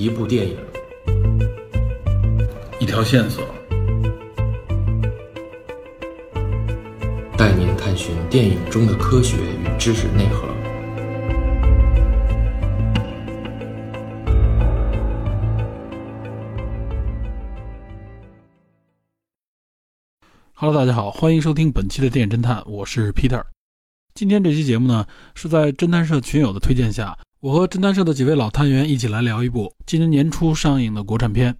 一部电影，一条线索，带您探寻电影中的科学与知识内核。Hello，大家好，欢迎收听本期的电影侦探，我是 Peter。今天这期节目呢，是在侦探社群友的推荐下，我和侦探社的几位老探员一起来聊一部今年年初上映的国产片。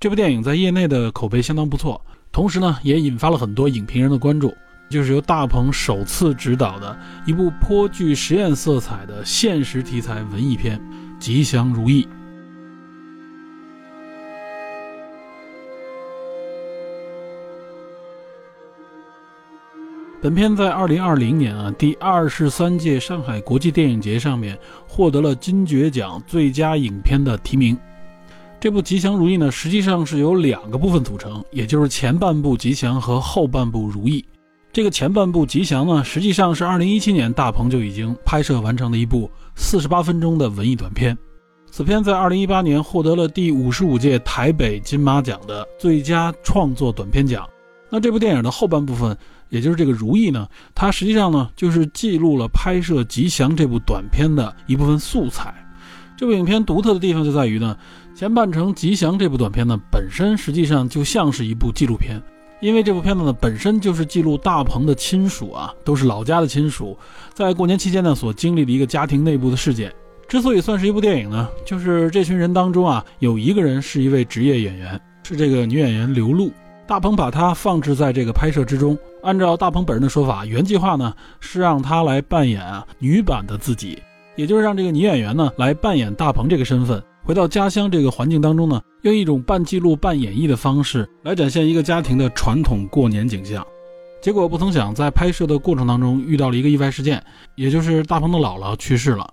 这部电影在业内的口碑相当不错，同时呢，也引发了很多影评人的关注。就是由大鹏首次执导的一部颇具实验色彩的现实题材文艺片《吉祥如意》。本片在二零二零年啊第二十三届上海国际电影节上面获得了金爵奖最佳影片的提名。这部《吉祥如意》呢，实际上是由两个部分组成，也就是前半部《吉祥》和后半部《如意》。这个前半部《吉祥》呢，实际上是二零一七年大鹏就已经拍摄完成的一部四十八分钟的文艺短片。此片在二零一八年获得了第五十五届台北金马奖的最佳创作短片奖。那这部电影的后半部分。也就是这个《如意》呢，它实际上呢就是记录了拍摄《吉祥》这部短片的一部分素材。这部影片独特的地方就在于呢，前半程《吉祥》这部短片呢本身实际上就像是一部纪录片，因为这部片子呢本身就是记录大鹏的亲属啊，都是老家的亲属，在过年期间呢所经历的一个家庭内部的事件。之所以算是一部电影呢，就是这群人当中啊有一个人是一位职业演员，是这个女演员刘露。大鹏把它放置在这个拍摄之中。按照大鹏本人的说法，原计划呢是让他来扮演啊女版的自己，也就是让这个女演员呢来扮演大鹏这个身份，回到家乡这个环境当中呢，用一种半记录半演绎的方式来展现一个家庭的传统过年景象。结果不曾想，在拍摄的过程当中遇到了一个意外事件，也就是大鹏的姥姥去世了。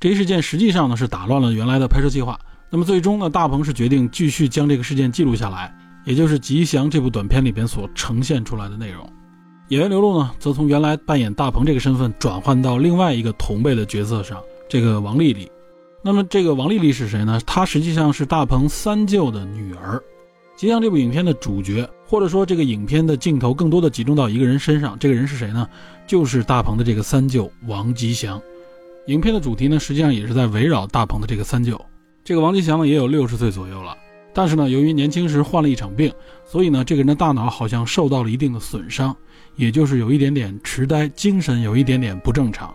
这一事件实际上呢是打乱了原来的拍摄计划。那么最终呢，大鹏是决定继续将这个事件记录下来。也就是《吉祥》这部短片里边所呈现出来的内容，演员刘露呢，则从原来扮演大鹏这个身份转换到另外一个同辈的角色上，这个王丽丽。那么这个王丽丽是谁呢？她实际上是大鹏三舅的女儿。《吉祥》这部影片的主角，或者说这个影片的镜头更多的集中到一个人身上，这个人是谁呢？就是大鹏的这个三舅王吉祥。影片的主题呢，实际上也是在围绕大鹏的这个三舅。这个王吉祥呢，也有六十岁左右了。但是呢，由于年轻时患了一场病，所以呢，这个人的大脑好像受到了一定的损伤，也就是有一点点痴呆，精神有一点点不正常。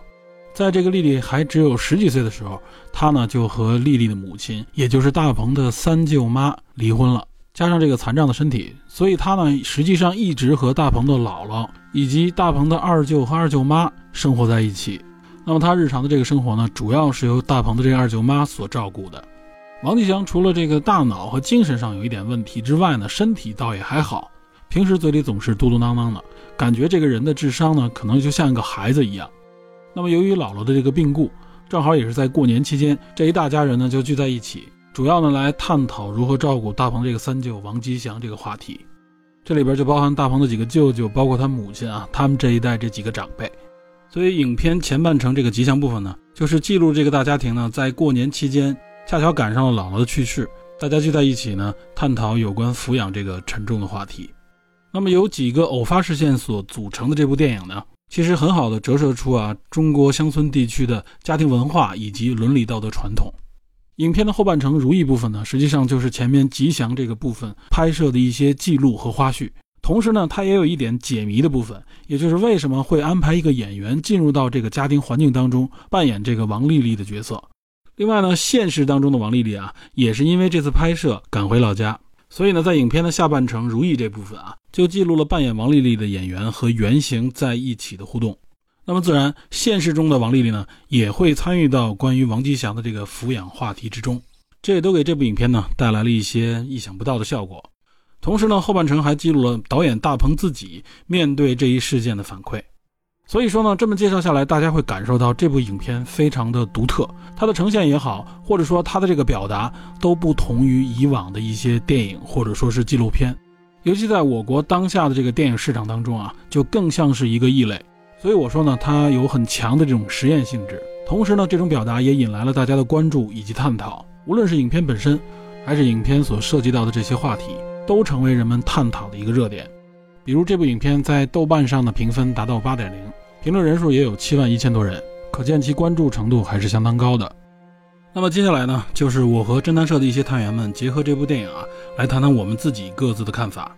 在这个丽丽还只有十几岁的时候，她呢就和丽丽的母亲，也就是大鹏的三舅妈离婚了。加上这个残障的身体，所以她呢实际上一直和大鹏的姥姥以及大鹏的二舅和二舅妈生活在一起。那么她日常的这个生活呢，主要是由大鹏的这个二舅妈所照顾的。王吉祥除了这个大脑和精神上有一点问题之外呢，身体倒也还好。平时嘴里总是嘟嘟囔囔的，感觉这个人的智商呢，可能就像一个孩子一样。那么由于姥姥的这个病故，正好也是在过年期间，这一大家人呢就聚在一起，主要呢来探讨如何照顾大鹏这个三舅王吉祥这个话题。这里边就包含大鹏的几个舅舅，包括他母亲啊，他们这一代这几个长辈。所以影片前半程这个吉祥部分呢，就是记录这个大家庭呢在过年期间。恰巧赶上了姥姥的去世，大家聚在一起呢，探讨有关抚养这个沉重的话题。那么，由几个偶发事件所组成的这部电影呢，其实很好的折射出啊中国乡村地区的家庭文化以及伦理道德传统。影片的后半程如意部分呢，实际上就是前面吉祥这个部分拍摄的一些记录和花絮，同时呢，它也有一点解谜的部分，也就是为什么会安排一个演员进入到这个家庭环境当中扮演这个王丽丽的角色。另外呢，现实当中的王丽丽啊，也是因为这次拍摄赶回老家，所以呢，在影片的下半程如意这部分啊，就记录了扮演王丽丽的演员和原型在一起的互动。那么自然，现实中的王丽丽呢，也会参与到关于王吉祥的这个抚养话题之中，这也都给这部影片呢带来了一些意想不到的效果。同时呢，后半程还记录了导演大鹏自己面对这一事件的反馈。所以说呢，这么介绍下来，大家会感受到这部影片非常的独特，它的呈现也好，或者说它的这个表达都不同于以往的一些电影或者说是纪录片，尤其在我国当下的这个电影市场当中啊，就更像是一个异类。所以我说呢，它有很强的这种实验性质，同时呢，这种表达也引来了大家的关注以及探讨。无论是影片本身，还是影片所涉及到的这些话题，都成为人们探讨的一个热点。比如这部影片在豆瓣上的评分达到八点零，评论人数也有七万一千多人，可见其关注程度还是相当高的。那么接下来呢，就是我和侦探社的一些探员们结合这部电影啊，来谈谈我们自己各自的看法。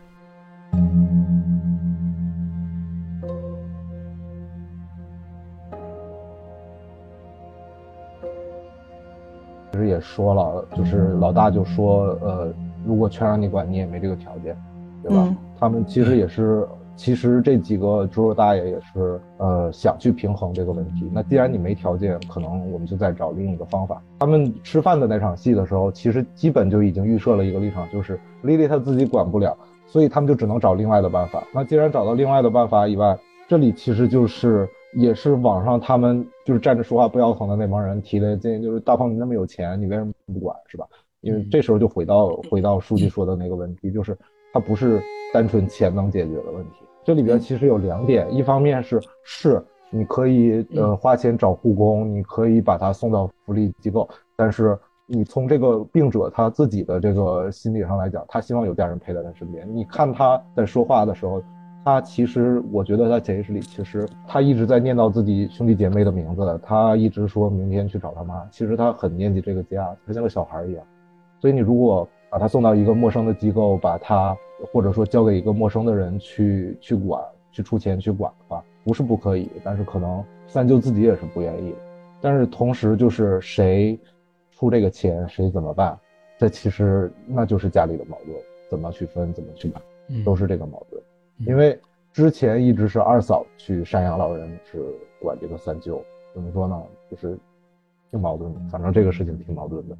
其实也说了，就是老大就说，呃，如果全让你管，你也没这个条件，对吧？嗯他们其实也是，其实这几个猪肉大爷也是，呃，想去平衡这个问题。那既然你没条件，可能我们就再找另一个方法。他们吃饭的那场戏的时候，其实基本就已经预设了一个立场，就是丽丽她自己管不了，所以他们就只能找另外的办法。那既然找到另外的办法以外，这里其实就是也是网上他们就是站着说话不腰疼的那帮人提的建议，就是大胖你那么有钱，你为什么不管是吧？因为这时候就回到回到书记说的那个问题，就是它不是单纯钱能解决的问题。这里边其实有两点，一方面是是你可以呃花钱找护工，你可以把他送到福利机构，但是你从这个病者他自己的这个心理上来讲，他希望有家人陪在他身边。你看他在说话的时候，他其实我觉得他潜意识里其实他一直在念叨自己兄弟姐妹的名字，他一直说明天去找他妈，其实他很念及这个家，他像个小孩一样。所以你如果把他送到一个陌生的机构，把他或者说交给一个陌生的人去去管、去出钱去管的话，不是不可以，但是可能三舅自己也是不愿意。但是同时就是谁出这个钱，谁怎么办，这其实那就是家里的矛盾，怎么去分，怎么去办，嗯都是这个矛盾。因为之前一直是二嫂去赡养老人，是管这个三舅，怎么说呢，就是挺矛盾的。反正这个事情挺矛盾的。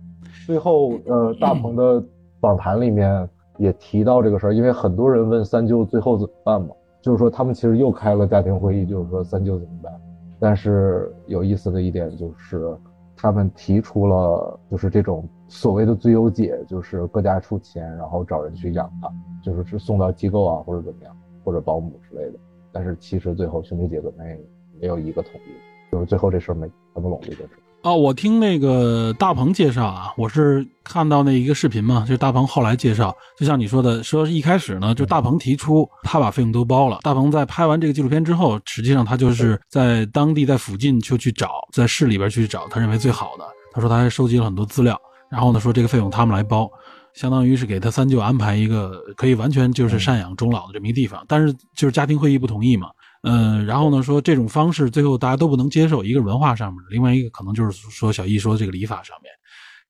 最后，呃，大鹏的访谈里面也提到这个事儿，因为很多人问三舅最后怎么办嘛，就是说他们其实又开了家庭会议，就是说三舅怎么办。但是有意思的一点就是，他们提出了就是这种所谓的最优解，就是各家出钱，然后找人去养他，就是是送到机构啊或者怎么样，或者保姆之类的。但是其实最后兄弟姐妹没有一个统一，就是最后这事儿没谈不拢这件事。哦，我听那个大鹏介绍啊，我是看到那一个视频嘛，就是大鹏后来介绍，就像你说的，说一开始呢，就大鹏提出他把费用都包了。大鹏在拍完这个纪录片之后，实际上他就是在当地在附近就去找，在市里边去找他认为最好的。他说他还收集了很多资料，然后呢说这个费用他们来包，相当于是给他三舅安排一个可以完全就是赡养终老的这么一个地方，但是就是家庭会议不同意嘛。嗯，然后呢，说这种方式最后大家都不能接受，一个文化上面，另外一个可能就是说小易说这个礼法上面，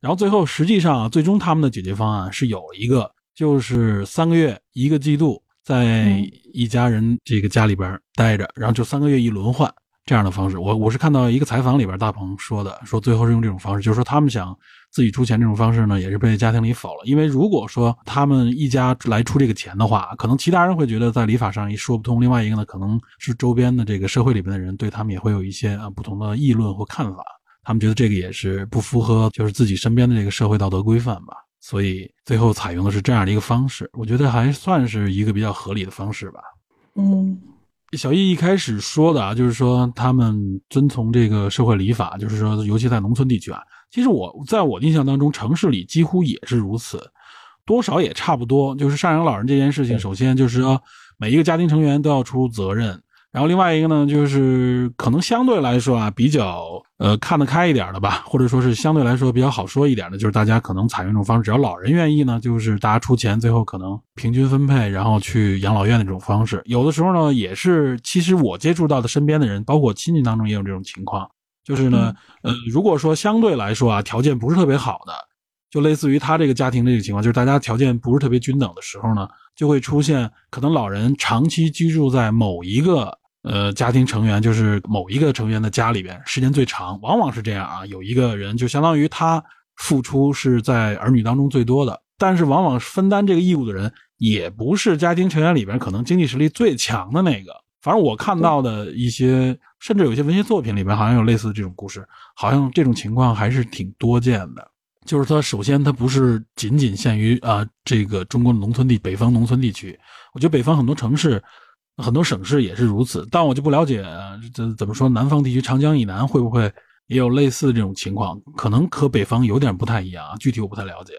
然后最后实际上啊，最终他们的解决方案是有一个，就是三个月一个季度在一家人这个家里边待着，然后就三个月一轮换这样的方式。我我是看到一个采访里边大鹏说的，说最后是用这种方式，就是说他们想自己出钱这种方式呢，也是被家庭里否了。因为如果说他们一家来出这个钱的话，可能其他人会觉得在礼法上也说不通。另外一个呢，可能是周边的这个社会里边的人对他们也会有一些啊不同的议论或看法。他们觉得这个也是不符合就是自己身边的这个社会道德规范吧，所以最后采用的是这样的一个方式，我觉得还算是一个比较合理的方式吧。嗯小易一开始说的啊，就是说他们遵从这个社会礼法，就是说，尤其在农村地区啊，其实我在我印象当中，城市里几乎也是如此，多少也差不多。就是赡养老人这件事情，首先就是说每一个家庭成员都要出责任，然后另外一个呢，就是可能相对来说啊，比较呃看得开一点的吧，或者说是相对来说比较好说一点的，就是大家可能采用这种方式，只要老人愿意呢，就是大家出钱，最后可能平均分配，然后去养老院的这种方式。有的时候呢，也是其实我接触到的身边的人，包括亲戚当中也有这种情况，就是呢，呃，如果说相对来说啊，条件不是特别好的。就类似于他这个家庭这个情况，就是大家条件不是特别均等的时候呢，就会出现可能老人长期居住在某一个呃家庭成员，就是某一个成员的家里边，时间最长，往往是这样啊。有一个人就相当于他付出是在儿女当中最多的，但是往往分担这个义务的人也不是家庭成员里边可能经济实力最强的那个。反正我看到的一些，甚至有些文学作品里面好像有类似的这种故事，好像这种情况还是挺多见的。就是它首先它不是仅仅限于啊这个中国的农村地北方农村地区，我觉得北方很多城市、很多省市也是如此，但我就不了解这怎么说南方地区长江以南会不会也有类似的这种情况，可能和北方有点不太一样啊，具体我不太了解。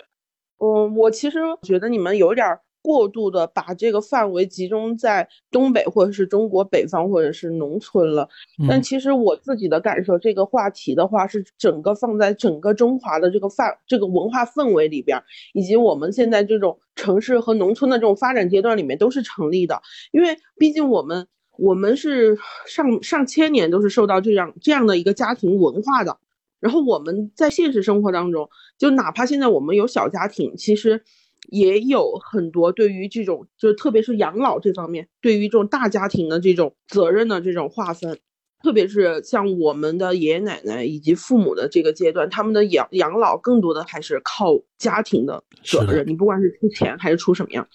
嗯，我其实觉得你们有点过度的把这个范围集中在东北或者是中国北方或者是农村了。但其实我自己的感受，这个话题的话是整个放在整个中华的这个范这个文化氛围里边，以及我们现在这种城市和农村的这种发展阶段里面都是成立的。因为毕竟我们我们是上上千年都是受到这样这样的一个家庭文化的。然后我们在现实生活当中，就哪怕现在我们有小家庭，其实也有很多对于这种，就特别是养老这方面，对于这种大家庭的这种责任的这种划分，特别是像我们的爷爷奶奶以及父母的这个阶段，他们的养养老更多的还是靠家庭的责任，你不管是出钱还是出什么样。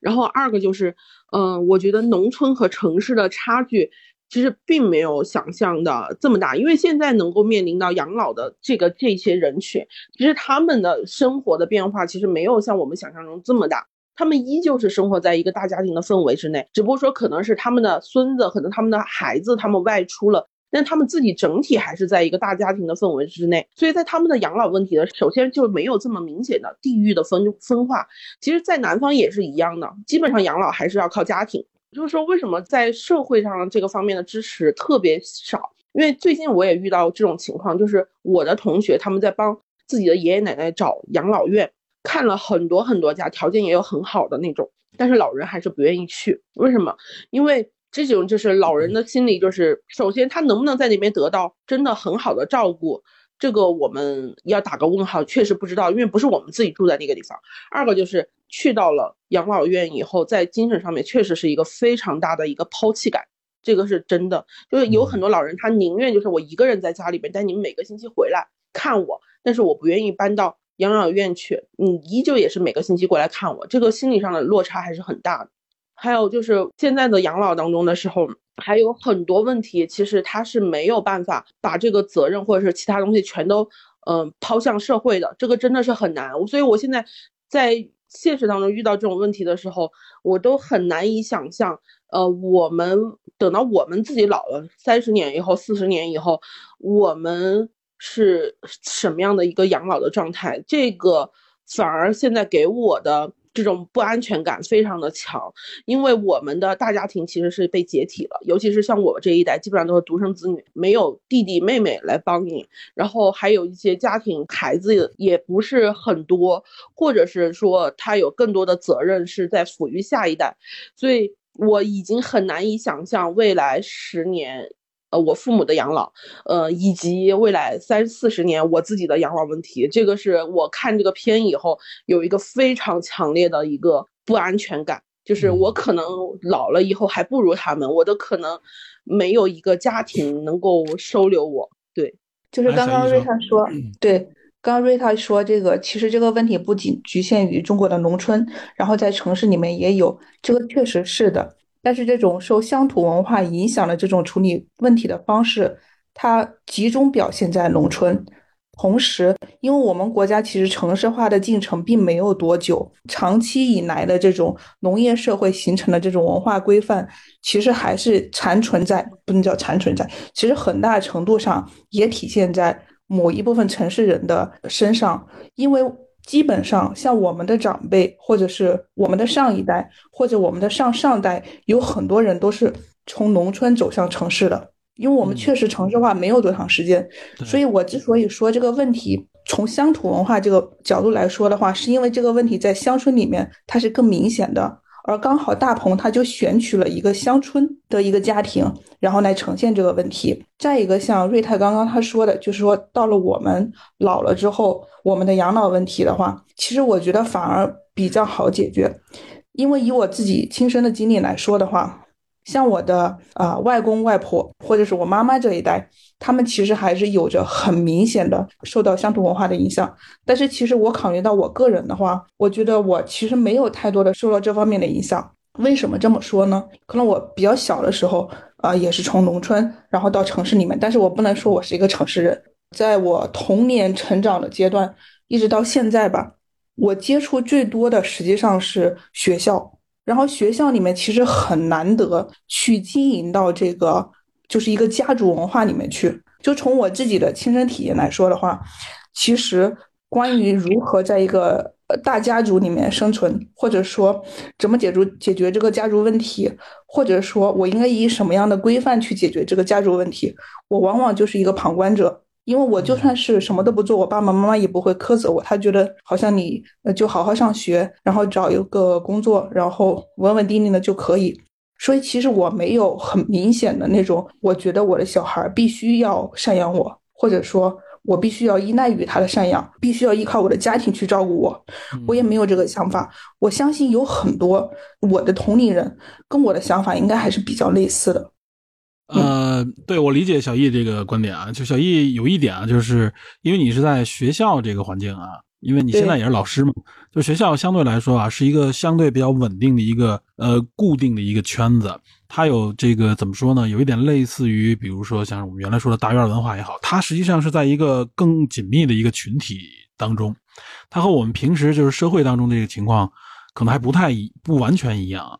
然后二个就是，嗯，我觉得农村和城市的差距。其实并没有想象的这么大，因为现在能够面临到养老的这个这些人群，其实他们的生活的变化其实没有像我们想象中这么大，他们依旧是生活在一个大家庭的氛围之内，只不过说可能是他们的孙子，可能他们的孩子他们外出了，但他们自己整体还是在一个大家庭的氛围之内，所以在他们的养老问题的首先就没有这么明显的地域的分分化，其实，在南方也是一样的，基本上养老还是要靠家庭。就是说，为什么在社会上这个方面的支持特别少？因为最近我也遇到这种情况，就是我的同学他们在帮自己的爷爷奶奶找养老院，看了很多很多家，条件也有很好的那种，但是老人还是不愿意去。为什么？因为这种就是老人的心理，就是首先他能不能在那边得到真的很好的照顾。这个我们要打个问号，确实不知道，因为不是我们自己住在那个地方。二个就是去到了养老院以后，在精神上面确实是一个非常大的一个抛弃感，这个是真的。就是有很多老人他宁愿就是我一个人在家里边，但你们每个星期回来看我，但是我不愿意搬到养老院去，你依旧也是每个星期过来看我，这个心理上的落差还是很大的。还有就是现在的养老当中的时候。还有很多问题，其实他是没有办法把这个责任或者是其他东西全都，嗯，抛向社会的，这个真的是很难。所以我现在在现实当中遇到这种问题的时候，我都很难以想象，呃，我们等到我们自己老了，三十年以后、四十年以后，我们是什么样的一个养老的状态？这个反而现在给我的。这种不安全感非常的强，因为我们的大家庭其实是被解体了，尤其是像我这一代，基本上都是独生子女，没有弟弟妹妹来帮你，然后还有一些家庭孩子也不是很多，或者是说他有更多的责任是在抚育下一代，所以我已经很难以想象未来十年。呃，我父母的养老，呃，以及未来三四十年我自己的养老问题，这个是我看这个片以后有一个非常强烈的一个不安全感，就是我可能老了以后还不如他们，我都可能没有一个家庭能够收留我。对，就是刚刚瑞塔说，对，刚刚瑞塔说这个，其实这个问题不仅局限于中国的农村，然后在城市里面也有，这个确实是的。但是这种受乡土文化影响的这种处理问题的方式，它集中表现在农村。同时，因为我们国家其实城市化的进程并没有多久，长期以来的这种农业社会形成的这种文化规范，其实还是残存在，不能叫残存在，其实很大程度上也体现在某一部分城市人的身上，因为。基本上，像我们的长辈，或者是我们的上一代，或者我们的上上代，有很多人都是从农村走向城市的。因为我们确实城市化没有多长时间，所以我之所以说这个问题，从乡土文化这个角度来说的话，是因为这个问题在乡村里面它是更明显的。而刚好大鹏他就选取了一个乡村的一个家庭，然后来呈现这个问题。再一个，像瑞泰刚刚他说的，就是说到了我们老了之后，我们的养老问题的话，其实我觉得反而比较好解决，因为以我自己亲身的经历来说的话。像我的啊外公外婆，或者是我妈妈这一代，他们其实还是有着很明显的受到乡土文化的影响。但是其实我考虑到我个人的话，我觉得我其实没有太多的受到这方面的影响。为什么这么说呢？可能我比较小的时候啊，也是从农村然后到城市里面，但是我不能说我是一个城市人。在我童年成长的阶段，一直到现在吧，我接触最多的实际上是学校。然后学校里面其实很难得去经营到这个，就是一个家族文化里面去。就从我自己的亲身体验来说的话，其实关于如何在一个大家族里面生存，或者说怎么解决解决这个家族问题，或者说我应该以什么样的规范去解决这个家族问题，我往往就是一个旁观者。因为我就算是什么都不做，我爸爸妈妈也不会苛责我。他觉得好像你呃就好好上学，然后找一个工作，然后稳稳定定的就可以。所以其实我没有很明显的那种，我觉得我的小孩必须要赡养我，或者说我必须要依赖于他的赡养，必须要依靠我的家庭去照顾我。我也没有这个想法。我相信有很多我的同龄人跟我的想法应该还是比较类似的。呃，对我理解小易这个观点啊，就小易有一点啊，就是因为你是在学校这个环境啊，因为你现在也是老师嘛，就学校相对来说啊，是一个相对比较稳定的一个呃固定的一个圈子，它有这个怎么说呢？有一点类似于，比如说像我们原来说的大院文化也好，它实际上是在一个更紧密的一个群体当中，它和我们平时就是社会当中这个情况可能还不太一不完全一样。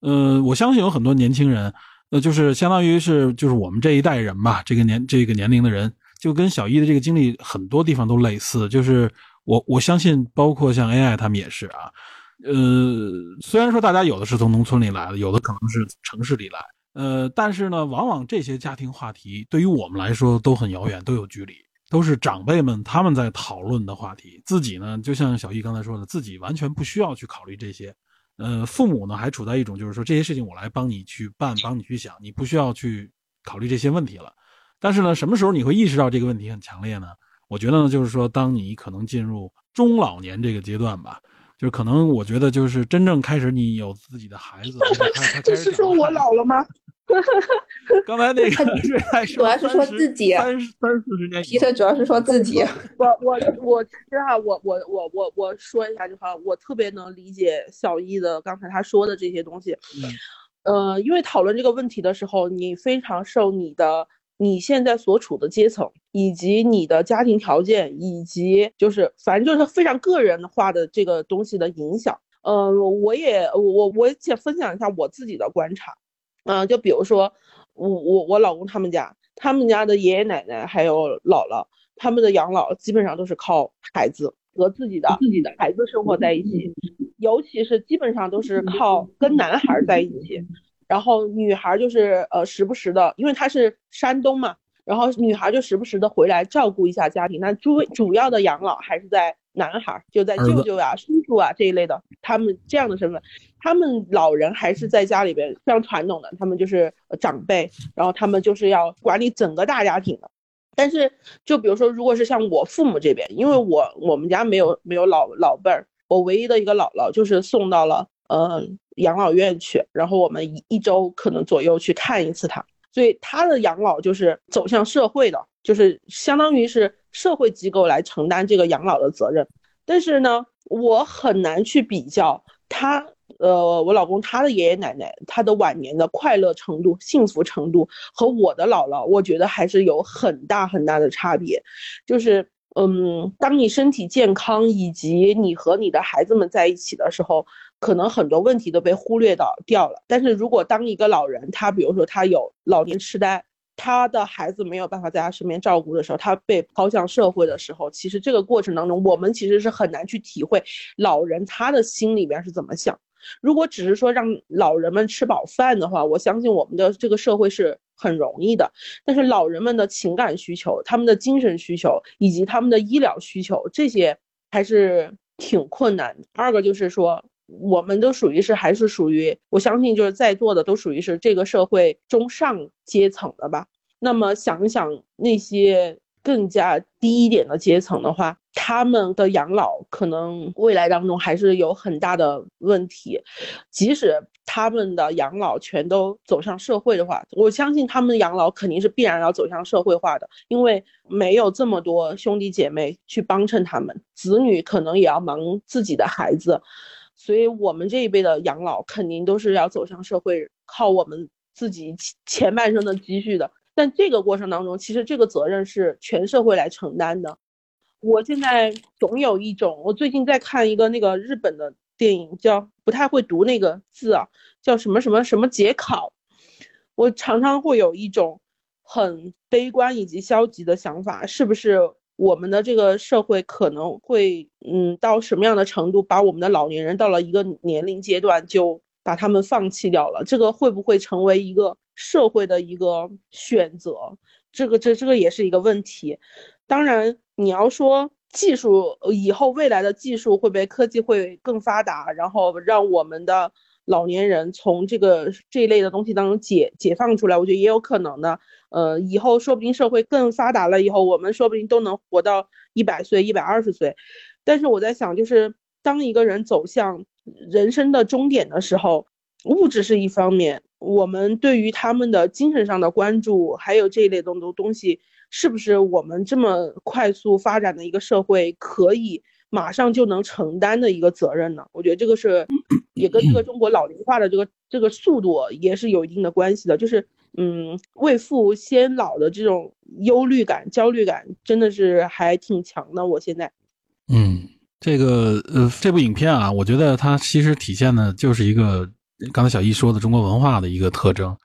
呃，我相信有很多年轻人。那就是相当于是，就是我们这一代人吧，这个年这个年龄的人，就跟小易的这个经历很多地方都类似。就是我我相信，包括像 AI 他们也是啊。呃，虽然说大家有的是从农村里来的，有的可能是城市里来，呃，但是呢，往往这些家庭话题对于我们来说都很遥远，都有距离，都是长辈们他们在讨论的话题。自己呢，就像小易刚才说的，自己完全不需要去考虑这些。呃，父母呢还处在一种就是说这些事情我来帮你去办，帮你去想，你不需要去考虑这些问题了。但是呢，什么时候你会意识到这个问题很强烈呢？我觉得呢，就是说当你可能进入中老年这个阶段吧，就是可能我觉得就是真正开始你有自己的孩子，这是说我老了吗？刚才那个主要是说自己，三三四十年，皮特主要是说自己。我我我其实哈，我我我我我说一下就好，我特别能理解小易的刚才他说的这些东西。嗯，呃，因为讨论这个问题的时候，你非常受你的你现在所处的阶层，以及你的家庭条件，以及就是反正就是非常个人化的这个东西的影响。嗯，我也我我也分享一下我自己的观察。嗯，就比如说我我我老公他们家，他们家的爷爷奶奶还有姥姥，他们的养老基本上都是靠孩子和自己的自己的孩子生活在一起，尤其是基本上都是靠跟男孩在一起，然后女孩就是呃时不时的，因为她是山东嘛，然后女孩就时不时的回来照顾一下家庭，那主主要的养老还是在男孩，就在舅舅呀、叔叔啊这一类的，他们这样的身份。他们老人还是在家里边非常传统的，他们就是长辈，然后他们就是要管理整个大家庭的。但是，就比如说，如果是像我父母这边，因为我我们家没有没有老老辈儿，我唯一的一个姥姥就是送到了呃养老院去，然后我们一一周可能左右去看一次他，所以他的养老就是走向社会的，就是相当于是社会机构来承担这个养老的责任。但是呢，我很难去比较他。呃，我老公他的爷爷奶奶，他的晚年的快乐程度、幸福程度和我的姥姥，我觉得还是有很大很大的差别。就是，嗯，当你身体健康，以及你和你的孩子们在一起的时候，可能很多问题都被忽略到掉了。但是如果当一个老人，他比如说他有老年痴呆，他的孩子没有办法在他身边照顾的时候，他被抛向社会的时候，其实这个过程当中，我们其实是很难去体会老人他的心里边是怎么想。如果只是说让老人们吃饱饭的话，我相信我们的这个社会是很容易的。但是老人们的情感需求、他们的精神需求以及他们的医疗需求，这些还是挺困难的。二个就是说，我们都属于是还是属于，我相信就是在座的都属于是这个社会中上阶层的吧。那么想一想那些。更加低一点的阶层的话，他们的养老可能未来当中还是有很大的问题。即使他们的养老全都走向社会的话，我相信他们的养老肯定是必然要走向社会化的，因为没有这么多兄弟姐妹去帮衬他们，子女可能也要忙自己的孩子，所以我们这一辈的养老肯定都是要走向社会，靠我们自己前前半生的积蓄的。但这个过程当中，其实这个责任是全社会来承担的。我现在总有一种，我最近在看一个那个日本的电影，叫不太会读那个字啊，叫什么什么什么解考。我常常会有一种很悲观以及消极的想法，是不是我们的这个社会可能会，嗯，到什么样的程度，把我们的老年人到了一个年龄阶段就把他们放弃掉了？这个会不会成为一个社会的一个选择？这个这这个也是一个问题。当然，你要说技术以后未来的技术会不会科技会更发达，然后让我们的。老年人从这个这一类的东西当中解解放出来，我觉得也有可能的。呃，以后说不定社会更发达了，以后我们说不定都能活到一百岁、一百二十岁。但是我在想，就是当一个人走向人生的终点的时候，物质是一方面，我们对于他们的精神上的关注，还有这一类东东东西，是不是我们这么快速发展的一个社会可以？马上就能承担的一个责任呢？我觉得这个是，也跟这个中国老龄化的这个这个速度也是有一定的关系的。就是，嗯，未富先老的这种忧虑感、焦虑感，真的是还挺强的。我现在，嗯，这个呃，这部影片啊，我觉得它其实体现的就是一个刚才小易说的中国文化的一个特征。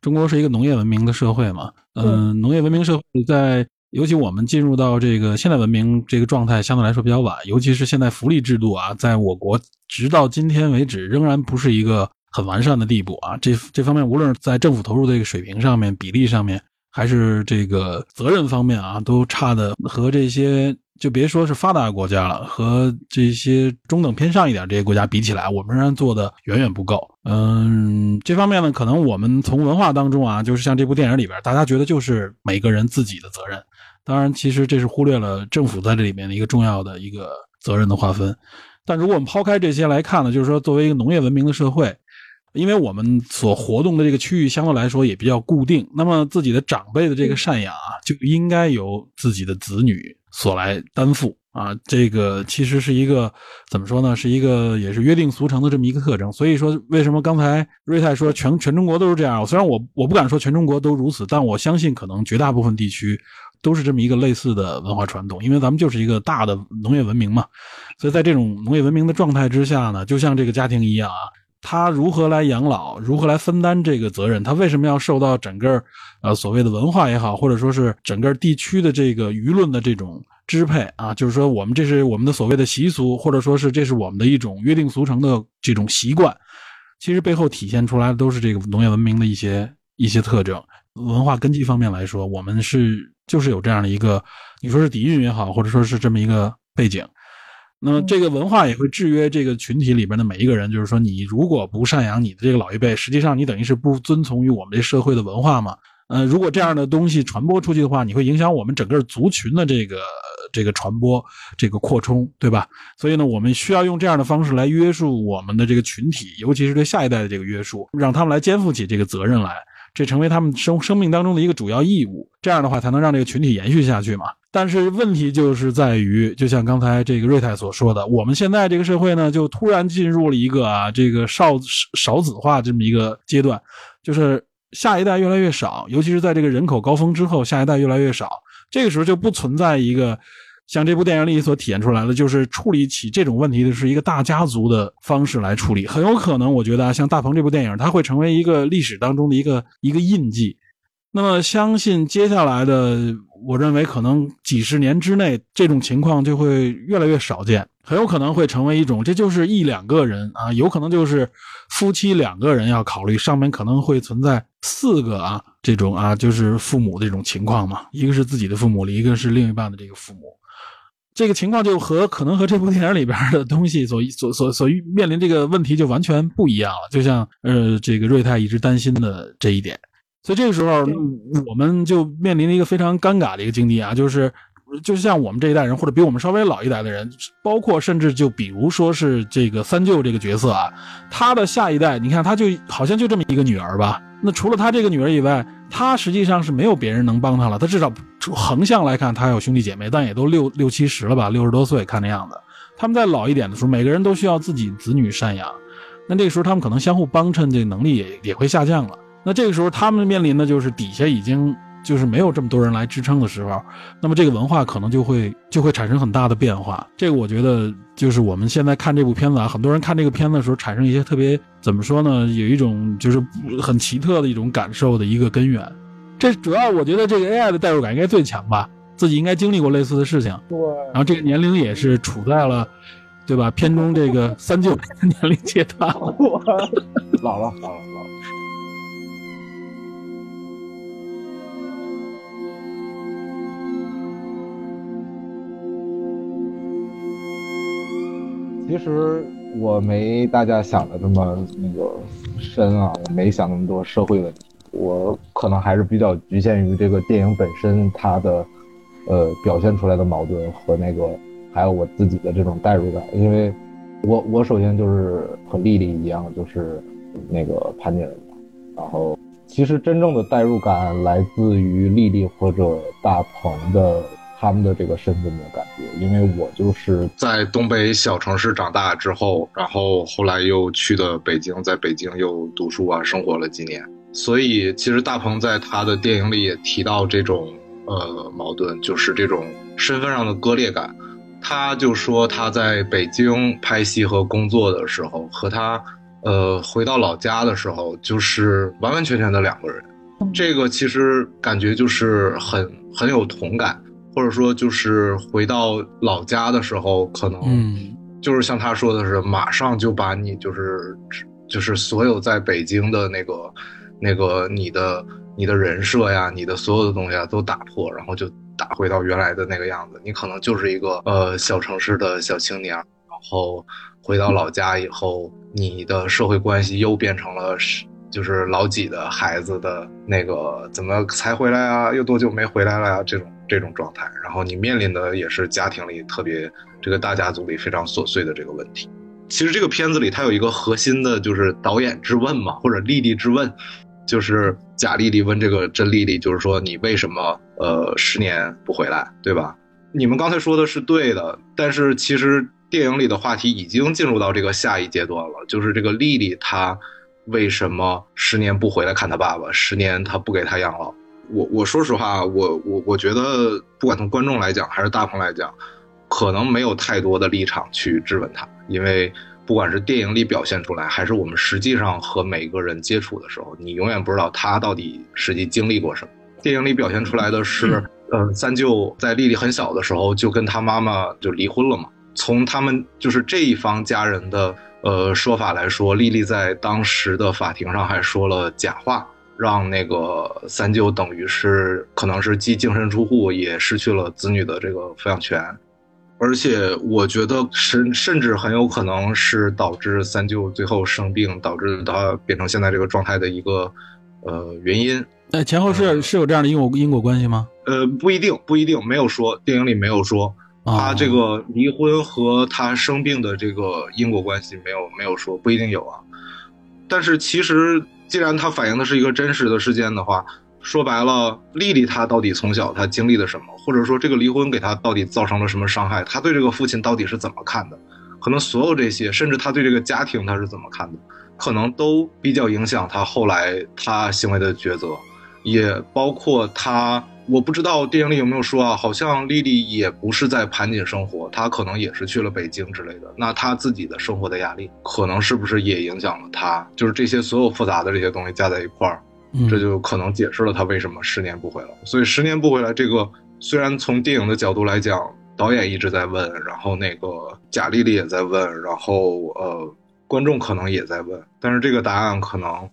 中国是一个农业文明的社会嘛，嗯，农业文明社会在。尤其我们进入到这个现代文明这个状态相对来说比较晚，尤其是现在福利制度啊，在我国直到今天为止仍然不是一个很完善的地步啊。这这方面无论是在政府投入的这个水平上面、比例上面，还是这个责任方面啊，都差的和这些就别说是发达国家了，和这些中等偏上一点这些国家比起来，我们仍然做的远远不够。嗯，这方面呢，可能我们从文化当中啊，就是像这部电影里边，大家觉得就是每个人自己的责任。当然，其实这是忽略了政府在这里面的一个重要的一个责任的划分。但如果我们抛开这些来看呢，就是说，作为一个农业文明的社会，因为我们所活动的这个区域相对来说也比较固定，那么自己的长辈的这个赡养啊，就应该由自己的子女所来担负啊。这个其实是一个怎么说呢？是一个也是约定俗成的这么一个特征。所以说，为什么刚才瑞泰说全全中国都是这样？虽然我我不敢说全中国都如此，但我相信可能绝大部分地区。都是这么一个类似的文化传统，因为咱们就是一个大的农业文明嘛，所以在这种农业文明的状态之下呢，就像这个家庭一样啊，他如何来养老，如何来分担这个责任，他为什么要受到整个呃所谓的文化也好，或者说是整个地区的这个舆论的这种支配啊？就是说，我们这是我们的所谓的习俗，或者说是这是我们的一种约定俗成的这种习惯，其实背后体现出来的都是这个农业文明的一些一些特征。文化根基方面来说，我们是。就是有这样的一个，你说是底蕴也好，或者说是这么一个背景，那么这个文化也会制约这个群体里边的每一个人。就是说，你如果不赡养你的这个老一辈，实际上你等于是不遵从于我们这社会的文化嘛？呃，如果这样的东西传播出去的话，你会影响我们整个族群的这个这个传播、这个扩充，对吧？所以呢，我们需要用这样的方式来约束我们的这个群体，尤其是对下一代的这个约束，让他们来肩负起这个责任来。这成为他们生生命当中的一个主要义务，这样的话才能让这个群体延续下去嘛。但是问题就是在于，就像刚才这个瑞泰所说的，我们现在这个社会呢，就突然进入了一个啊，这个少少子化这么一个阶段，就是下一代越来越少，尤其是在这个人口高峰之后，下一代越来越少，这个时候就不存在一个。像这部电影里所体现出来的，就是处理起这种问题的是一个大家族的方式来处理，很有可能，我觉得啊，像大鹏这部电影，它会成为一个历史当中的一个一个印记。那么，相信接下来的，我认为可能几十年之内，这种情况就会越来越少见，很有可能会成为一种，这就是一两个人啊，有可能就是夫妻两个人要考虑，上面可能会存在四个啊，这种啊，就是父母这种情况嘛，一个是自己的父母，一个是另一半的这个父母。这个情况就和可能和这部电影里边的东西所所所所面临这个问题就完全不一样了，就像呃这个瑞泰一直担心的这一点，所以这个时候我们就面临了一个非常尴尬的一个境地啊，就是就像我们这一代人或者比我们稍微老一代的人，包括甚至就比如说是这个三舅这个角色啊，他的下一代，你看他就好像就这么一个女儿吧。那除了他这个女儿以外，他实际上是没有别人能帮他了。他至少横向来看，他有兄弟姐妹，但也都六六七十了吧，六十多岁看那样子。他们在老一点的时候，每个人都需要自己子女赡养。那这个时候，他们可能相互帮衬，这个能力也也会下降了。那这个时候，他们面临的就是底下已经。就是没有这么多人来支撑的时候，那么这个文化可能就会就会产生很大的变化。这个我觉得就是我们现在看这部片子啊，很多人看这个片子的时候产生一些特别怎么说呢？有一种就是很奇特的一种感受的一个根源。这主要我觉得这个 AI 的代入感应该最强吧，自己应该经历过类似的事情。对，然后这个年龄也是处在了，对吧？片中这个三舅年龄阶段了。老了，老了，老了。其实我没大家想的这么那个深啊，我没想那么多社会问题，我可能还是比较局限于这个电影本身它的，呃，表现出来的矛盾和那个，还有我自己的这种代入感，因为，我我首先就是和丽丽一样，就是那个潘家人，然后其实真正的代入感来自于丽丽或者大鹏的。他们的这个身份的感觉，因为我就是在东北小城市长大之后，然后后来又去的北京，在北京又读书啊，生活了几年。所以其实大鹏在他的电影里也提到这种呃矛盾，就是这种身份上的割裂感。他就说他在北京拍戏和工作的时候，和他呃回到老家的时候，就是完完全全的两个人。这个其实感觉就是很很有同感。或者说，就是回到老家的时候，可能就是像他说的是，马上就把你就是就是所有在北京的那个那个你的你的人设呀，你的所有的东西啊都打破，然后就打回到原来的那个样子。你可能就是一个呃小城市的小青年，然后回到老家以后，你的社会关系又变成了是就是老几的孩子的那个怎么才回来啊？又多久没回来了呀？这种。这种状态，然后你面临的也是家庭里特别这个大家族里非常琐碎的这个问题。其实这个片子里它有一个核心的，就是导演质问嘛，或者丽丽质问，就是贾丽丽问这个甄丽丽，就是说你为什么呃十年不回来，对吧？你们刚才说的是对的，但是其实电影里的话题已经进入到这个下一阶段了，就是这个丽丽她为什么十年不回来看他爸爸，十年他不给他养老。我我说实话，我我我觉得，不管从观众来讲还是大鹏来讲，可能没有太多的立场去质问他，因为不管是电影里表现出来，还是我们实际上和每个人接触的时候，你永远不知道他到底实际经历过什么。电影里表现出来的是，呃，三舅在丽丽很小的时候就跟他妈妈就离婚了嘛。从他们就是这一方家人的呃说法来说，丽丽在当时的法庭上还说了假话。让那个三舅等于是可能是既净身出户，也失去了子女的这个抚养权，而且我觉得甚甚至很有可能是导致三舅最后生病，导致他变成现在这个状态的一个呃原因。那前后是是有这样的因果因果关系吗？呃，不一定，不一定，没有说电影里没有说他这个离婚和他生病的这个因果关系没有没有说，不一定有啊。但是其实。既然他反映的是一个真实的事件的话，说白了，丽丽她到底从小她经历了什么，或者说这个离婚给她到底造成了什么伤害，她对这个父亲到底是怎么看的？可能所有这些，甚至她对这个家庭她是怎么看的，可能都比较影响她后来她行为的抉择，也包括她。我不知道电影里有没有说啊，好像莉莉也不是在盘锦生活，她可能也是去了北京之类的。那她自己的生活的压力，可能是不是也影响了她？就是这些所有复杂的这些东西加在一块儿，这就可能解释了她为什么十年不回来。所以十年不回来，这个虽然从电影的角度来讲，导演一直在问，然后那个贾丽丽也在问，然后呃，观众可能也在问，但是这个答案可能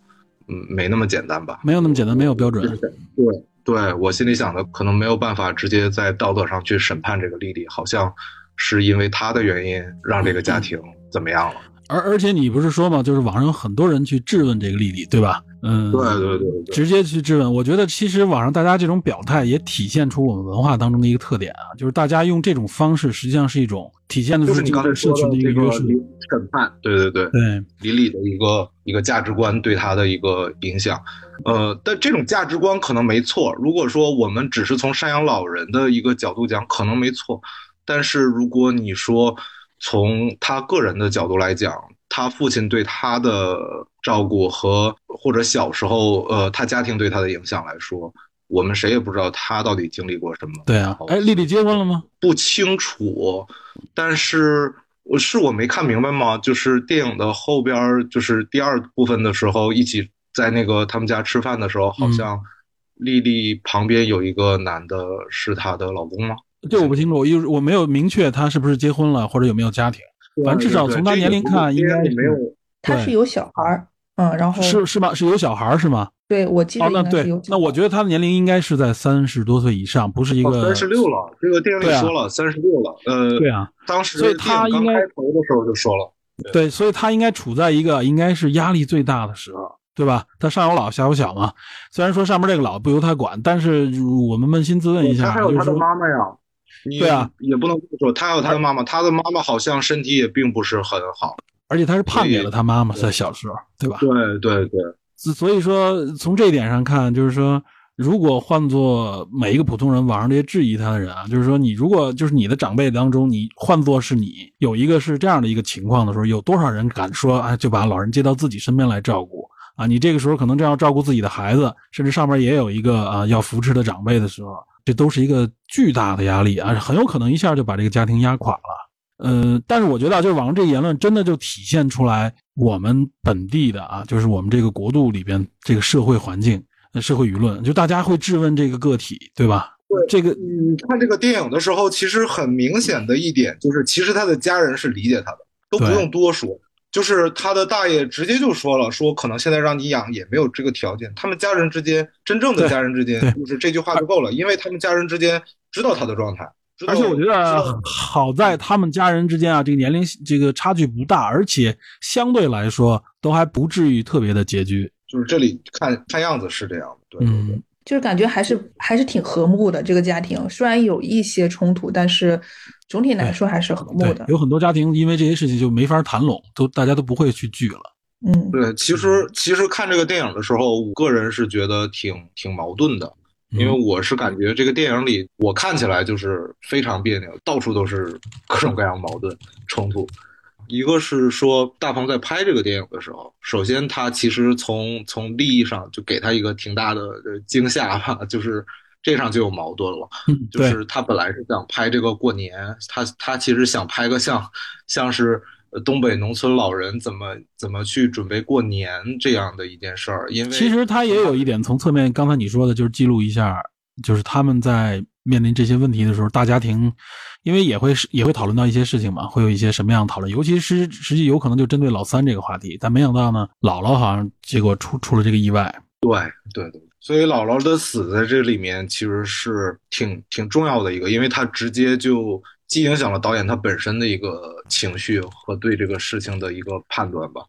嗯没那么简单吧？没有那么简单，没有标准。对。对我心里想的，可能没有办法直接在道德上去审判这个丽丽，好像是因为她的原因让这个家庭怎么样了。而而且你不是说嘛，就是网上有很多人去质问这个丽丽，对吧？嗯，对对对，直接去质问。我觉得其实网上大家这种表态也体现出我们文化当中的一个特点啊，就是大家用这种方式，实际上是一种体现的就是你刚才社群的一个约束。审判，对对对对，李丽的一个一个价值观对他的一个影响。呃，但这种价值观可能没错。如果说我们只是从赡养老人的一个角度讲，可能没错。但是如果你说从他个人的角度来讲，他父亲对他的照顾和或者小时候呃他家庭对他的影响来说，我们谁也不知道他到底经历过什么。对啊，哎，丽丽结婚了吗？不清楚，但是我是我没看明白吗？就是电影的后边，就是第二部分的时候，一起在那个他们家吃饭的时候，好像丽丽旁边有一个男的，是她的老公吗？这我不清楚，我一我没有明确他是不是结婚了或者有没有家庭。反正至少从他年龄看，应该没有。他是有小孩儿，嗯，然后是是吗？是有小孩儿是吗？对，我记得哦，那对，那我觉得他的年龄应该是在三十多岁以上，不是一个三十六了。这个电影里说了三十六了，呃，对啊，当时所以他应该开头的时候就说了，对，所以他应该处在一个应该是压力最大的时候，对吧？他上有老下有小嘛，虽然说上面这个老不由他管，但是我们扪心自问一下，他还有他的妈妈呀。对啊，也不能这么说他有他的妈妈，他的妈妈好像身体也并不是很好，而且他是判给了他妈妈在小时候，对吧？对对对，所以说从这一点上看，就是说，如果换做每一个普通人，网上这些质疑他的人啊，就是说，你如果就是你的长辈当中，你换做是你有一个是这样的一个情况的时候，有多少人敢说啊，就把老人接到自己身边来照顾啊？你这个时候可能正要照顾自己的孩子，甚至上面也有一个啊要扶持的长辈的时候。这都是一个巨大的压力啊，很有可能一下就把这个家庭压垮了。呃，但是我觉得，就是网上这言论真的就体现出来我们本地的啊，就是我们这个国度里边这个社会环境、社会舆论，就大家会质问这个个体，对吧？对，这个你看这个电影的时候，其实很明显的一点就是，其实他的家人是理解他的，都不用多说。就是他的大爷直接就说了，说可能现在让你养也没有这个条件。他们家人之间，真正的家人之间，就是这句话就够了，因为他们家人之间知道他的状态。而且我觉得好在他们家人之间啊，这个年龄这个差距不大，而且相对来说都还不至于特别的拮据。就是这里看看样子是这样的，对对对，就是感觉还是还是挺和睦的这个家庭，虽然有一些冲突，但是。总体来说还是和睦的。有很多家庭因为这些事情就没法谈拢，都大家都不会去聚了。嗯，对，其实其实看这个电影的时候，我个人是觉得挺挺矛盾的，因为我是感觉这个电影里我看起来就是非常别扭，到处都是各种各样矛盾冲突。一个是说大鹏在拍这个电影的时候，首先他其实从从利益上就给他一个挺大的惊吓吧，就是。这上就有矛盾了，就是他本来是想拍这个过年，他他其实想拍个像像是东北农村老人怎么怎么去准备过年这样的一件事儿，因为其实他也有一点从侧面，刚才你说的就是记录一下，就是他们在面临这些问题的时候，大家庭因为也会也会讨论到一些事情嘛，会有一些什么样的讨论，尤其是实际有可能就针对老三这个话题，但没想到呢，姥姥好像结果出出了这个意外，对对对。所以姥姥的死在这里面其实是挺挺重要的一个，因为它直接就既影响了导演他本身的一个情绪和对这个事情的一个判断吧，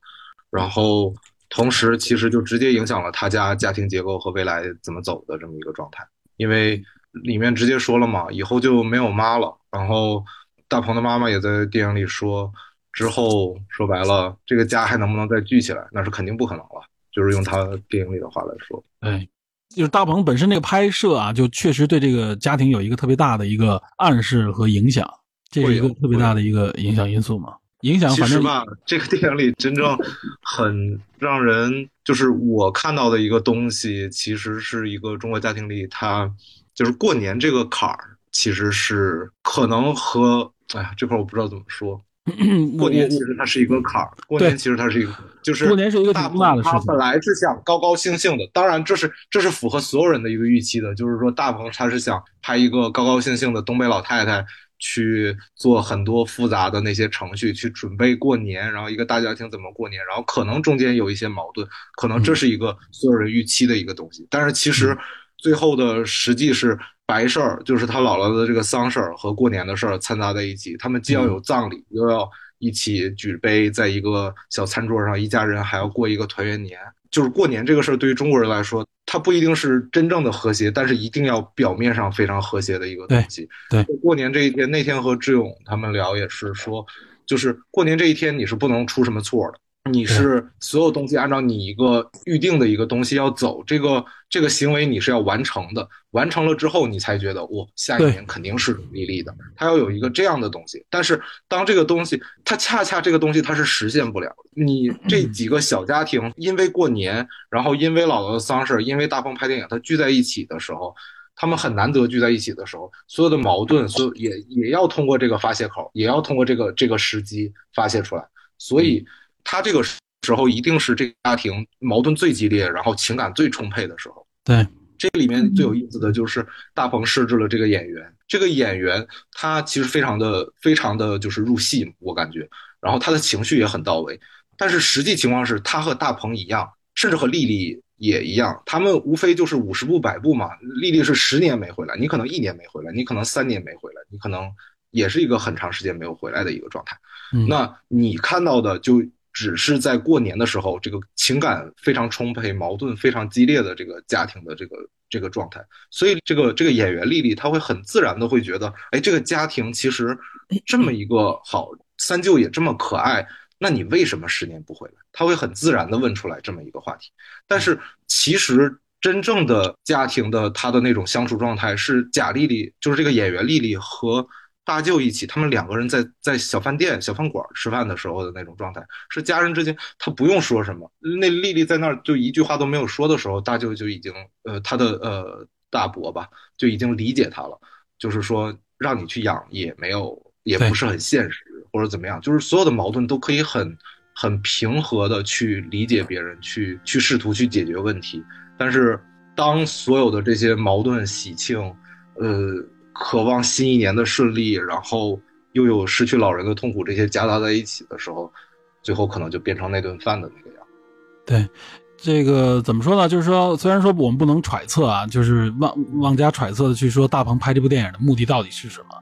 然后同时其实就直接影响了他家家庭结构和未来怎么走的这么一个状态，因为里面直接说了嘛，以后就没有妈了，然后大鹏的妈妈也在电影里说，之后说白了这个家还能不能再聚起来，那是肯定不可能了，就是用他电影里的话来说，哎。就是大鹏本身那个拍摄啊，就确实对这个家庭有一个特别大的一个暗示和影响，这是一个特别大的一个影响因素嘛。影响反正吧，这个电影里真正很让人就是我看到的一个东西，其实是一个中国家庭里，他就是过年这个坎儿，其实是可能和哎呀这块我不知道怎么说。过年其实它是一个坎儿，过年其实它是一个，就是过年是一个大大的事情。他本来是想高高兴兴的，当然这是这是符合所有人的一个预期的，就是说大鹏他是想拍一个高高兴兴的东北老太太去做很多复杂的那些程序，去准备过年，然后一个大家庭怎么过年，然后可能中间有一些矛盾，可能这是一个所有人预期的一个东西，但是其实最后的实际是。白事儿就是他姥姥的这个丧事儿和过年的事儿掺杂在一起，他们既要有葬礼，又要一起举杯，在一个小餐桌上，一家人还要过一个团圆年。就是过年这个事儿，对于中国人来说，它不一定是真正的和谐，但是一定要表面上非常和谐的一个东西。对，过年这一天，那天和志勇他们聊也是说，就是过年这一天你是不能出什么错的。你是所有东西按照你一个预定的一个东西要走，这个这个行为你是要完成的，完成了之后你才觉得哦，下一年肯定是利利的，它要有一个这样的东西。但是当这个东西它恰恰这个东西它是实现不了，你这几个小家庭因为过年，然后因为姥姥的丧事，因为大鹏拍电影，他聚在一起的时候，他们很难得聚在一起的时候，所有的矛盾，所有也也要通过这个发泄口，也要通过这个这个时机发泄出来，所以。他这个时候一定是这个家庭矛盾最激烈，然后情感最充沛的时候。对，这里面最有意思的就是大鹏设置了这个演员，这个演员他其实非常的非常的就是入戏，我感觉，然后他的情绪也很到位。但是实际情况是他和大鹏一样，甚至和丽丽也一样，他们无非就是五十步百步嘛。丽丽是十年没回来，你可能一年没回来，你可能三年没回来，你可能也是一个很长时间没有回来的一个状态。那你看到的就。只是在过年的时候，这个情感非常充沛、矛盾非常激烈的这个家庭的这个这个状态，所以这个这个演员丽丽，她会很自然的会觉得，哎，这个家庭其实这么一个好，三舅也这么可爱，那你为什么十年不回来？她会很自然的问出来这么一个话题。但是其实真正的家庭的她的那种相处状态是贾丽丽，就是这个演员丽丽和。大舅一起，他们两个人在在小饭店、小饭馆吃饭的时候的那种状态，是家人之间，他不用说什么。那丽丽在那儿就一句话都没有说的时候，大舅就已经，呃，他的呃大伯吧，就已经理解他了。就是说，让你去养也没有，也不是很现实，或者怎么样。就是所有的矛盾都可以很很平和的去理解别人，去去试图去解决问题。但是当所有的这些矛盾、喜庆，呃。渴望新一年的顺利，然后又有失去老人的痛苦，这些夹杂在一起的时候，最后可能就变成那顿饭的那个样。对，这个怎么说呢？就是说，虽然说我们不能揣测啊，就是妄妄加揣测的去说大鹏拍这部电影的目的到底是什么，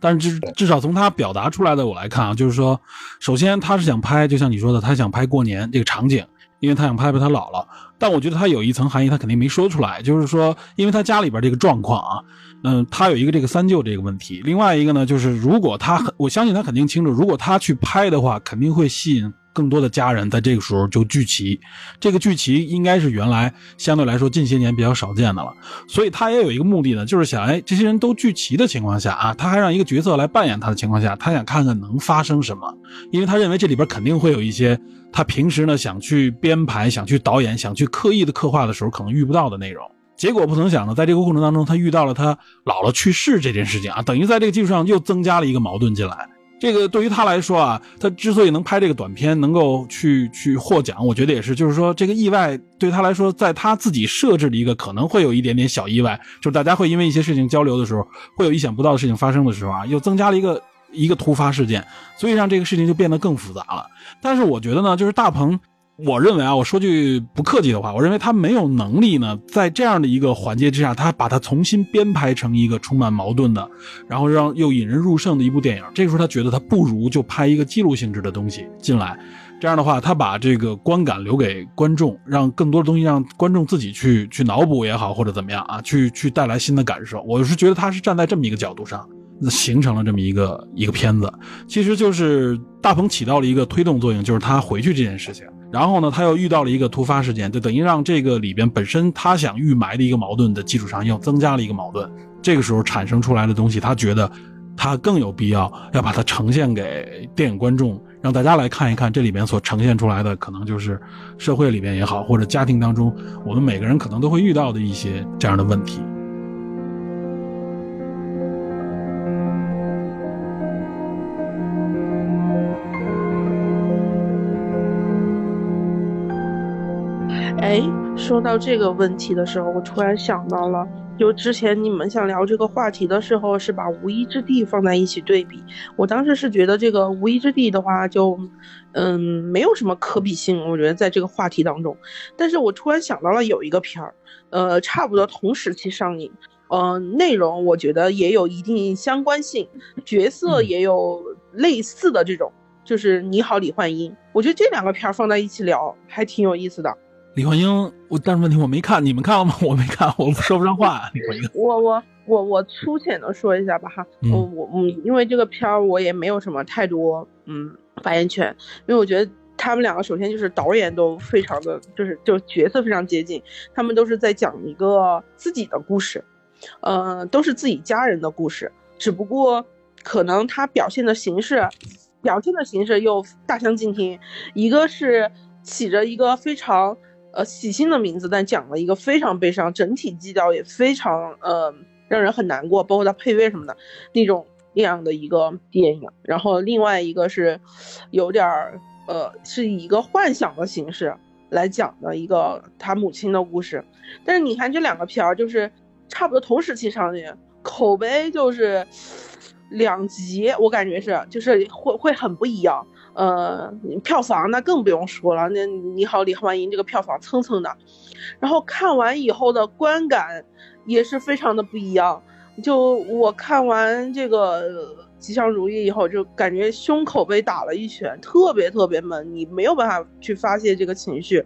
但是至至少从他表达出来的我来看啊，就是说，首先他是想拍，就像你说的，他想拍过年这个场景，因为他想拍拍他姥姥。但我觉得他有一层含义，他肯定没说出来，就是说，因为他家里边这个状况啊。嗯，他有一个这个三舅这个问题，另外一个呢，就是如果他很，我相信他肯定清楚，如果他去拍的话，肯定会吸引更多的家人在这个时候就聚齐，这个聚齐应该是原来相对来说近些年比较少见的了，所以他也有一个目的呢，就是想，哎，这些人都聚齐的情况下啊，他还让一个角色来扮演他的情况下，他想看看能发生什么，因为他认为这里边肯定会有一些他平时呢想去编排、想去导演、想去刻意的刻画的时候可能遇不到的内容。结果不曾想呢，在这个过程当中，他遇到了他姥姥去世这件事情啊，等于在这个基础上又增加了一个矛盾进来。这个对于他来说啊，他之所以能拍这个短片，能够去去获奖，我觉得也是，就是说这个意外对他来说，在他自己设置的一个可能会有一点点小意外，就是大家会因为一些事情交流的时候，会有意想不到的事情发生的时候啊，又增加了一个一个突发事件，所以让这个事情就变得更复杂了。但是我觉得呢，就是大鹏。我认为啊，我说句不客气的话，我认为他没有能力呢，在这样的一个环节之下，他把它重新编排成一个充满矛盾的，然后让又引人入胜的一部电影。这个时候，他觉得他不如就拍一个记录性质的东西进来。这样的话，他把这个观感留给观众，让更多的东西让观众自己去去脑补也好，或者怎么样啊，去去带来新的感受。我是觉得他是站在这么一个角度上，形成了这么一个一个片子。其实就是大鹏起到了一个推动作用，就是他回去这件事情。然后呢，他又遇到了一个突发事件，就等于让这个里边本身他想预埋的一个矛盾的基础上，又增加了一个矛盾。这个时候产生出来的东西，他觉得他更有必要要把它呈现给电影观众，让大家来看一看这里边所呈现出来的，可能就是社会里边也好，或者家庭当中我们每个人可能都会遇到的一些这样的问题。哎，说到这个问题的时候，我突然想到了，就之前你们想聊这个话题的时候，是把《无依之地》放在一起对比。我当时是觉得这个《无依之地》的话，就，嗯，没有什么可比性。我觉得在这个话题当中，但是我突然想到了有一个片儿，呃，差不多同时期上映，呃，内容我觉得也有一定相关性，角色也有类似的这种，就是《你好，李焕英》。我觉得这两个片儿放在一起聊还挺有意思的。李焕英，我但是问题我没看，你们看了吗？我没看，我说不上话。李焕英，我我我我粗浅的说一下吧哈，我我嗯，因为这个片儿我也没有什么太多嗯发言权，因为我觉得他们两个首先就是导演都非常的就是就角色非常接近，他们都是在讲一个自己的故事，呃，都是自己家人的故事，只不过可能他表现的形式，表现的形式又大相径庭，一个是起着一个非常。呃，喜庆的名字，但讲了一个非常悲伤，整体基调也非常呃让人很难过，包括它配乐什么的那种那样的一个电影。然后另外一个是有点儿呃是以一个幻想的形式，来讲的一个他母亲的故事。但是你看这两个片儿，就是差不多同时期上映，口碑就是两极，我感觉是就是会会很不一样。呃，票房那更不用说了，那你好，李焕英这个票房蹭蹭的，然后看完以后的观感也是非常的不一样。就我看完这个。吉祥如意以后就感觉胸口被打了一拳，特别特别闷，你没有办法去发泄这个情绪。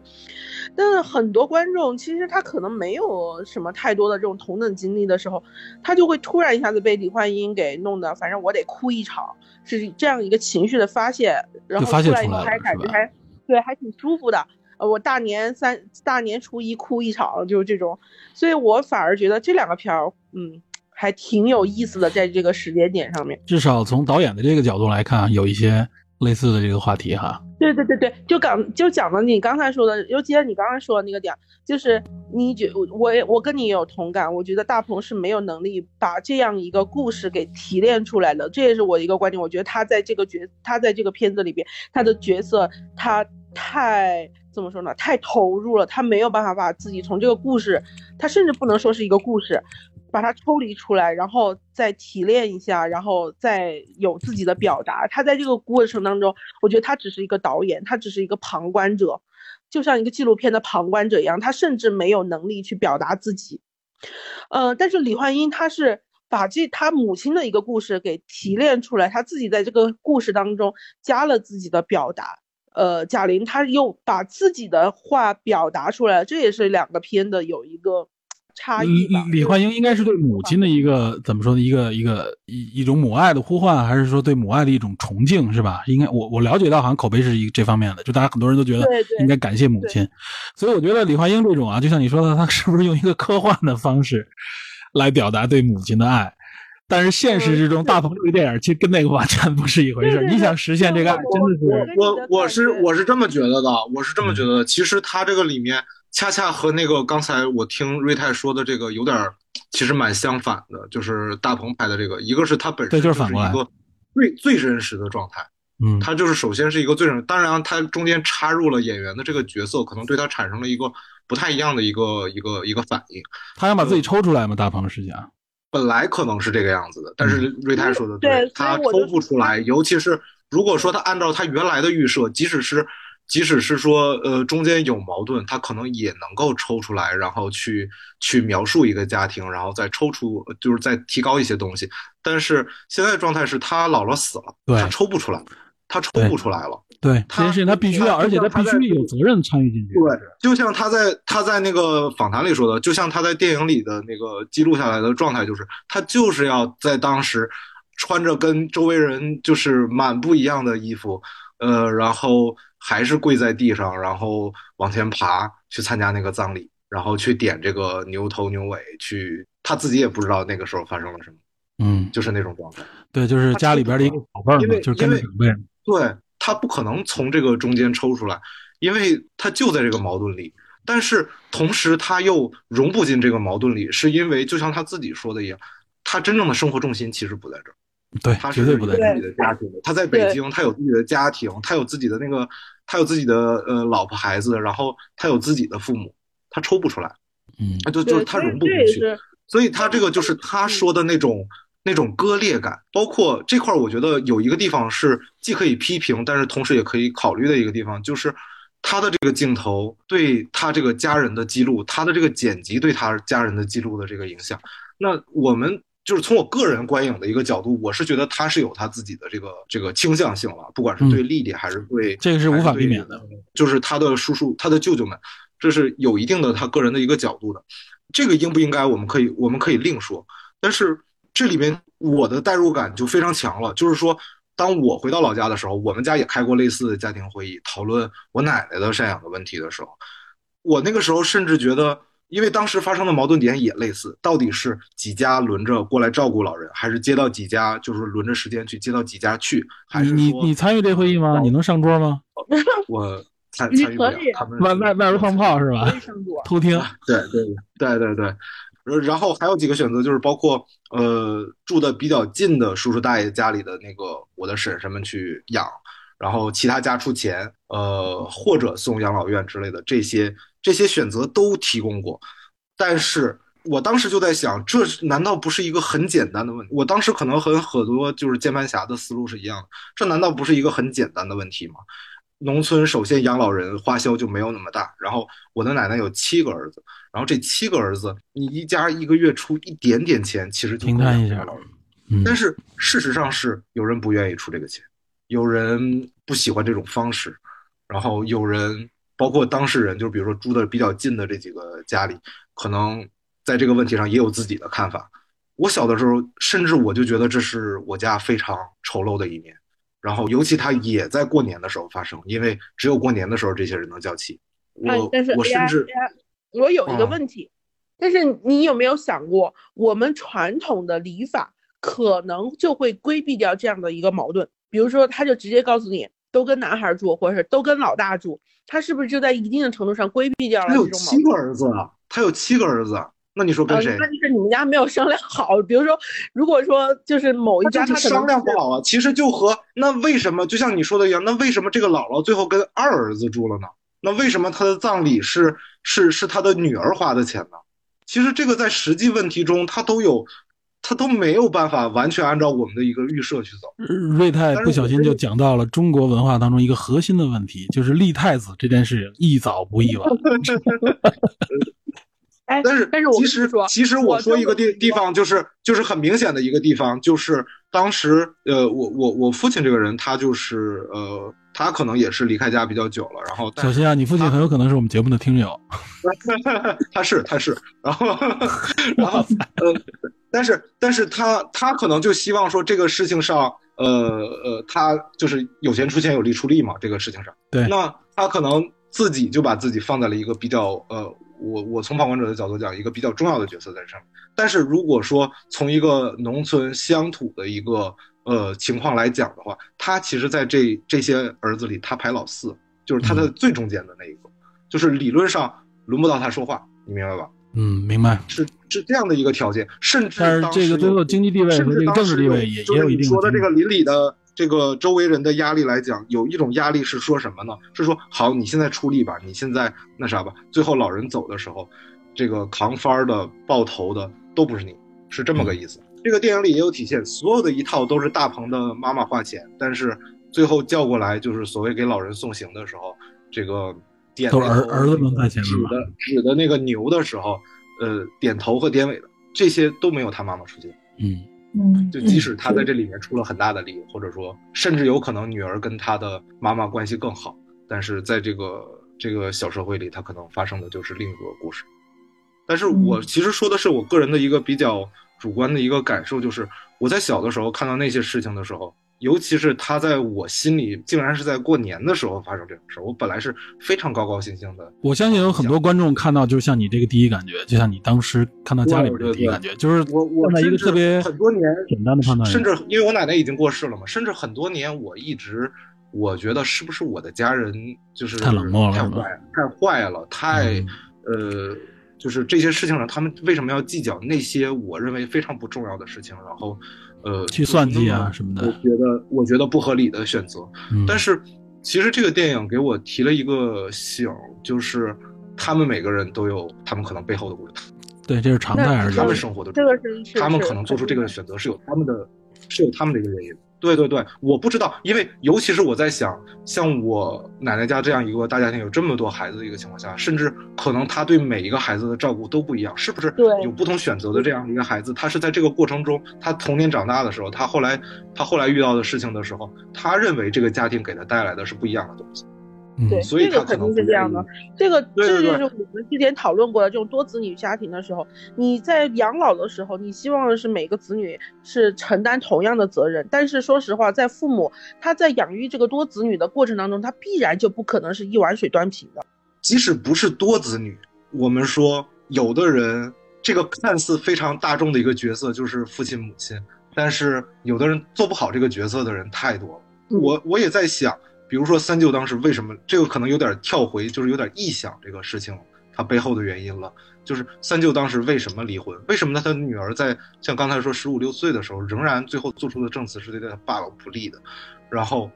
但是很多观众其实他可能没有什么太多的这种同等经历的时候，他就会突然一下子被李焕英给弄的，反正我得哭一场，是这样一个情绪的发泄，然后出来以后还感觉还对还挺舒服的。呃，我大年三大年初一哭一场，就是这种，所以我反而觉得这两个片儿，嗯。还挺有意思的，在这个时间点上面，至少从导演的这个角度来看，有一些类似的这个话题哈。对对对对，就讲就讲的你刚才说的，尤其是你刚才说的那个点，就是你觉我我跟你也有同感，我觉得大鹏是没有能力把这样一个故事给提炼出来的，这也是我一个观点。我觉得他在这个角，他在这个片子里边，他的角色他太怎么说呢？太投入了，他没有办法把自己从这个故事，他甚至不能说是一个故事。把它抽离出来，然后再提炼一下，然后再有自己的表达。他在这个过程当中，我觉得他只是一个导演，他只是一个旁观者，就像一个纪录片的旁观者一样。他甚至没有能力去表达自己。呃，但是李焕英他是把这他母亲的一个故事给提炼出来，他自己在这个故事当中加了自己的表达。呃，贾玲她又把自己的话表达出来，这也是两个片的有一个。差异李李焕英应该是对母亲的一个怎么说呢？一个一个一一种母爱的呼唤，还是说对母爱的一种崇敬，是吧？应该我我了解到，好像口碑是一这方面的，就大家很多人都觉得应该感谢母亲。所以我觉得李焕英这种啊，就像你说的，他是不是用一个科幻的方式来表达对母亲的爱？但是现实之中，大鹏这个电影其实跟那个完全不是一回事。你想实现这个爱，真的是我我是我是这么觉得的，我是这么觉得的。其实他这个里面。恰恰和那个刚才我听瑞泰说的这个有点，其实蛮相反的，就是大鹏拍的这个，一个是他本身就是一个最最真实的状态，嗯，他就是首先是一个最真，当然他中间插入了演员的这个角色，可能对他产生了一个不太一样的一个一个一个反应。他想把自己抽出来吗？大鹏实际上本来可能是这个样子的，但是瑞泰说的对，他抽不出来，尤其是如果说他按照他原来的预设，即使是。即使是说，呃，中间有矛盾，他可能也能够抽出来，然后去去描述一个家庭，然后再抽出，就是再提高一些东西。但是现在的状态是他姥姥死了，他抽不出来，他抽不出来了。对，这件事情他必须要，而且他必须有责任参与进去。对，就像他在他在那个访谈里说的，就像他在电影里的那个记录下来的状态，就是他就是要在当时穿着跟周围人就是蛮不一样的衣服，呃，然后。还是跪在地上，然后往前爬去参加那个葬礼，然后去点这个牛头牛尾，去他自己也不知道那个时候发生了什么，嗯，就是那种状态。对，就是家里边的一个宝贝就是跟着长辈。对他不可能从这个中间抽出来，因为他就在这个矛盾里，但是同时他又融不进这个矛盾里，是因为就像他自己说的一样，他真正的生活重心其实不在这儿。对，他是有自己的家庭的。他在北京，他有自己的家庭，他有自己的那个，他有自己的呃老婆孩子，然后他有自己的父母，他抽不出来，嗯，他就就是他融不进去，所以他这个就是他说的那种那种割裂感。包括这块，我觉得有一个地方是既可以批评，但是同时也可以考虑的一个地方，就是他的这个镜头对他这个家人的记录，他的这个剪辑对他家人的记录的这个影响。那我们。就是从我个人观影的一个角度，我是觉得他是有他自己的这个这个倾向性了，不管是对丽丽还是对这个是无法避免的，就是他的叔叔、他的舅舅们，这是有一定的他个人的一个角度的。这个应不应该，我们可以我们可以另说。但是这里面我的代入感就非常强了，就是说，当我回到老家的时候，我们家也开过类似的家庭会议，讨论我奶奶的赡养的问题的时候，我那个时候甚至觉得。因为当时发生的矛盾点也类似，到底是几家轮着过来照顾老人，还是接到几家就是轮着时间去接到几家去？还是你你参与这会议吗？你能上桌吗？我参参与不了。他们外外外边放炮是吧？偷听。对对对对对。然后还有几个选择，就是包括呃住的比较近的叔叔大爷家里的那个我的婶婶们去养，然后其他家出钱，呃，或者送养老院之类的，这些这些选择都提供过。但是我当时就在想，这难道不是一个很简单的问题？我当时可能和很多就是键盘侠的思路是一样的，这难道不是一个很简单的问题吗？农村首先养老人花销就没有那么大，然后我的奶奶有七个儿子，然后这七个儿子，你一家一个月出一点点钱，其实就平摊一下。但是事实上是有人不愿意出这个钱，有人不喜欢这种方式，然后有人包括当事人，就是比如说住的比较近的这几个家里，可能在这个问题上也有自己的看法。我小的时候，甚至我就觉得这是我家非常丑陋的一面。然后，尤其他也在过年的时候发生，因为只有过年的时候这些人能叫齐。我我甚至我有一个问题，但是你有没有想过，我们传统的礼法可能就会规避掉这样的一个矛盾？比如说，他就直接告诉你都跟男孩住，或者是都跟老大住，他是不是就在一定的程度上规避掉了这种矛盾？他有七个儿子啊，他有七个儿子。那你说跟谁？那就是你们家没有商量好。比如说，如果说就是某一家，他商量不好啊。其实就和那为什么，就像你说的一样，那为什么这个姥姥最后跟二儿子住了呢？那为什么他的葬礼是是是他的女儿花的钱呢？其实这个在实际问题中，他都有，他都没有办法完全按照我们的一个预设去走。瑞泰不小心就讲到了中国文化当中一个核心的问题，就是立太子这件事宜早不宜晚。但是，但是，其实，其实我说一个地地方，就是就是很明显的一个地方，就是当时，呃，我我我父亲这个人，他就是呃，他可能也是离开家比较久了，然后小心啊，你父亲很有可能是我们节目的听友，他是他是，然后 然后呃，但是但是他他可能就希望说这个事情上，呃呃，他就是有钱出钱，有力出力嘛，这个事情上，对，那他可能自己就把自己放在了一个比较呃。我我从旁观者的角度讲，一个比较重要的角色在上面。但是如果说从一个农村乡土的一个呃情况来讲的话，他其实，在这这些儿子里，他排老四，就是他的最中间的那一个，就是理论上轮不到他说话，你明白吧？嗯，明白。是是这样的一个条件，甚至但是这个最后经济地位和这个政治地位也也有一定。说的这个邻里的。这个周围人的压力来讲，有一种压力是说什么呢？是说好，你现在出力吧，你现在那啥吧。最后老人走的时候，这个扛幡的、抱头的都不是你，是这么个意思。这个电影里也有体现，所有的一套都是大鹏的妈妈花钱，但是最后叫过来就是所谓给老人送行的时候，这个点头儿儿子们花钱指的指的那个牛的时候，呃，点头和点尾的这些都没有他妈妈出现。嗯。嗯，就即使他在这里面出了很大的力，或者说甚至有可能女儿跟他的妈妈关系更好，但是在这个这个小社会里，他可能发生的就是另一个故事。但是我其实说的是我个人的一个比较主观的一个感受，就是我在小的时候看到那些事情的时候。尤其是他在我心里，竟然是在过年的时候发生这种事儿。我本来是非常高高兴兴的。我相信有很多观众看到，就像你这个第一感觉，就像你当时看到家里边的第一感觉，就是我我一个特别很多年简单的判断。甚至因为我奶奶已经过世了嘛，甚至很多年我一直我觉得是不是我的家人就是太冷漠了，太坏，太坏了，太呃，就是这些事情上，他们为什么要计较那些我认为非常不重要的事情？然后。呃，去算计啊什么的，我觉得我觉得不合理的选择。但是，其实这个电影给我提了一个醒，就是他们每个人都有他们可能背后的故事。对，这是常态，而他们生活的，这个是他们可能做出这个选择是有他们的，是有他们的一个原因。对对对，我不知道，因为尤其是我在想，像我奶奶家这样一个大家庭，有这么多孩子的一个情况下，甚至可能他对每一个孩子的照顾都不一样，是不是？对，有不同选择的这样的一个孩子，他是在这个过程中，他童年长大的时候，他后来他后来遇到的事情的时候，他认为这个家庭给他带来的是不一样的东西。对，所以这个肯定是这样的。这个这就是我们之前讨论过的这种多子女家庭的时候，你在养老的时候，你希望的是每个子女是承担同样的责任。但是说实话，在父母他在养育这个多子女的过程当中，他必然就不可能是一碗水端平的。即使不是多子女，我们说有的人这个看似非常大众的一个角色就是父亲母亲，但是有的人做不好这个角色的人太多了。我我也在想。比如说三舅当时为什么这个可能有点跳回，就是有点臆想这个事情，他背后的原因了。就是三舅当时为什么离婚？为什么呢他女儿在像刚才说十五六岁的时候，仍然最后做出的证词是对他爸爸不利的？然后，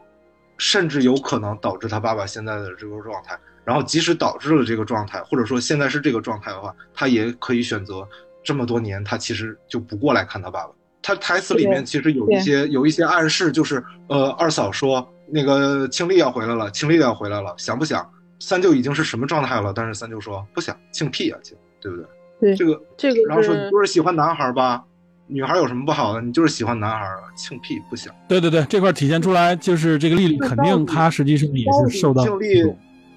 甚至有可能导致他爸爸现在的这个状态。然后，即使导致了这个状态，或者说现在是这个状态的话，他也可以选择这么多年，他其实就不过来看他爸爸。他台词里面其实有一些有一些暗示，就是呃，二嫂说那个庆丽要回来了，庆丽要回来了，想不想？三舅已经是什么状态了？但是三舅说不想，庆屁啊，庆，对不对？对，这个这个，然后说你不是喜欢男孩吧？女孩有什么不好的？你就是喜欢男孩啊，庆屁不想。对对对，这块体现出来就是这个丽丽肯定她实际上也是受到庆丽，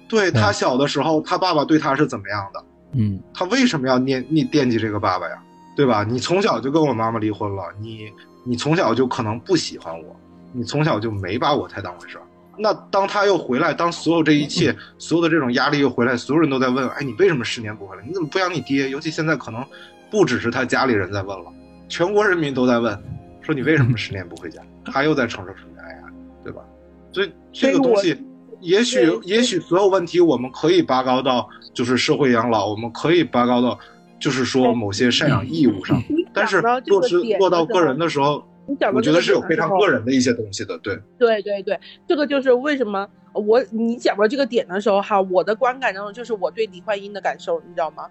对她小的时候，她爸爸对她是怎么样的？嗯，她为什么要念念惦记这个爸爸呀？对吧？你从小就跟我妈妈离婚了，你你从小就可能不喜欢我，你从小就没把我太当回事儿。那当他又回来，当所有这一切，所有的这种压力又回来，所有人都在问：哎，你为什么十年不回来？你怎么不养你爹？尤其现在可能不只是他家里人在问了，全国人民都在问，说你为什么十年不回家？他又在承受什么压力，对吧？所以这个东西，也许也许所有问题我们可以拔高到就是社会养老，我们可以拔高到。就是说某些赡养义务上，但是落实落到个人的时候，我觉得是有非常个人的一些东西的。对，对对对，这个就是为什么我你讲到这个点的时候哈，我的观感当中就是我对李焕英的感受，你知道吗？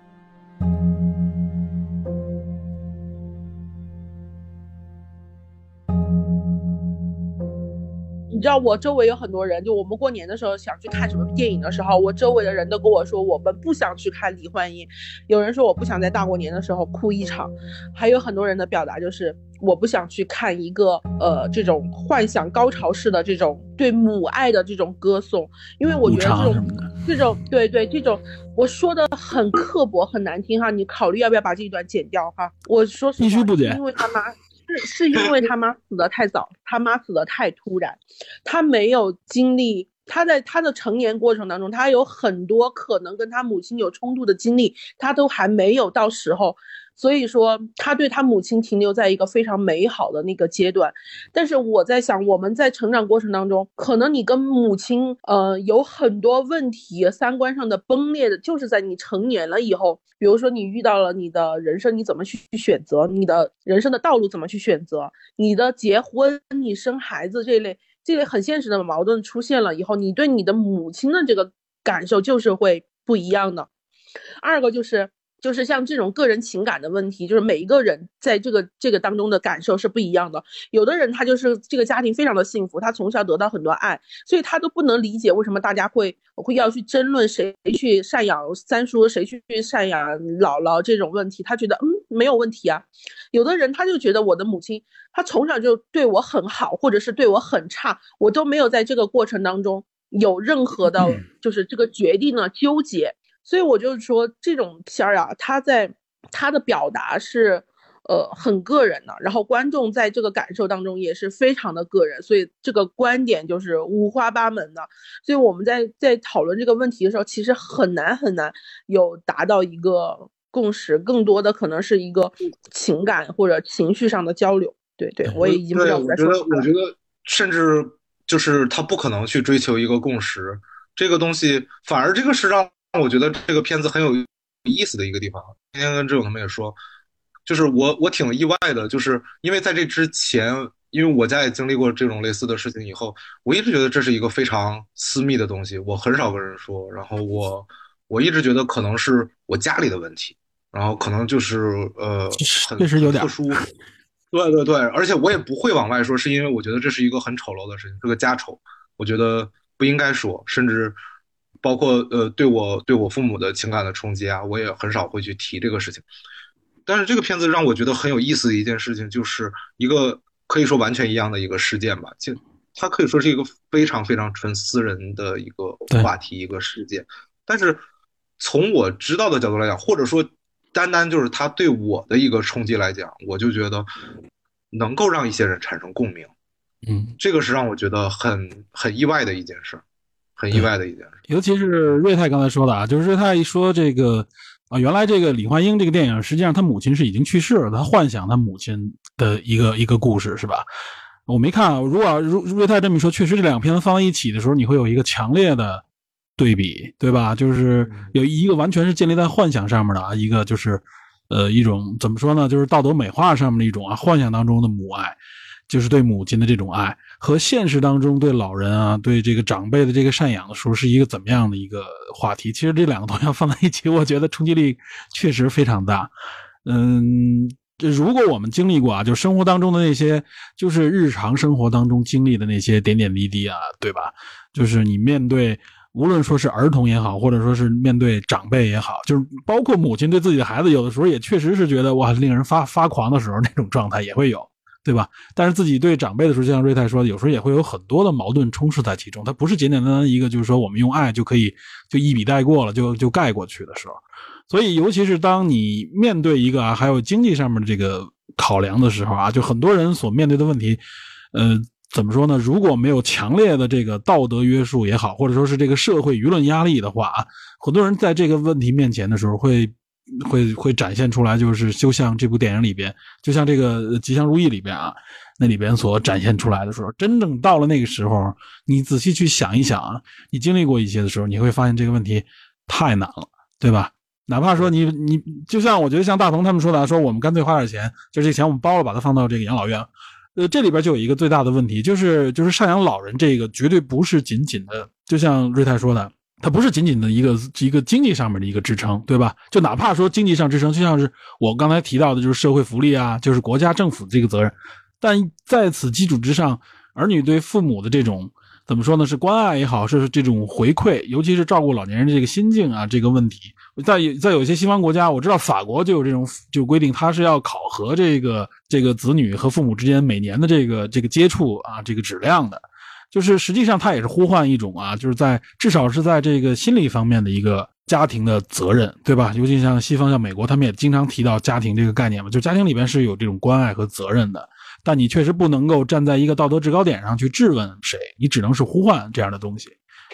你知道我周围有很多人，就我们过年的时候想去看什么电影的时候，我周围的人都跟我说，我们不想去看李焕英。有人说我不想在大过年的时候哭一场，还有很多人的表达就是我不想去看一个呃这种幻想高潮式的这种对母爱的这种歌颂，因为我觉得这种这种对对这种我说的很刻薄很难听哈，你考虑要不要把这一段剪掉哈？我说必须不剪，因为他妈。是是因为他妈死的太早，他妈死的太突然，他没有经历，他在他的成年过程当中，他有很多可能跟他母亲有冲突的经历，他都还没有到时候。所以说，他对他母亲停留在一个非常美好的那个阶段。但是我在想，我们在成长过程当中，可能你跟母亲，呃，有很多问题，三观上的崩裂的，就是在你成年了以后。比如说，你遇到了你的人生，你怎么去选择？你的人生的道路怎么去选择？你的结婚、你生孩子这类这类很现实的矛盾出现了以后，你对你的母亲的这个感受就是会不一样的。二个就是。就是像这种个人情感的问题，就是每一个人在这个这个当中的感受是不一样的。有的人他就是这个家庭非常的幸福，他从小得到很多爱，所以他都不能理解为什么大家会会要去争论谁去赡养三叔，谁去赡养姥姥这种问题。他觉得嗯没有问题啊。有的人他就觉得我的母亲，他从小就对我很好，或者是对我很差，我都没有在这个过程当中有任何的，就是这个决定呢纠结。所以我就说，这种片儿啊，他在他的表达是，呃，很个人的，然后观众在这个感受当中也是非常的个人，所以这个观点就是五花八门的。所以我们在在讨论这个问题的时候，其实很难很难有达到一个共识，更多的可能是一个情感或者情绪上的交流。对对，我也已经不知道我觉得，我觉得，甚至就是他不可能去追求一个共识，这个东西反而这个是让。我觉得这个片子很有意思的一个地方，今天跟志勇他们也说，就是我我挺意外的，就是因为在这之前，因为我家也经历过这种类似的事情以后，我一直觉得这是一个非常私密的东西，我很少跟人说。然后我我一直觉得可能是我家里的问题，然后可能就是呃确实有点特殊，对对对，而且我也不会往外说，是因为我觉得这是一个很丑陋的事情，是个家丑，我觉得不应该说，甚至。包括呃，对我对我父母的情感的冲击啊，我也很少会去提这个事情。但是这个片子让我觉得很有意思的一件事情，就是一个可以说完全一样的一个事件吧，就它可以说是一个非常非常纯私人的一个话题一个事件。但是从我知道的角度来讲，或者说单单就是它对我的一个冲击来讲，我就觉得能够让一些人产生共鸣。嗯，这个是让我觉得很很意外的一件事。很意外的一件事，尤其是瑞泰刚才说的啊，就是瑞泰一说这个啊，原来这个李焕英这个电影，实际上他母亲是已经去世了，他幻想他母亲的一个一个故事，是吧？我没看，如果如瑞泰这么说，确实这两片子放在一起的时候，你会有一个强烈的对比，对吧？就是有一个完全是建立在幻想上面的啊，一个就是呃一种怎么说呢？就是道德美化上面的一种啊，幻想当中的母爱。就是对母亲的这种爱，和现实当中对老人啊、对这个长辈的这个赡养的时候是一个怎么样的一个话题？其实这两个东西放在一起，我觉得冲击力确实非常大。嗯，如果我们经历过啊，就生活当中的那些，就是日常生活当中经历的那些点点滴滴啊，对吧？就是你面对。无论说是儿童也好，或者说是面对长辈也好，就是包括母亲对自己的孩子，有的时候也确实是觉得哇，令人发发狂的时候，那种状态也会有，对吧？但是自己对长辈的时候，就像瑞泰说的，有时候也会有很多的矛盾充斥在其中，它不是简简单单一个，就是说我们用爱就可以就一笔带过了，就就盖过去的时候。所以，尤其是当你面对一个啊，还有经济上面的这个考量的时候啊，就很多人所面对的问题，呃。怎么说呢？如果没有强烈的这个道德约束也好，或者说是这个社会舆论压力的话啊，很多人在这个问题面前的时候，会会会展现出来，就是就像这部电影里边，就像这个《吉祥如意》里边啊，那里边所展现出来的时候，真正到了那个时候，你仔细去想一想啊，你经历过一些的时候，你会发现这个问题太难了，对吧？哪怕说你你就像我觉得像大鹏他们说的，说我们干脆花点钱，就这钱我们包了，把它放到这个养老院。呃，这里边就有一个最大的问题，就是就是赡养老人这个绝对不是仅仅的，就像瑞泰说的，它不是仅仅的一个一个经济上面的一个支撑，对吧？就哪怕说经济上支撑，就像是我刚才提到的，就是社会福利啊，就是国家政府这个责任，但在此基础之上，儿女对父母的这种。怎么说呢？是关爱也好，是这种回馈，尤其是照顾老年人这个心境啊，这个问题，在在有些西方国家，我知道法国就有这种就规定，它是要考核这个这个子女和父母之间每年的这个这个接触啊，这个质量的，就是实际上它也是呼唤一种啊，就是在至少是在这个心理方面的一个家庭的责任，对吧？尤其像西方，像美国，他们也经常提到家庭这个概念嘛，就家庭里边是有这种关爱和责任的。但你确实不能够站在一个道德制高点上去质问谁，你只能是呼唤这样的东西。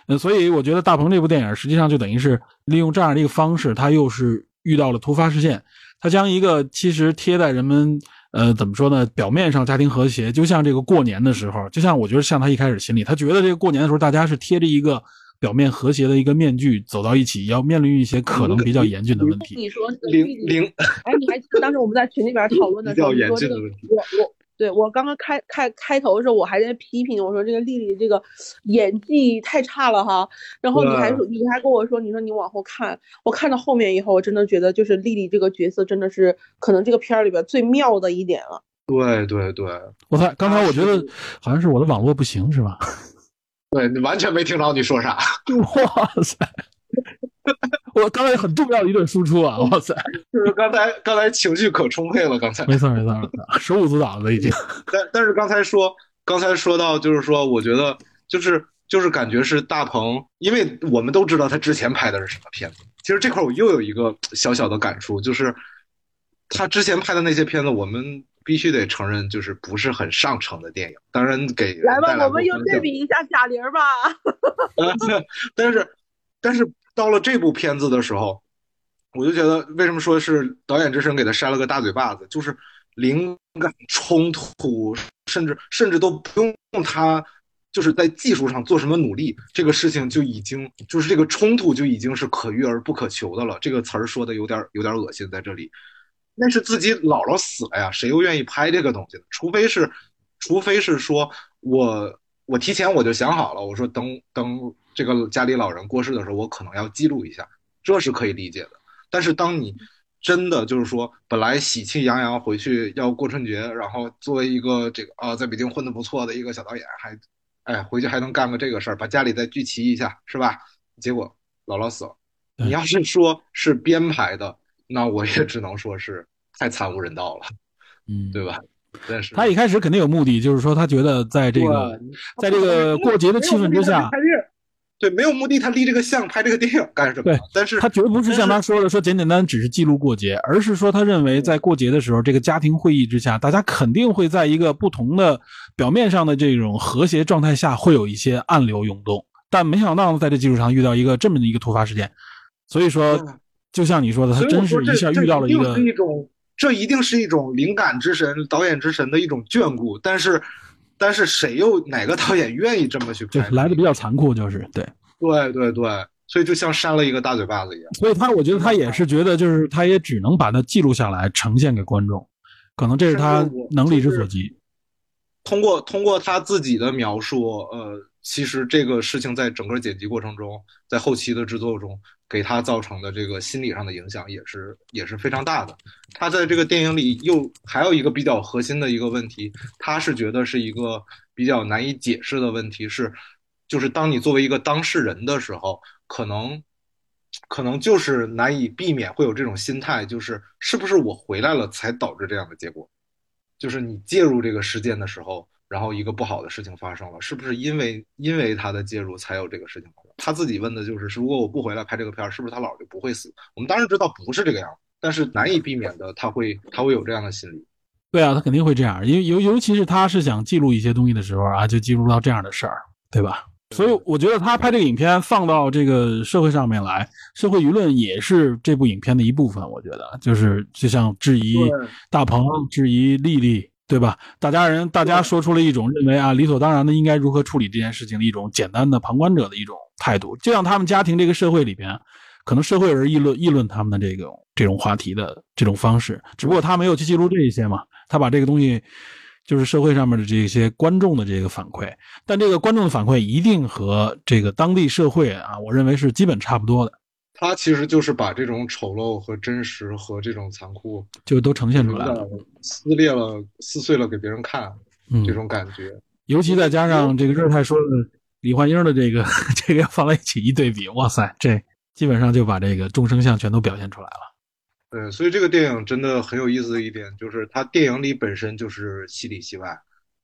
嗯，所以我觉得大鹏这部电影实际上就等于是利用这样的一个方式，他又是遇到了突发事件，他将一个其实贴在人们呃怎么说呢，表面上家庭和谐，就像这个过年的时候，就像我觉得像他一开始心里，他觉得这个过年的时候大家是贴着一个表面和谐的一个面具走到一起，要面临一些可能比较严峻的问题。你说零零，哎，你还记得当时我们在群里边讨论的时候，你说这个我我。对我刚刚开开开头的时候，我还在批评我说这个丽丽这个演技太差了哈。然后你还说你还跟我说，你说你往后看，我看到后面以后，我真的觉得就是丽丽这个角色真的是可能这个片儿里边最妙的一点了。对对对，我操！刚才我觉得好像是我的网络不行是吧？对你完全没听着你说啥。哇塞！我刚才很重要的一顿输出啊！哇塞，就是刚才刚才情绪可充沛了，刚才没错没错，手舞足蹈的已经。但但是刚才说刚才说到就是说，我觉得就是就是感觉是大鹏，因为我们都知道他之前拍的是什么片子。其实这块我又有一个小小的感触，就是他之前拍的那些片子，我们必须得承认，就是不是很上乘的电影。当然给来吧，我们又对比一下贾玲吧。但是但是。到了这部片子的时候，我就觉得为什么说是导演之神给他扇了个大嘴巴子，就是灵感冲突，甚至甚至都不用他就是在技术上做什么努力，这个事情就已经就是这个冲突就已经是可遇而不可求的了。这个词儿说的有点有点恶心，在这里，那是自己姥姥死了呀，谁又愿意拍这个东西呢？除非是，除非是说我我提前我就想好了，我说等等。这个家里老人过世的时候，我可能要记录一下，这是可以理解的。但是当你真的就是说，本来喜气洋洋回去要过春节，然后作为一个这个啊，在北京混得不错的一个小导演，还哎回去还能干个这个事儿，把家里再聚齐一下，是吧？结果姥姥死了。你要是说是编排的，那我也只能说是太惨无人道了，嗯，对吧？但是他一开始肯定有目的，就是说他觉得在这个在这个过节的气氛之下。对，没有目的，他立这个像拍这个电影干什么？对，但是他绝不是像他说的说简简单单只是记录过节，而是说他认为在过节的时候，这个家庭会议之下，大家肯定会在一个不同的表面上的这种和谐状态下，会有一些暗流涌动。但没想到在这基础上遇到一个这么的一个突发事件，所以说，就像你说的，他真是一下遇到了一个一种，这一定是一种灵感之神、导演之神的一种眷顾，但是。但是谁又哪个导演愿意这么去拍？来的比较残酷，就是对，对对对，所以就像扇了一个大嘴巴子一样。所以他，我觉得他也是觉得，就是他也只能把它记录下来，呈现给观众，可能这是他能力之所及。通过通过他自己的描述，呃，其实这个事情在整个剪辑过程中，在后期的制作中，给他造成的这个心理上的影响也是也是非常大的。他在这个电影里又还有一个比较核心的一个问题，他是觉得是一个比较难以解释的问题，是就是当你作为一个当事人的时候，可能可能就是难以避免会有这种心态，就是是不是我回来了才导致这样的结果。就是你介入这个事件的时候，然后一个不好的事情发生了，是不是因为因为他的介入才有这个事情发生？他自己问的就是，如果我不回来拍这个片儿，是不是他姥就不会死？我们当然知道不是这个样子，但是难以避免的，他会他会有这样的心理。对啊，他肯定会这样，因为尤尤其是他是想记录一些东西的时候啊，就记录到这样的事儿，对吧？所以我觉得他拍这个影片放到这个社会上面来，社会舆论也是这部影片的一部分。我觉得就是就像质疑大鹏、质疑丽丽。对吧？大家人，大家说出了一种认为啊，理所当然的应该如何处理这件事情的一种简单的旁观者的一种态度，就像他们家庭这个社会里边，可能社会人议论议论他们的这种这种话题的这种方式，只不过他没有去记录这一些嘛，他把这个东西就是社会上面的这些观众的这个反馈，但这个观众的反馈一定和这个当地社会啊，我认为是基本差不多的。他其实就是把这种丑陋和真实和这种残酷，就都呈现出来了，撕裂了、撕碎了给别人看，这种感觉。尤其再加上这个热泰说的李焕英的这个 这个放在一起一对比，哇塞，这基本上就把这个众生相全都表现出来了。对，所以这个电影真的很有意思的一点就是，它电影里本身就是戏里戏外，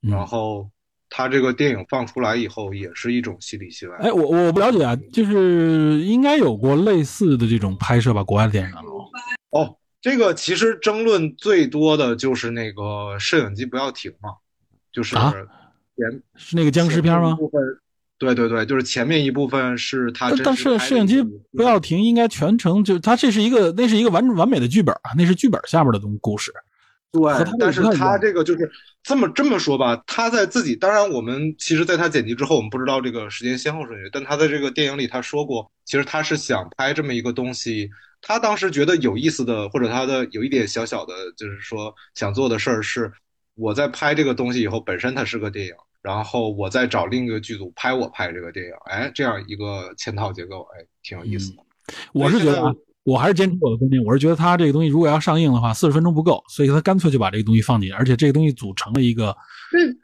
然后。他这个电影放出来以后，也是一种戏里戏外。哎，我我不了解啊，就是应该有过类似的这种拍摄吧？国外的电影哦，这个其实争论最多的就是那个摄影机不要停嘛，就是前是那个僵尸片吗？部分，对对对，就是前面一部分是他。但是摄影机不要停，应该全程就他这是一个那是一个完完美的剧本啊，那是剧本下面的东故事。对，但是他这个就是这么这么说吧，他在自己当然，我们其实，在他剪辑之后，我们不知道这个时间先后顺序，但他在这个电影里他说过，其实他是想拍这么一个东西，他当时觉得有意思的，或者他的有一点小小的，就是说想做的事儿是，我在拍这个东西以后，本身它是个电影，然后我再找另一个剧组拍我拍这个电影，哎，这样一个嵌套结构，哎，挺有意思的。我是觉得。我还是坚持我的观点，我是觉得他这个东西如果要上映的话，四十分钟不够，所以他干脆就把这个东西放进去，而且这个东西组成了一个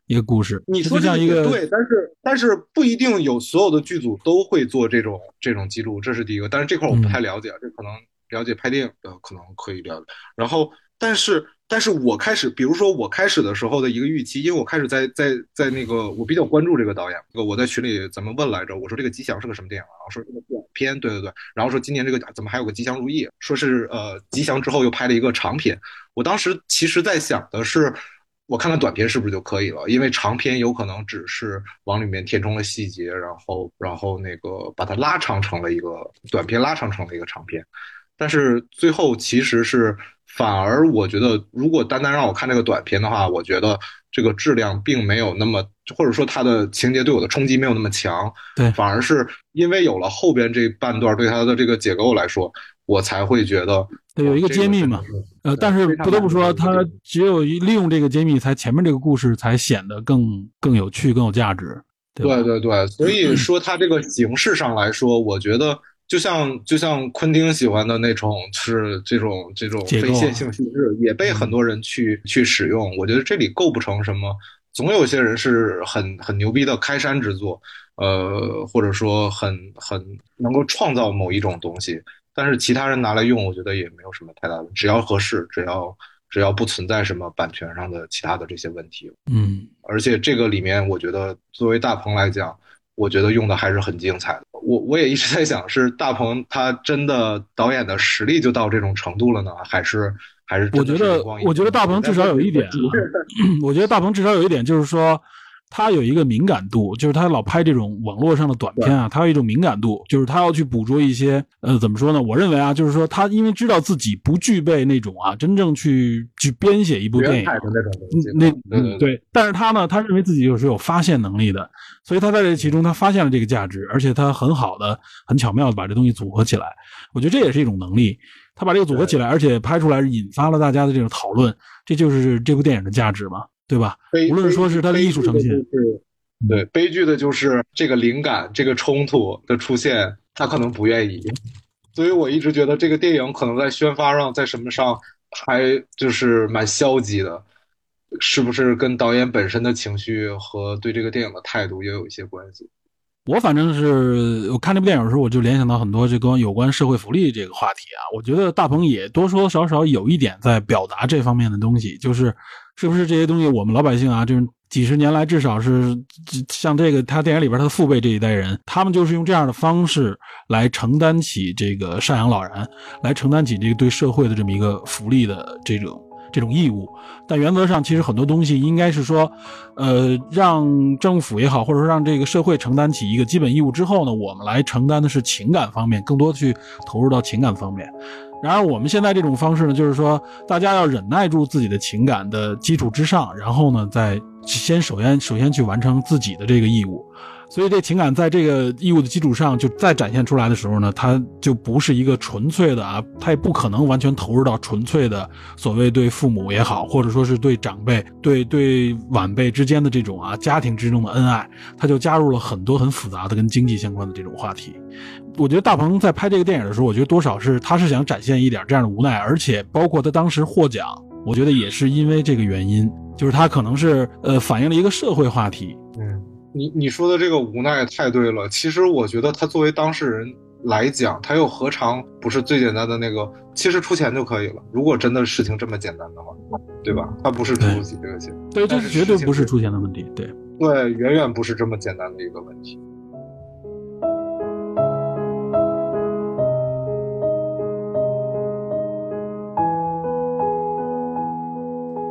一个故事。你说像一个对，但是但是不一定有所有的剧组都会做这种这种记录，这是第一个。但是这块我不太了解，这可能了解拍电影的可能可以了解。然后，但是。但是我开始，比如说我开始的时候的一个预期，因为我开始在在在那个我比较关注这个导演，我在群里咱们问来着，我说这个吉祥是个什么电影啊？说这个短片，对对对，然后说今年这个怎么还有个吉祥如意？说是呃吉祥之后又拍了一个长片。我当时其实在想的是，我看看短片是不是就可以了？因为长片有可能只是往里面填充了细节，然后然后那个把它拉长成了一个短片，拉长成了一个长片。但是最后其实是。反而我觉得，如果单单让我看这个短片的话，我觉得这个质量并没有那么，或者说它的情节对我的冲击没有那么强。对，反而是因为有了后边这半段对它的这个结构来说，我才会觉得有一个揭秘嘛。呃，但是不得不说，它只有利用这个揭秘，才前面这个故事才显得更更有趣、更有价值。对对对，所以 说它这个形式上来说，我觉得。就像就像昆汀喜欢的那种是这种这种非线性叙事，也被很多人去去使用。我觉得这里构不成什么，总有些人是很很牛逼的开山之作，呃，或者说很很能够创造某一种东西。但是其他人拿来用，我觉得也没有什么太大的，只要合适，只要只要不存在什么版权上的其他的这些问题。嗯，而且这个里面，我觉得作为大鹏来讲。我觉得用的还是很精彩的。我我也一直在想，是大鹏他真的导演的实力就到这种程度了呢，还是还是？我觉得，我觉得大鹏至少有一点，我觉得大鹏至少有一点就是说。他有一个敏感度，就是他老拍这种网络上的短片啊，他有一种敏感度，就是他要去捕捉一些，呃，怎么说呢？我认为啊，就是说他因为知道自己不具备那种啊，真正去去编写一部电影那种东西，那对，但是他呢，他认为自己又是有发现能力的，所以他在这其中他发现了这个价值，而且他很好的、很巧妙的把这东西组合起来，我觉得这也是一种能力。他把这个组合起来，而且拍出来引发了大家的这种讨论，这就是这部电影的价值嘛。对吧？无论说是他的艺术呈现，对，悲剧的就是这个灵感、这个冲突的出现，他可能不愿意。所以我一直觉得这个电影可能在宣发上，在什么上还就是蛮消极的，是不是跟导演本身的情绪和对这个电影的态度也有一些关系？我反正是我看这部电影的时候，我就联想到很多这个有关社会福利这个话题啊。我觉得大鹏也多多少少有一点在表达这方面的东西，就是是不是这些东西我们老百姓啊，就是几十年来至少是像这个他电影里边他的父辈这一代人，他们就是用这样的方式来承担起这个赡养老人，来承担起这个对社会的这么一个福利的这种。这种义务，但原则上其实很多东西应该是说，呃，让政府也好，或者说让这个社会承担起一个基本义务之后呢，我们来承担的是情感方面，更多的去投入到情感方面。然而我们现在这种方式呢，就是说大家要忍耐住自己的情感的基础之上，然后呢，再先首先首先去完成自己的这个义务。所以这情感在这个义务的基础上，就再展现出来的时候呢，它就不是一个纯粹的啊，它也不可能完全投入到纯粹的所谓对父母也好，或者说是对长辈、对对晚辈之间的这种啊家庭之中的恩爱，它就加入了很多很复杂的跟经济相关的这种话题。我觉得大鹏在拍这个电影的时候，我觉得多少是他是想展现一点这样的无奈，而且包括他当时获奖，我觉得也是因为这个原因，就是他可能是呃反映了一个社会话题，你你说的这个无奈太对了。其实我觉得他作为当事人来讲，他又何尝不是最简单的那个？其实出钱就可以了。如果真的事情这么简单的话，对吧？他不是出不起这个钱，对，这是绝对不是出钱的问题。对，对，远远不是这么简单的一个问题。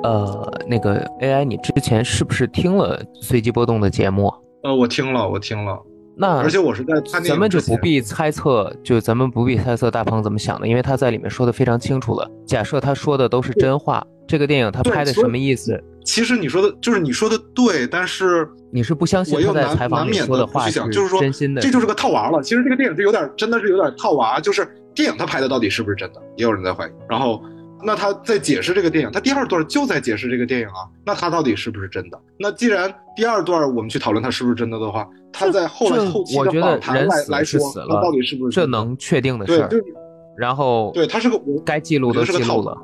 呃，那个 AI，你之前是不是听了随机波动的节目？呃，我听了，我听了。那而且我是在咱们就不必猜测，就咱们不必猜测大鹏怎么想的，因为他在里面说的非常清楚了。假设他说的都是真话，这个电影他拍的什么意思？其实你说的就是你说的对，但是你是不相信他在采访里说的话是真心的，这就是个套娃了。其实这个电影是有点，真的是有点套娃，就是电影他拍的到底是不是真的，也有人在怀疑。然后。那他在解释这个电影，他第二段就在解释这个电影啊。那他到底是不是真的？那既然第二段我们去讨论他是不是真的的话，他在后来后期的访谈来来说，他到底是不是这能确定的事儿？然后对他是个该记录的记录了，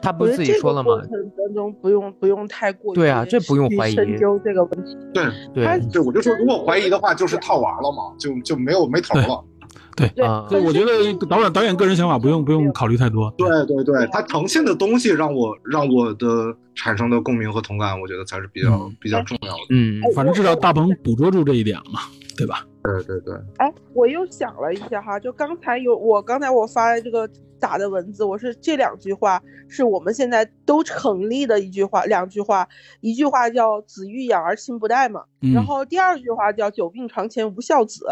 他不是自己说了吗？当中不用不用太过对啊，这不用怀疑深究这个问题。对对对，我就说如果怀疑的话，就是套娃了嘛，就就没有没头了。对啊，所以我觉得导演导演个人想法不用不用考虑太多。对对对，他呈现的东西让我让我的产生的共鸣和同感，我觉得才是比较比较重要的。嗯，反正至少大鹏捕捉住这一点了嘛，对吧？对对对。哎，我又想了一下哈，就刚才有我刚才我发的这个打的文字，我是这两句话是我们现在都成立的一句话，两句话，一句话叫“子欲养而亲不待”嘛，然后第二句话叫“久病床前无孝子”。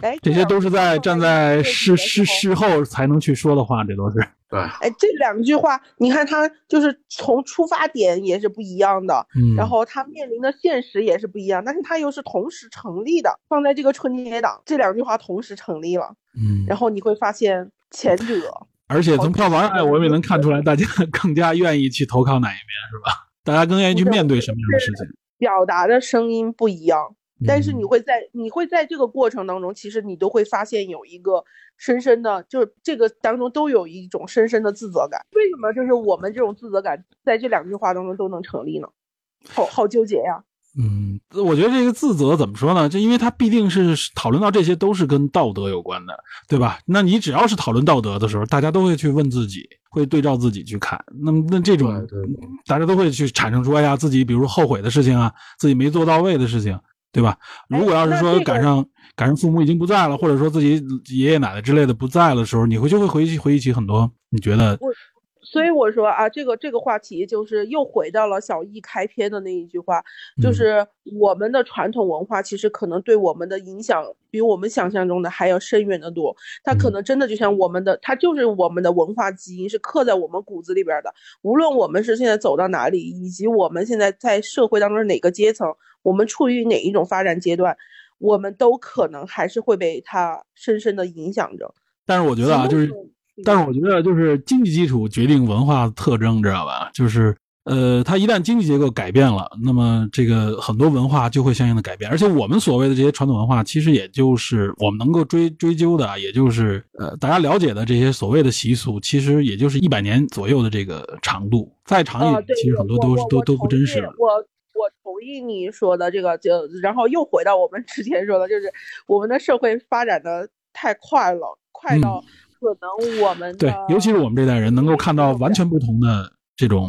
对，这些都是在站在事事事后才能去说的话，这都是对。哎，这两句话，你看他就是从出发点也是不一样的，嗯，然后他面临的现实也是不一样，但是他又是同时成立的，放在这个春节档，这两句话同时成立了，嗯，然后你会发现前者，而且从票房上，我们也能看出来，大家更加愿意去投靠哪一边，是吧？大家更愿意去面对什么样的事情，表达的声音不一样。但是你会在你会在这个过程当中，其实你都会发现有一个深深的，就是这个当中都有一种深深的自责感。为什么就是我们这种自责感在这两句话当中都能成立呢？好好纠结呀。嗯，我觉得这个自责怎么说呢？就因为它必定是讨论到这些都是跟道德有关的，对吧？那你只要是讨论道德的时候，大家都会去问自己，会对照自己去看。那么那这种大家都会去产生出哎呀自己比如后悔的事情啊，自己没做到位的事情。对吧？如果要是说赶上赶上父母已经不在了，或者说自己爷爷奶奶之类的不在了的时候，你会就会回忆回忆起很多，你觉得？所以我说啊，这个这个话题就是又回到了小易开篇的那一句话，就是我们的传统文化其实可能对我们的影响比我们想象中的还要深远的多。它可能真的就像我们的，它就是我们的文化基因，是刻在我们骨子里边的。无论我们是现在走到哪里，以及我们现在在社会当中哪个阶层，我们处于哪一种发展阶段，我们都可能还是会被它深深的影响着。但是我觉得啊，就是。但是我觉得，就是经济基础决定文化特征，知道吧？就是，呃，它一旦经济结构改变了，那么这个很多文化就会相应的改变。而且我们所谓的这些传统文化，其实也就是我们能够追追究的，也就是呃大家了解的这些所谓的习俗，其实也就是一百年左右的这个长度，再长一点，其实很多都是都都不真实了。我我同意你说的这个，就然后又回到我们之前说的，就是我们的社会发展的太快了，快到可能我们对，尤其是我们这代人能够看到完全不同的这种。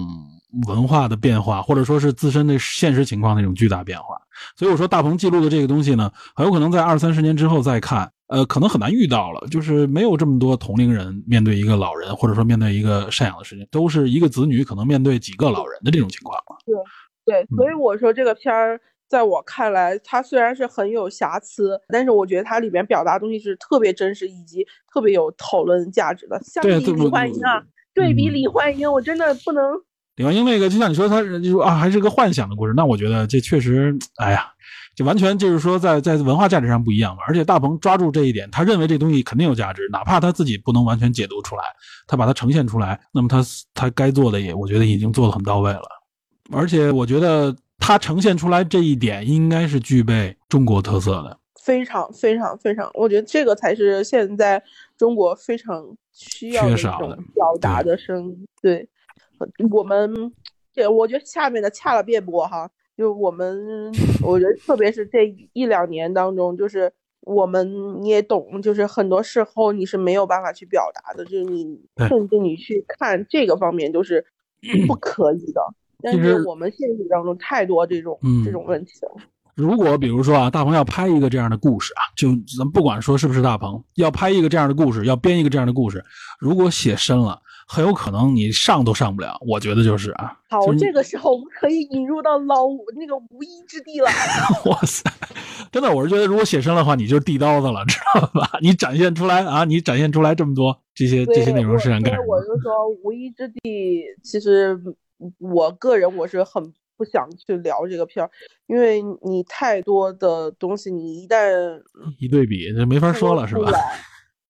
文化的变化，或者说是自身的现实情况的一种巨大变化，所以我说大鹏记录的这个东西呢，很有可能在二三十年之后再看，呃，可能很难遇到了，就是没有这么多同龄人面对一个老人，或者说面对一个赡养的事情，都是一个子女可能面对几个老人的这种情况了。对对，所以我说这个片儿，在我看来，它虽然是很有瑕疵，但是我觉得它里面表达东西是特别真实，以及特别有讨论价值的。相比李焕英啊，对比李焕英，我真的不能。李焕英那个，就像你说，他就说啊，还是个幻想的故事。那我觉得这确实，哎呀，就完全就是说，在在文化价值上不一样嘛。而且大鹏抓住这一点，他认为这东西肯定有价值，哪怕他自己不能完全解读出来，他把它呈现出来，那么他他该做的也，我觉得已经做的很到位了。而且我觉得他呈现出来这一点，应该是具备中国特色的，非常非常非常，我觉得这个才是现在中国非常需要的一种表达的声音，对。我们这，我觉得下面的恰了别播哈。就我们，我觉得特别是这一两年当中，就是我们你也懂，就是很多时候你是没有办法去表达的，就是你甚至你去看这个方面都是 不可以的。但是我们现实当中太多这种这种问题了。如果比如说啊，大鹏要拍一个这样的故事啊，就咱不管说是不是大鹏要拍一个这样的故事，要编一个这样的故事，如果写深了。很有可能你上都上不了，我觉得就是啊。好，这个时候我们可以引入到老那个无依之地了。哇塞，真的，我是觉得如果写深的话，你就是地刀子了，知道吧？你展现出来啊，你展现出来这么多这些这些内容是想干什么？我就说无依之地，其实我个人我是很不想去聊这个片儿，因为你太多的东西，你一旦一对比，就没法说了，是吧？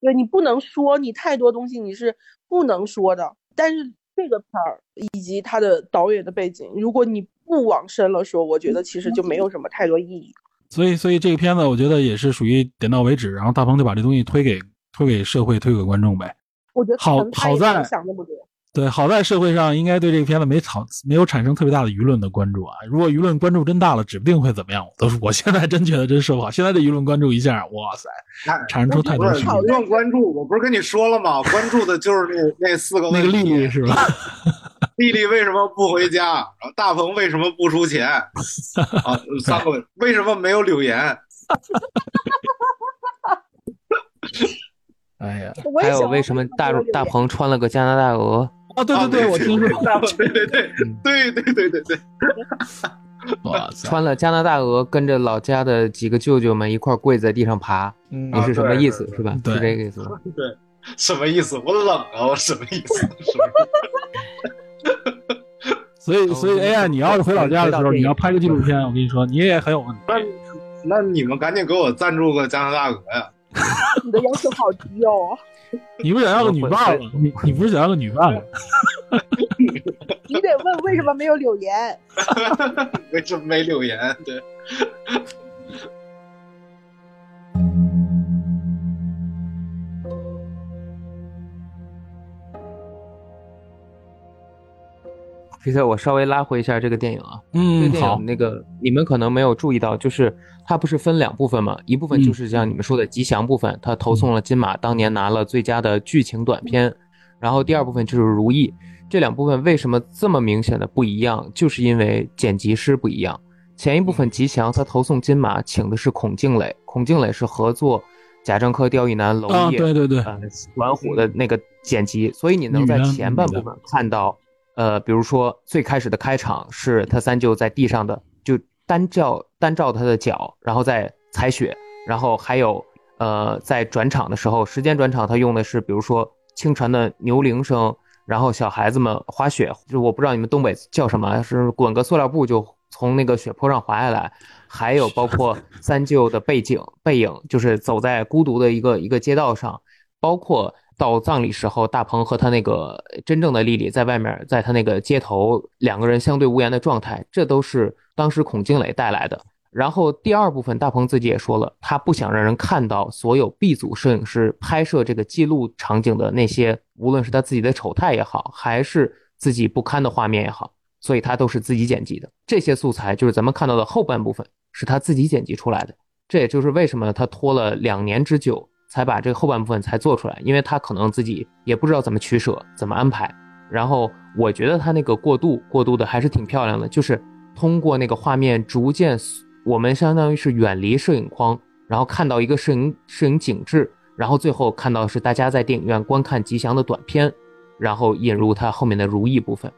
对你不能说，你太多东西你是不能说的。但是这个片儿以及它的导演的背景，如果你不往深了说，我觉得其实就没有什么太多意义。所以，所以这个片子我觉得也是属于点到为止，然后大鹏就把这东西推给推给社会，推给观众呗。我觉得好好在想那么多。对，好在社会上应该对这个片子没产没有产生特别大的舆论的关注啊。如果舆论关注真大了，指不定会怎么样。都是我现在真觉得真说不好。现在的舆论关注一下，哇塞，产生出太多舆论关注。我不是跟你说了吗？关注的就是那那四个那个丽丽是吧？丽丽为什么不回家？然后大鹏为什么不出钱？啊，三个为什么没有柳岩？哎呀，还有为什么大大鹏穿了个加拿大鹅？啊，对对对，我听说，对对对对对对对对，哇，穿了加拿大鹅，跟着老家的几个舅舅们一块跪在地上爬，你是什么意思？是吧？是这个意思吗？对，什么意思？我冷啊，我什么意思？所以，所以哎呀你要是回老家的时候，你要拍个纪录片，我跟你说，你也很有问题。那那你们赶紧给我赞助个加拿大鹅呀！你的要求好低哦！你不想要个女伴吗？你 你不是想要个女伴吗？你得问为什么没有柳岩？为什么没柳岩？对。皮特，我稍微拉回一下这个电影啊。嗯，好。那个你们可能没有注意到，就是它不是分两部分吗？一部分就是像你们说的吉祥部分，它投送了金马，当年拿了最佳的剧情短片。然后第二部分就是如意。这两部分为什么这么明显的不一样？就是因为剪辑师不一样。前一部分吉祥，他投送金马，请的是孔敬磊，孔敬磊是合作贾樟柯、刁亦男、娄烨，对对对，呃，管虎的那个剪辑，所以你能在前半部分看到。呃，比如说最开始的开场是他三舅在地上的，就单照单照他的脚，然后再踩雪，然后还有呃在转场的时候，时间转场他用的是比如说清晨的牛铃声，然后小孩子们滑雪，就我不知道你们东北叫什么，是滚个塑料布就从那个雪坡上滑下来，还有包括三舅的背景背影，就是走在孤独的一个一个街道上。包括到葬礼时候，大鹏和他那个真正的丽丽在外面，在他那个街头两个人相对无言的状态，这都是当时孔静蕾带来的。然后第二部分，大鹏自己也说了，他不想让人看到所有 B 组摄影师拍摄这个记录场景的那些，无论是他自己的丑态也好，还是自己不堪的画面也好，所以他都是自己剪辑的。这些素材就是咱们看到的后半部分，是他自己剪辑出来的。这也就是为什么他拖了两年之久才把这个后半部分才做出来，因为他可能自己也不知道怎么取舍，怎么安排。然后我觉得他那个过渡过渡的还是挺漂亮的，就是通过那个画面逐渐。我们相当于是远离摄影框，然后看到一个摄影摄影景致，然后最后看到是大家在电影院观看吉祥的短片，然后引入他后面的如意部分。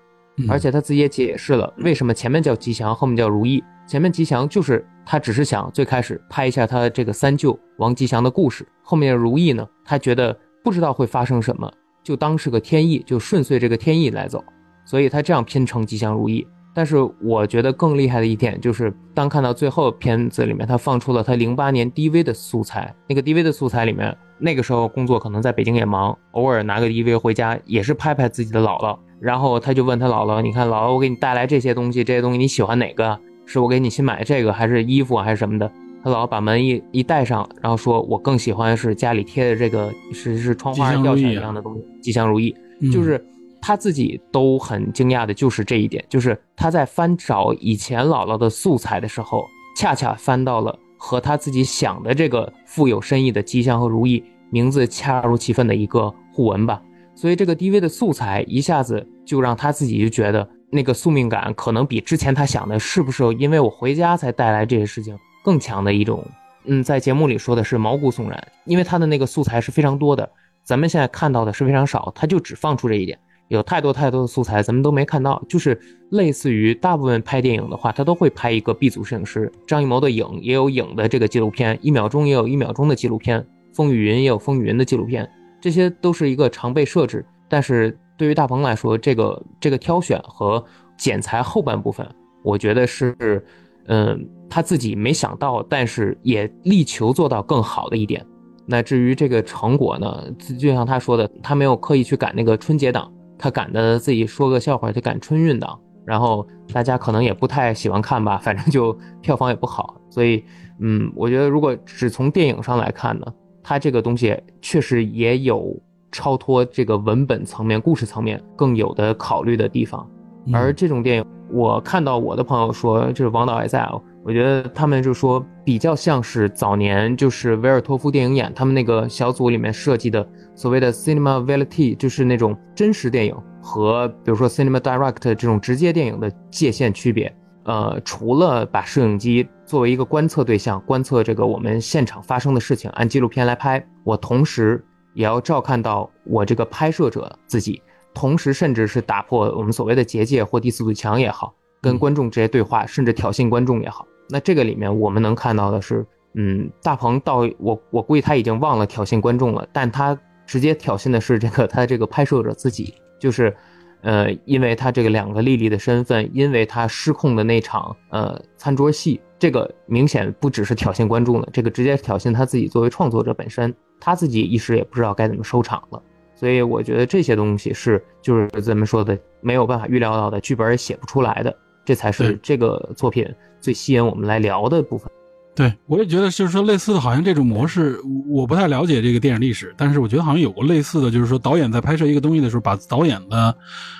而且他自己也解释了为什么前面叫吉祥，后面叫如意。前面吉祥就是他只是想最开始拍一下他这个三舅王吉祥的故事，后面如意呢，他觉得不知道会发生什么，就当是个天意，就顺遂这个天意来走，所以他这样拼成吉祥如意。但是我觉得更厉害的一点就是，当看到最后片子里面，他放出了他零八年 DV 的素材。那个 DV 的素材里面，那个时候工作可能在北京也忙，偶尔拿个 DV 回家，也是拍拍自己的姥姥。然后他就问他姥姥：“你看，姥姥，我给你带来这些东西，这些东西你喜欢哪个？是我给你新买这个，还是衣服，还是什么的？”他姥姥把门一一带上，然后说：“我更喜欢是家里贴的这个，是是窗花吊起来一样的东西，吉祥如意，就是。”他自己都很惊讶的，就是这一点，就是他在翻找以前姥姥的素材的时候，恰恰翻到了和他自己想的这个富有深意的吉祥和如意名字恰如其分的一个互文吧。所以这个 DV 的素材一下子就让他自己就觉得那个宿命感可能比之前他想的是不是因为我回家才带来这些事情更强的一种。嗯，在节目里说的是毛骨悚然，因为他的那个素材是非常多的，咱们现在看到的是非常少，他就只放出这一点。有太多太多的素材，咱们都没看到。就是类似于大部分拍电影的话，他都会拍一个 B 组摄影师。张艺谋的影也有影的这个纪录片，一秒钟也有一秒钟的纪录片，风雨云也有风雨云的纪录片，这些都是一个常备设置。但是对于大鹏来说，这个这个挑选和剪裁后半部分，我觉得是，嗯，他自己没想到，但是也力求做到更好的一点。那至于这个成果呢，就像他说的，他没有刻意去赶那个春节档。他赶的自己说个笑话就赶春运档，然后大家可能也不太喜欢看吧，反正就票房也不好，所以嗯，我觉得如果只从电影上来看呢，它这个东西确实也有超脱这个文本层面、故事层面更有的考虑的地方，而这种电影，我看到我的朋友说，就是王导还在。我觉得他们就说比较像是早年就是维尔托夫电影眼他们那个小组里面设计的所谓的 cinema verite，就是那种真实电影和比如说 cinema direct 这种直接电影的界限区别。呃，除了把摄影机作为一个观测对象，观测这个我们现场发生的事情，按纪录片来拍，我同时也要照看到我这个拍摄者自己，同时甚至是打破我们所谓的结界或第四堵墙也好，跟观众直接对话，甚至挑衅观众也好。那这个里面我们能看到的是，嗯，大鹏到我我估计他已经忘了挑衅观众了，但他直接挑衅的是这个他这个拍摄者自己，就是，呃，因为他这个两个丽丽的身份，因为他失控的那场呃餐桌戏，这个明显不只是挑衅观众了，这个直接挑衅他自己作为创作者本身，他自己一时也不知道该怎么收场了，所以我觉得这些东西是就是咱们说的没有办法预料到的，剧本也写不出来的。这才是这个作品最吸引我们来聊的部分。对，我也觉得，就是说类似的，好像这种模式，我不太了解这个电影历史，但是我觉得好像有过类似的，就是说导演在拍摄一个东西的时候，把导演的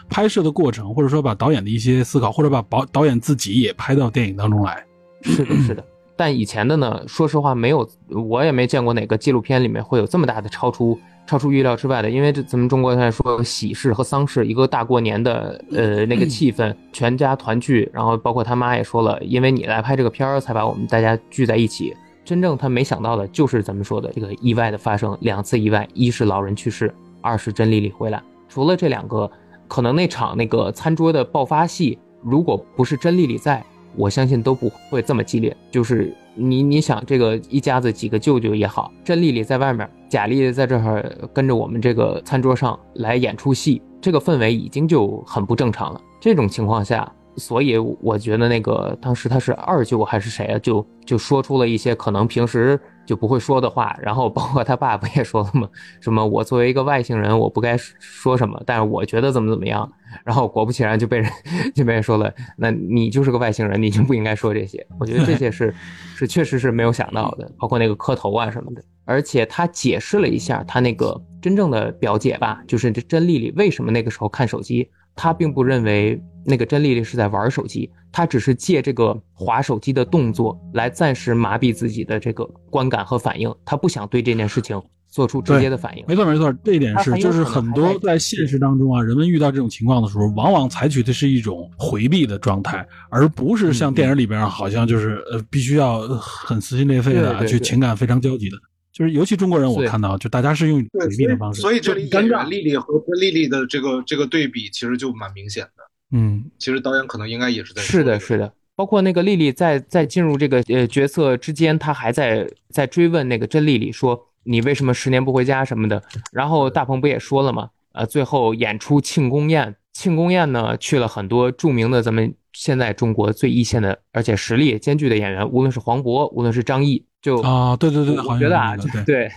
拍摄的过程，或者说把导演的一些思考，或者把导导演自己也拍到电影当中来。是的，是的。但以前的呢，说实话，没有，我也没见过哪个纪录片里面会有这么大的超出。超出预料之外的，因为这咱们中国在说喜事和丧事，一个大过年的，呃，那个气氛，全家团聚，然后包括他妈也说了，因为你来拍这个片儿，才把我们大家聚在一起。真正他没想到的就是咱们说的这个意外的发生，两次意外，一是老人去世，二是甄丽丽回来。除了这两个，可能那场那个餐桌的爆发戏，如果不是甄丽丽在，我相信都不会这么激烈。就是你你想这个一家子几个舅舅也好，甄丽丽在外面。贾丽在这儿跟着我们这个餐桌上来演出戏，这个氛围已经就很不正常了。这种情况下，所以我觉得那个当时他是二舅还是谁啊？就就说出了一些可能平时就不会说的话，然后包括他爸不也说了吗？什么我作为一个外星人，我不该说什么，但是我觉得怎么怎么样。然后果不其然就被人 就被人说了，那你就是个外星人，你就不应该说这些。我觉得这些是 是确实是没有想到的，包括那个磕头啊什么的。而且他解释了一下他那个真正的表姐吧，就是这甄丽丽为什么那个时候看手机，他并不认为那个甄丽丽是在玩手机。他只是借这个划手机的动作来暂时麻痹自己的这个观感和反应，他不想对这件事情做出直接的反应。没错没错，这一点是，就是很多在现实当中啊，人们遇到这种情况的时候，往往采取的是一种回避的状态，而不是像电影里边好像就是呃必须要很撕心裂肺的去情感非常焦急的。就是尤其中国人，我看到就大家是用回避的方式。所以这里演员丽丽和跟丽丽的这个这个对比，其实就蛮明显的。嗯，其实导演可能应该也是在是的，是的，包括那个丽丽在在进入这个呃角色之间，她还在在追问那个甄丽丽说你为什么十年不回家什么的。然后大鹏不也说了吗？呃，最后演出庆功宴，庆功宴呢去了很多著名的咱们现在中国最一线的而且实力兼具的演员，无论是黄渤，无论是张译，就啊，对对对，我觉得啊，对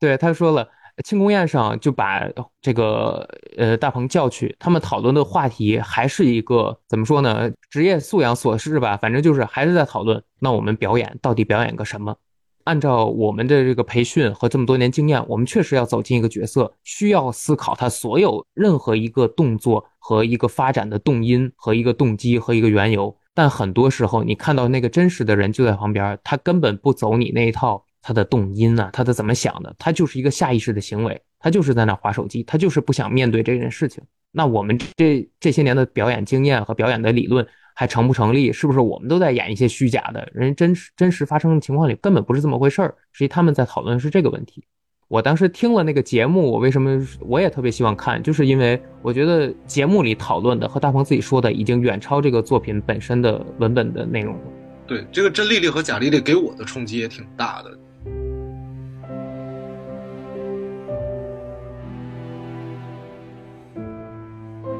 对，他说了。庆功宴上就把这个呃大鹏叫去，他们讨论的话题还是一个怎么说呢？职业素养琐事吧，反正就是还是在讨论。那我们表演到底表演个什么？按照我们的这个培训和这么多年经验，我们确实要走进一个角色，需要思考他所有任何一个动作和一个发展的动因和一个动机和一个缘由。但很多时候，你看到那个真实的人就在旁边，他根本不走你那一套。他的动因呢？他的怎么想的？他就是一个下意识的行为，他就是在那划手机，他就是不想面对这件事情。那我们这这些年的表演经验和表演的理论还成不成立？是不是我们都在演一些虚假的？人真实真实发生的情况里根本不是这么回事儿。实际他们在讨论是这个问题。我当时听了那个节目，我为什么我也特别希望看？就是因为我觉得节目里讨论的和大鹏自己说的已经远超这个作品本身的文本的内容了。对，这个甄丽丽和贾丽丽给我的冲击也挺大的。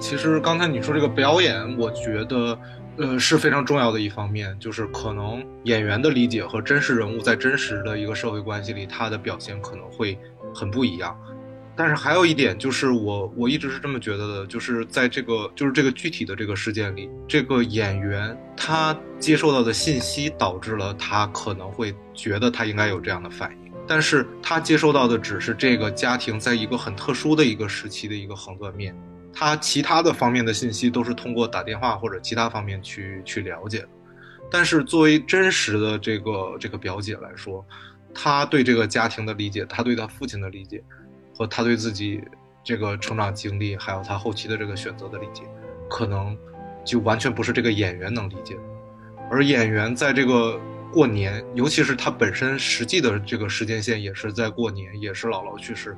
其实刚才你说这个表演，我觉得，呃，是非常重要的一方面，就是可能演员的理解和真实人物在真实的一个社会关系里，他的表现可能会很不一样。但是还有一点，就是我我一直是这么觉得的，就是在这个就是这个具体的这个事件里，这个演员他接受到的信息导致了他可能会觉得他应该有这样的反应，但是他接受到的只是这个家庭在一个很特殊的一个时期的一个横断面。他其他的方面的信息都是通过打电话或者其他方面去去了解的，但是作为真实的这个这个表姐来说，她对这个家庭的理解，她对她父亲的理解，和她对自己这个成长经历，还有她后期的这个选择的理解，可能就完全不是这个演员能理解的。而演员在这个过年，尤其是他本身实际的这个时间线也是在过年，也是姥姥去世，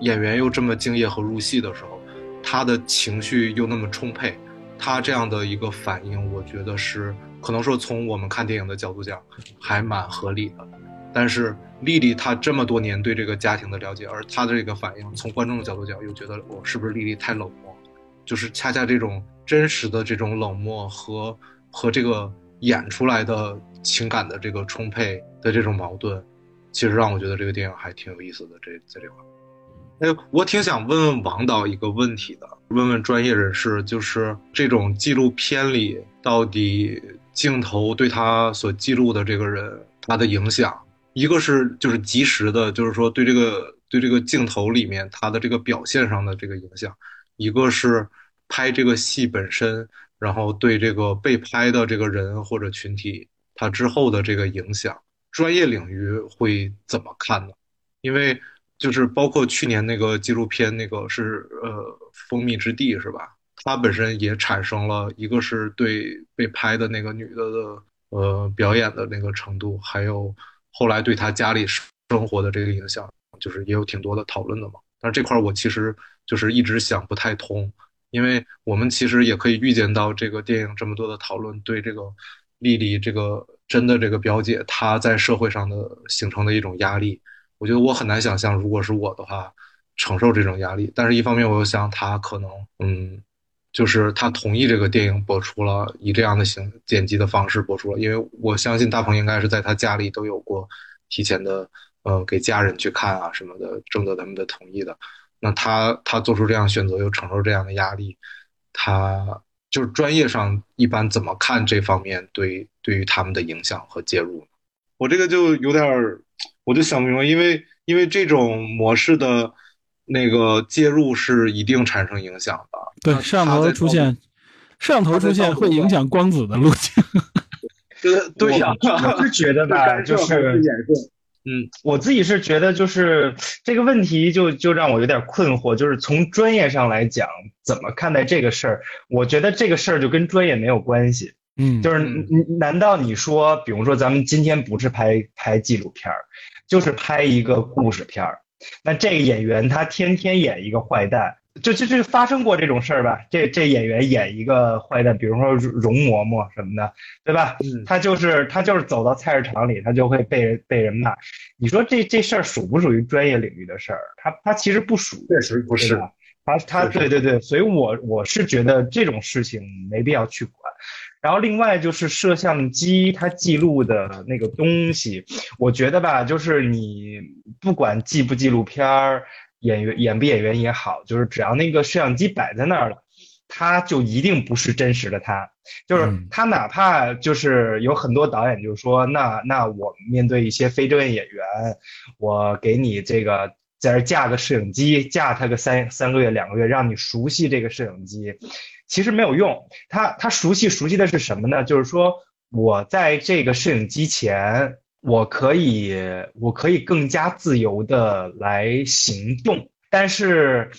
演员又这么敬业和入戏的时候。他的情绪又那么充沛，他这样的一个反应，我觉得是可能说从我们看电影的角度讲，还蛮合理的。但是丽丽她这么多年对这个家庭的了解，而她的这个反应，从观众的角度讲，又觉得我是不是丽丽太冷漠？就是恰恰这种真实的这种冷漠和和这个演出来的情感的这个充沛的这种矛盾，其实让我觉得这个电影还挺有意思的。这在这块。哎，我挺想问问王导一个问题的，问问专业人士，就是这种纪录片里到底镜头对他所记录的这个人他的影响，一个是就是及时的，就是说对这个对这个镜头里面他的这个表现上的这个影响，一个是拍这个戏本身，然后对这个被拍的这个人或者群体他之后的这个影响，专业领域会怎么看呢？因为。就是包括去年那个纪录片，那个是呃蜂蜜之地是吧？它本身也产生了一个是对被拍的那个女的的呃表演的那个程度，还有后来对她家里生活的这个影响，就是也有挺多的讨论的嘛。但是这块我其实就是一直想不太通，因为我们其实也可以预见到这个电影这么多的讨论对这个丽丽这个真的这个表姐她在社会上的形成的一种压力。我觉得我很难想象，如果是我的话，承受这种压力。但是，一方面我又想，他可能，嗯，就是他同意这个电影播出了，以这样的形剪辑的方式播出了。因为我相信大鹏应该是在他家里都有过提前的呃给家人去看啊什么的，征得他们的同意的。那他他做出这样选择，又承受这样的压力，他就是专业上一般怎么看这方面对对于他们的影响和介入呢？我这个就有点儿，我就想不明白，因为因为这种模式的那个介入是一定产生影响的。对，摄像头出现，摄像头出现会影响光子的路径。对对呀，我是 觉得吧，就是。嗯，我自己是觉得，就是这个问题就就让我有点困惑。就是从专业上来讲，怎么看待这个事儿？我觉得这个事儿就跟专业没有关系。嗯，就是难道你说，比如说咱们今天不是拍拍纪录片儿，就是拍一个故事片儿，那这个演员他天天演一个坏蛋。就就就发生过这种事儿吧，这这演员演一个坏蛋，比如说容嬷嬷什么的，对吧？嗯，他就是他就是走到菜市场里，他就会被人被人骂。你说这这事儿属不属于专业领域的事儿？他他其实不属，确实不是。他他对对对，所以我我是觉得这种事情没必要去管。然后另外就是摄像机它记录的那个东西，我觉得吧，就是你不管记不纪录片儿。演员演不演员也好，就是只要那个摄像机摆在那儿了，他就一定不是真实的他。就是他哪怕就是有很多导演就说，那那我面对一些非专业演员，我给你这个在这架个摄影机，架他个三三个月两个月，让你熟悉这个摄影机，其实没有用。他他熟悉熟悉的是什么呢？就是说我在这个摄影机前。我可以，我可以更加自由的来行动，但是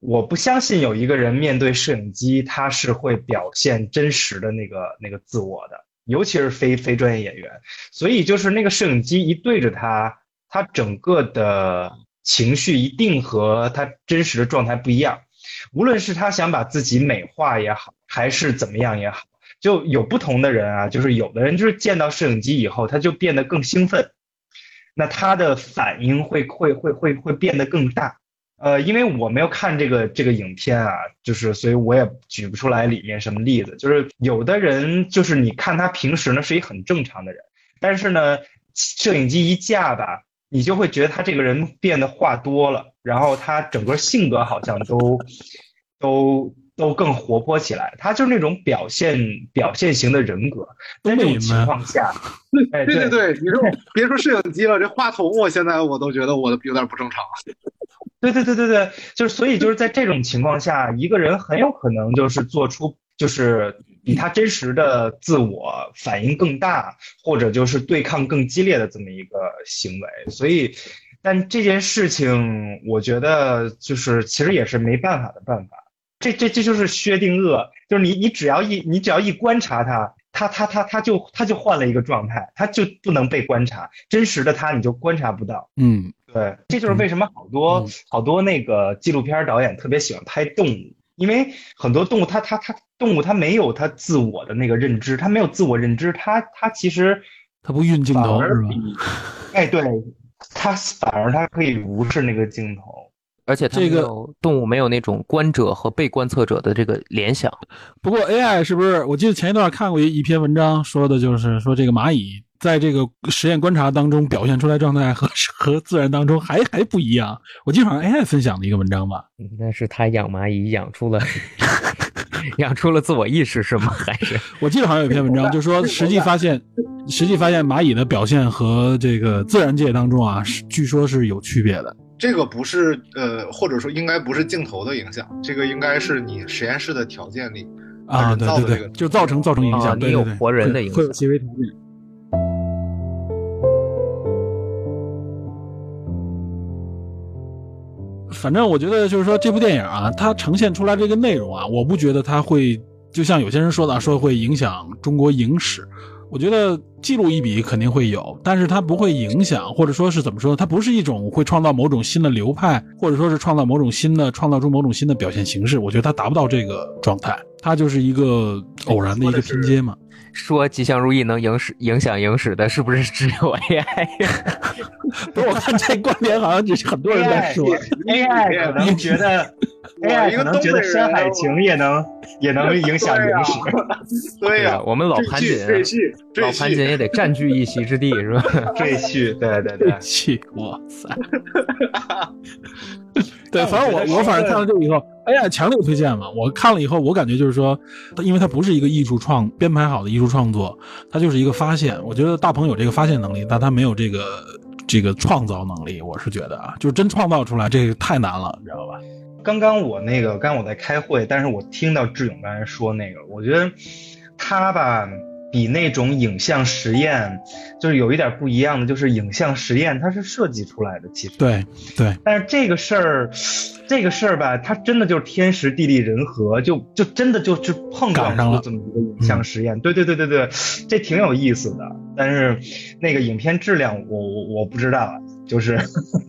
我不相信有一个人面对摄影机，他是会表现真实的那个那个自我的，尤其是非非专业演员。所以就是那个摄影机一对着他，他整个的情绪一定和他真实的状态不一样，无论是他想把自己美化也好，还是怎么样也好。就有不同的人啊，就是有的人就是见到摄影机以后，他就变得更兴奋，那他的反应会会会会会变得更大。呃，因为我没有看这个这个影片啊，就是所以我也举不出来里面什么例子。就是有的人就是你看他平时呢是一很正常的人，但是呢，摄影机一架吧，你就会觉得他这个人变得话多了，然后他整个性格好像都都。都更活泼起来，他就是那种表现表现型的人格。在这种情况下，对对对，你说别说摄影机了，这话筒我现在我都觉得我有点不正常。对对对对对，就是所以就是在这种情况下，一个人很有可能就是做出就是比他真实的自我反应更大，或者就是对抗更激烈的这么一个行为。所以，但这件事情，我觉得就是其实也是没办法的办法。这这这就是薛定谔，就是你你只要一你只要一观察他，他他他他就他就换了一个状态，他就不能被观察，真实的他你就观察不到。嗯，对，这就是为什么好多好多那个纪录片导演特别喜欢拍动物，因为很多动物它它它动物它没有它自我的那个认知，它没有自我认知，它它其实它不运镜头是吧？哎，对，它反而它可以无视那个镜头。而且这个动物没有那种观者和被观测者的这个联想。不过 AI 是不是？我记得前一段看过一一篇文章，说的就是说这个蚂蚁在这个实验观察当中表现出来状态和和自然当中还还不一样。我记得好像 AI 分享的一个文章吧。那是他养蚂蚁养出了 养出了自我意识是吗？还是我记得好像有篇文章，就说实际发现实际发现蚂蚁的表现和这个自然界当中啊，据说是有区别的。这个不是呃，或者说应该不是镜头的影响，这个应该是你实验室的条件里啊，对对对，就造成造成影响，你有活人的影响，会有细微条件。反正我觉得就是说，这部电影啊，它呈现出来这个内容啊，我不觉得它会就像有些人说的，说会影响中国影史。我觉得记录一笔肯定会有，但是它不会影响，或者说是怎么说？它不是一种会创造某种新的流派，或者说是创造某种新的、创造出某种新的表现形式。我觉得它达不到这个状态，它就是一个偶然的一个拼接嘛。说吉祥如意能影史影响影史的，是不是只有 AI？不是，我看这观点好像只是很多人在说 AI 可能觉得 AI 可能觉得《山海情》也能 也能影响影史。对呀，我们老盘锦，老盘锦也得占据一席之地，是吧？赘婿，对对对，赘婿，哇塞！对，反正我我反正看了这个以后，哎呀，强烈推荐嘛！我看了以后，我感觉就是说，因为它不是一个艺术创编排好的艺术创作，它就是一个发现。我觉得大鹏有这个发现能力，但他没有这个这个创造能力。我是觉得啊，就是真创造出来，这个太难了，你知道吧？刚刚我那个，刚我在开会，但是我听到志勇刚才说那个，我觉得他吧。比那种影像实验就是有一点不一样的，就是影像实验它是设计出来的，其实对对，但是这个事儿，这个事儿吧，它真的就是天时地利人和，就就真的就是碰撞上了这么一个影像实验，对对对对对，这挺有意思的。但是那个影片质量，我我我不知道，就是，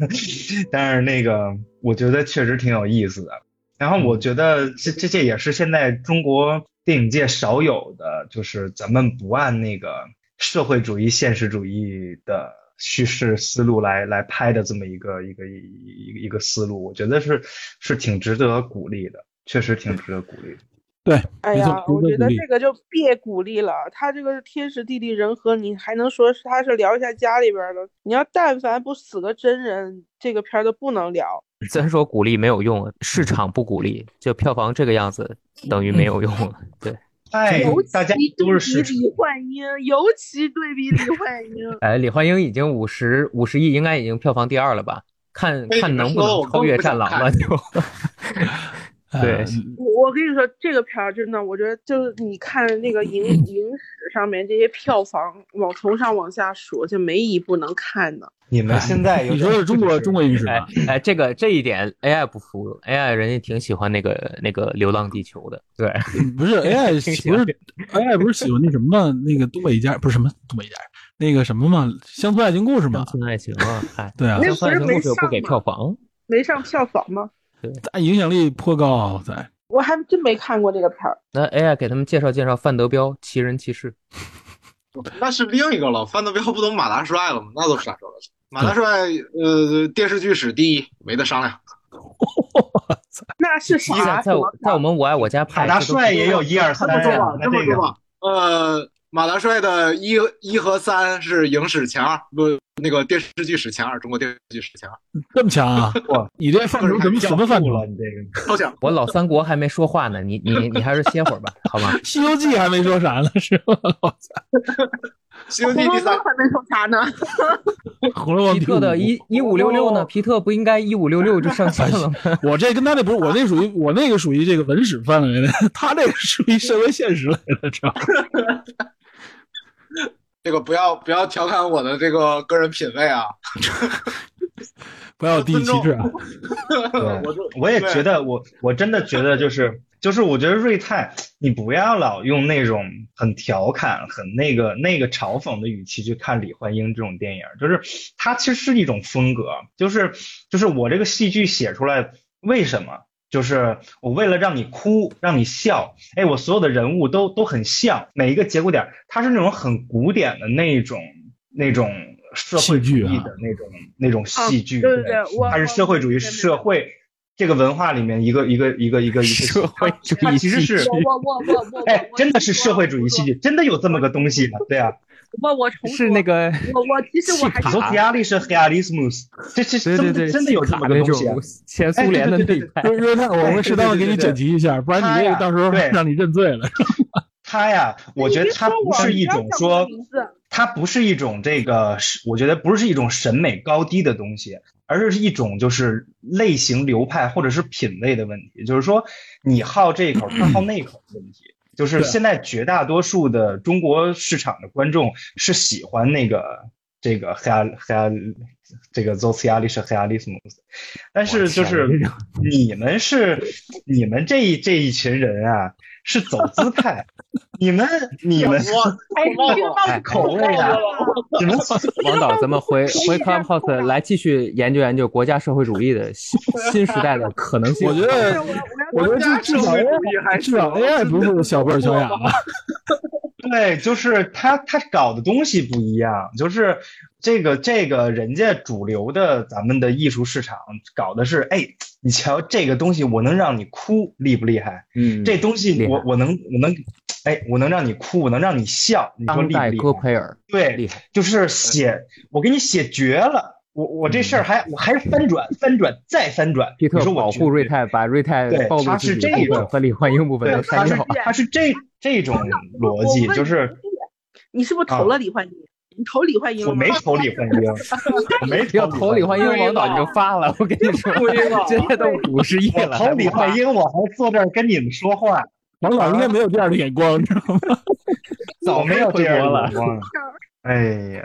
但是那个我觉得确实挺有意思的。然后我觉得这这这也是现在中国。电影界少有的就是咱们不按那个社会主义现实主义的叙事思路来来拍的这么一个一个一一个一个思路，我觉得是是挺值得鼓励的，确实挺值得鼓励。对，哎呀，我觉得这个就别鼓励了，他这个天时地利人和，你还能说是他是聊一下家里边的？你要但凡不死个真人，这个片儿都不能聊。咱说鼓励没有用，市场不鼓励，就票房这个样子。等于没有用了，对。哎，大家都是李焕英，尤其对比李焕英。哎，李焕英已经五十五十亿，应该已经票房第二了吧？看看能不能超越《战狼》了就。对，我跟你说，这个片儿真的，我觉得就是你看那个影影史上面这些票房，往从上往下数，就没一部能看的。你们现在你说是中国中国影史哎哎，这个这一点 AI 不服，AI 人家挺喜欢那个那个《流浪地球》的。对，不是 AI 不是 AI 不是喜欢那什么吗？那个东北一家不是什么东北一家，那个什么嘛，乡村爱情故事嘛。乡村爱情啊，嗨，对啊，乡村爱情故事不给票房，没上票房吗？但影响力颇高，在。我还真没看过这个片儿。那 AI 给他们介绍介绍范德彪《奇人奇事》。那是另一个了，范德彪不都马大帅了吗？那都啥时候了？马大帅，呃，电视剧史第一，没得商量。那是啥？在在我们《我爱我家》拍，马大帅也有一二三。这么说吧，这么说吧，呃。马大帅的一一和三是影史前二，不，那个电视剧史前二，中国电视剧史前二，这么强啊！哇，你这范畴什么什么范畴了？你这个超强！我老三国还没说话呢，你你你还是歇会儿吧，好吗？西游记还没说啥呢，是吧？西游记第三还没说啥呢？皮特的一一五六六呢？皮特不应该一五六六就上线了吗？我这跟他那不是，我那属于我那个属于这个文史范围的，他这个属于社会现实来的，知道吗？这个不要不要调侃我的这个个人品味啊！不要低歧视啊！我我也觉得，我我真的觉得就是就是，我觉得瑞泰，你不要老用那种很调侃、很那个那个嘲讽的语气去看李焕英这种电影，就是它其实是一种风格，就是就是我这个戏剧写出来为什么？就是我为了让你哭，让你笑，哎，我所有的人物都都很像，每一个节骨点，它是那种很古典的那种那种社会主义的那种那种戏剧，对对对，它是社会主义社会这个文化里面一个一个一个一个一个社会主义，它其实是我我我我哎，真的是社会主义戏剧，真的有这么个东西的，对啊。我我重是那个我我其实我还是说压力是黑压力斯姆斯，这这真的真的有这么个东西，前苏联的那一派。瑞泰，我们适当的给你剪辑一下，不然你这个到时候让你认罪了。他呀，我觉得他不是一种说，他不是一种这个，我觉得不是一种审美高低的东西，而是一种就是类型流派或者是品味的问题，就是说你好这一口，他好那口的问题。就是现在绝大多数的中国市场的观众是喜欢那个这个黑暗黑暗这个斯，但是就是你们是你们这一这一群人啊是走姿态，你们你们哎口味啊，你们王导，咱们回回 clubhouse 来继续研究研究国家社会主义的新 新时代的可能性。我觉得。我觉得至至少至少 AI 不是小本小雅吧？对，就是他他搞的东西不一样。就是这个这个人家主流的咱们的艺术市场搞的是，哎，你瞧这个东西，我能让你哭，厉不厉害？嗯，这东西我我能我能，哎，我能让你哭，我能让你笑，你说厉不厉害？对，厉害，就是写，我给你写绝了，我我这事儿还我还是翻转翻转再翻转。皮特保护瑞泰，把瑞泰暴露自己部分和李焕英部分都删掉。他是这这种逻辑，就是你是不是投了李焕英？你投李焕英？我没投李焕英，我没 要投李焕英，王导你就发了。我跟你说，现在都五十亿了。投李焕英，我还坐这儿跟你们说话。王导应该没有这样的眼光，你知道吗？早没有这样了。哎呀，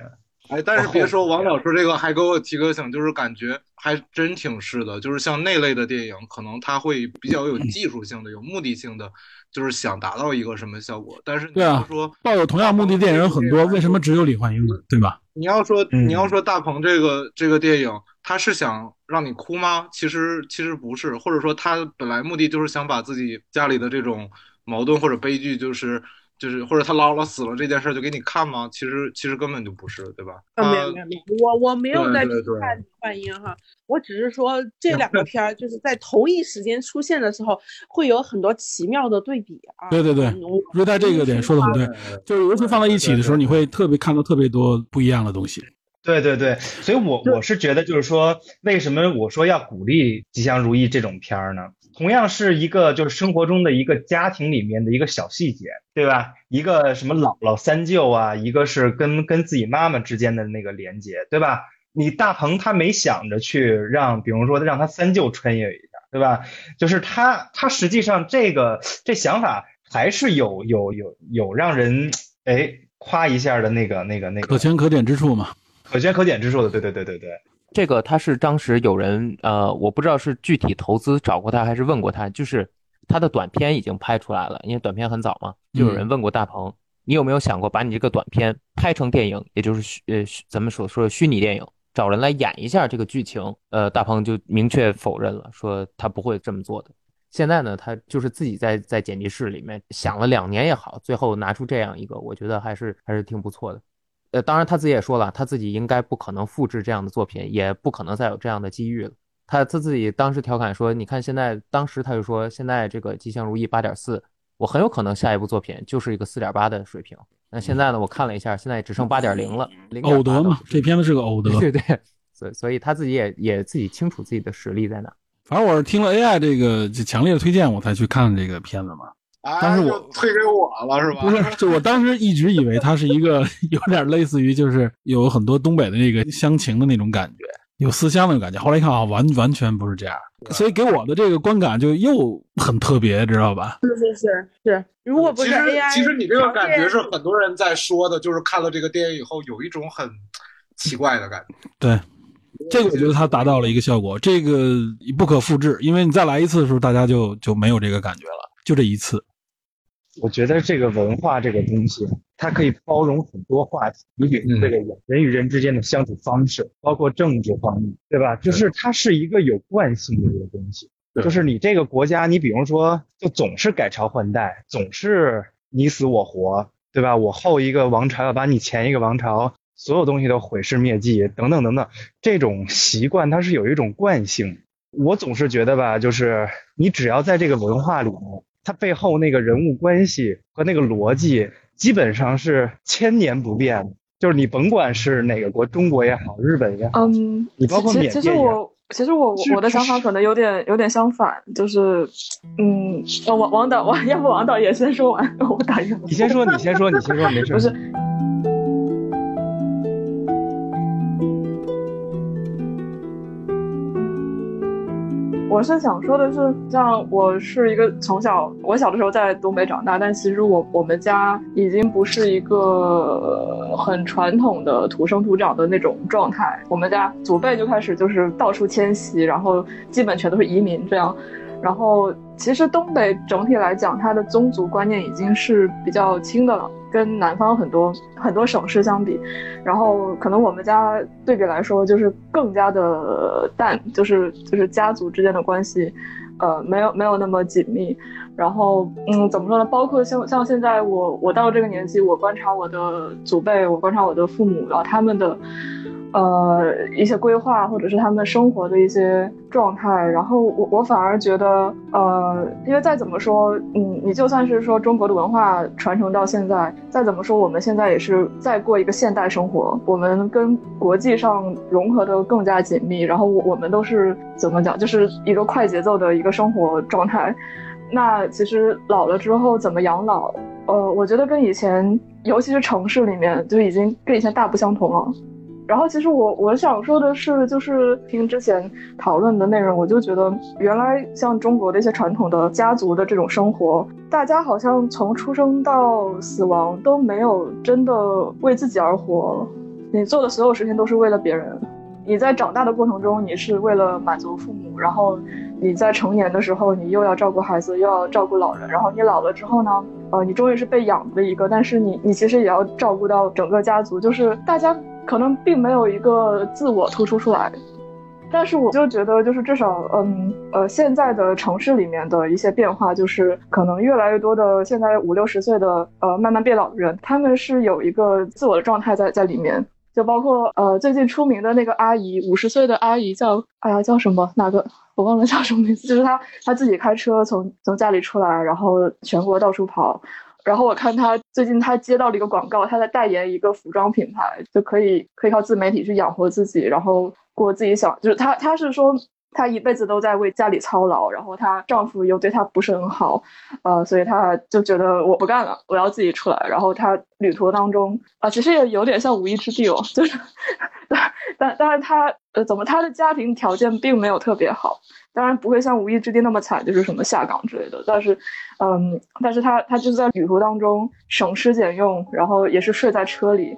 哎，但是别说王导说这个，还给我提个醒，就是感觉还真挺是的。就是像那类的电影，可能它会比较有技术性的、有目的性的。就是想达到一个什么效果，但是对啊，说抱有同样目的电影很多，为什么只有李焕英呢？对吧？你要说你要说大鹏这个这个电影，他是想让你哭吗？其实其实不是，或者说他本来目的就是想把自己家里的这种矛盾或者悲剧，就是就是或者他姥姥死了这件事就给你看吗？其实其实根本就不是，对吧？啊，没有没有，我我没有在批判李焕英哈。我只是说这两个片儿就是在同一时间出现的时候，会有很多奇妙的对比啊。对对对，瑞在这个点说的很对，就是尤其放在一起的时候，你会特别看到特别多不一样的东西。对对对，所以我我是觉得就是说，为什么我说要鼓励《吉祥如意》这种片儿呢？同样是一个就是生活中的一个家庭里面的一个小细节，对吧？一个什么姥姥三舅啊，一个是跟跟自己妈妈之间的那个连接，对吧？你大鹏他没想着去让，比如说让他三舅穿越一下，对吧？就是他他实际上这个这想法还是有有有有让人哎夸一下的那个那个那个可圈可点之处嘛，可圈可点之处的，对对对对对。这个他是当时有人呃，我不知道是具体投资找过他还是问过他，就是他的短片已经拍出来了，因为短片很早嘛，就有人问过大鹏，你有没有想过把你这个短片拍成电影，也就是虚呃咱们所说的虚拟电影？找人来演一下这个剧情，呃，大鹏就明确否认了，说他不会这么做的。现在呢，他就是自己在在剪辑室里面想了两年也好，最后拿出这样一个，我觉得还是还是挺不错的。呃，当然他自己也说了，他自己应该不可能复制这样的作品，也不可能再有这样的机遇了。他他自己当时调侃说：“你看现在，当时他就说，现在这个吉祥如意八点四，我很有可能下一部作品就是一个四点八的水平。”那现在呢？我看了一下，现在只剩八点零了。偶得嘛，这片子是个偶得。对对，所所以他自己也也自己清楚自己的实力在哪。反正我是听了 AI 这个强烈的推荐，我才去看这个片子嘛。但是我退给我了是吧？不是，就我当时一直以为它是一个 有点类似于，就是有很多东北的那个乡情的那种感觉。有思乡那种感觉，后来一看啊，完完全不是这样，所以给我的这个观感就又很特别，知道吧？是是是是，如果不是 AI，其实你这个感觉是很多人在说的，就是看了这个电影以后有一种很奇怪的感觉。对，这个我觉得它达到了一个效果，这个不可复制，因为你再来一次的时候，大家就就没有这个感觉了，就这一次。我觉得这个文化这个东西，它可以包容很多话题。你比如这个人与人之间的相处方式，包括政治方面，对吧？就是它是一个有惯性的一个东西。就是你这个国家，你比如说，就总是改朝换代，总是你死我活，对吧？我后一个王朝要把你前一个王朝所有东西都毁尸灭迹，等等等等，这种习惯它是有一种惯性。我总是觉得吧，就是你只要在这个文化里面。它背后那个人物关系和那个逻辑基本上是千年不变的，就是你甭管是哪个国，中国也好，日本也好，嗯，你包括缅甸其实我其实我我的想法可能有点有点相反，就是嗯，王王导，王要不王导也先说完，我打一个。你先说，你先说，你先说，没事。不是。我是想说的是，像我是一个从小我小的时候在东北长大，但其实我我们家已经不是一个很传统的土生土长的那种状态。我们家祖辈就开始就是到处迁徙，然后基本全都是移民这样。然后其实东北整体来讲，它的宗族观念已经是比较轻的了。跟南方很多很多省市相比，然后可能我们家对比来说就是更加的淡，就是就是家族之间的关系，呃，没有没有那么紧密。然后，嗯，怎么说呢？包括像像现在我我到这个年纪，我观察我的祖辈，我观察我的父母，然后他们的。呃，一些规划或者是他们生活的一些状态，然后我我反而觉得，呃，因为再怎么说，嗯，你就算是说中国的文化传承到现在，再怎么说，我们现在也是在过一个现代生活，我们跟国际上融合的更加紧密，然后我我们都是怎么讲，就是一个快节奏的一个生活状态。那其实老了之后怎么养老，呃，我觉得跟以前，尤其是城市里面，就已经跟以前大不相同了。然后其实我我想说的是，就是听之前讨论的内容，我就觉得原来像中国的一些传统的家族的这种生活，大家好像从出生到死亡都没有真的为自己而活，你做的所有事情都是为了别人。你在长大的过程中，你是为了满足父母，然后你在成年的时候，你又要照顾孩子，又要照顾老人，然后你老了之后呢，呃，你终于是被养的一个，但是你你其实也要照顾到整个家族，就是大家。可能并没有一个自我突出出来，但是我就觉得，就是至少，嗯，呃，现在的城市里面的一些变化，就是可能越来越多的现在五六十岁的，呃，慢慢变老的人，他们是有一个自我的状态在在里面，就包括，呃，最近出名的那个阿姨，五十岁的阿姨叫，哎呀，叫什么？哪个？我忘了叫什么名字，就是她，她自己开车从从家里出来，然后全国到处跑。然后我看她最近她接到了一个广告，她在代言一个服装品牌，就可以可以靠自媒体去养活自己，然后过自己想，就是她她是说她一辈子都在为家里操劳，然后她丈夫又对她不是很好，呃，所以她就觉得我不干了，我要自己出来。然后她旅途当中啊，其实也有点像无意之地哦，就是，但但是他呃怎么他的家庭条件并没有特别好。当然不会像无意之地那么惨，就是什么下岗之类的。但是，嗯，但是他他就在旅途当中省吃俭用，然后也是睡在车里，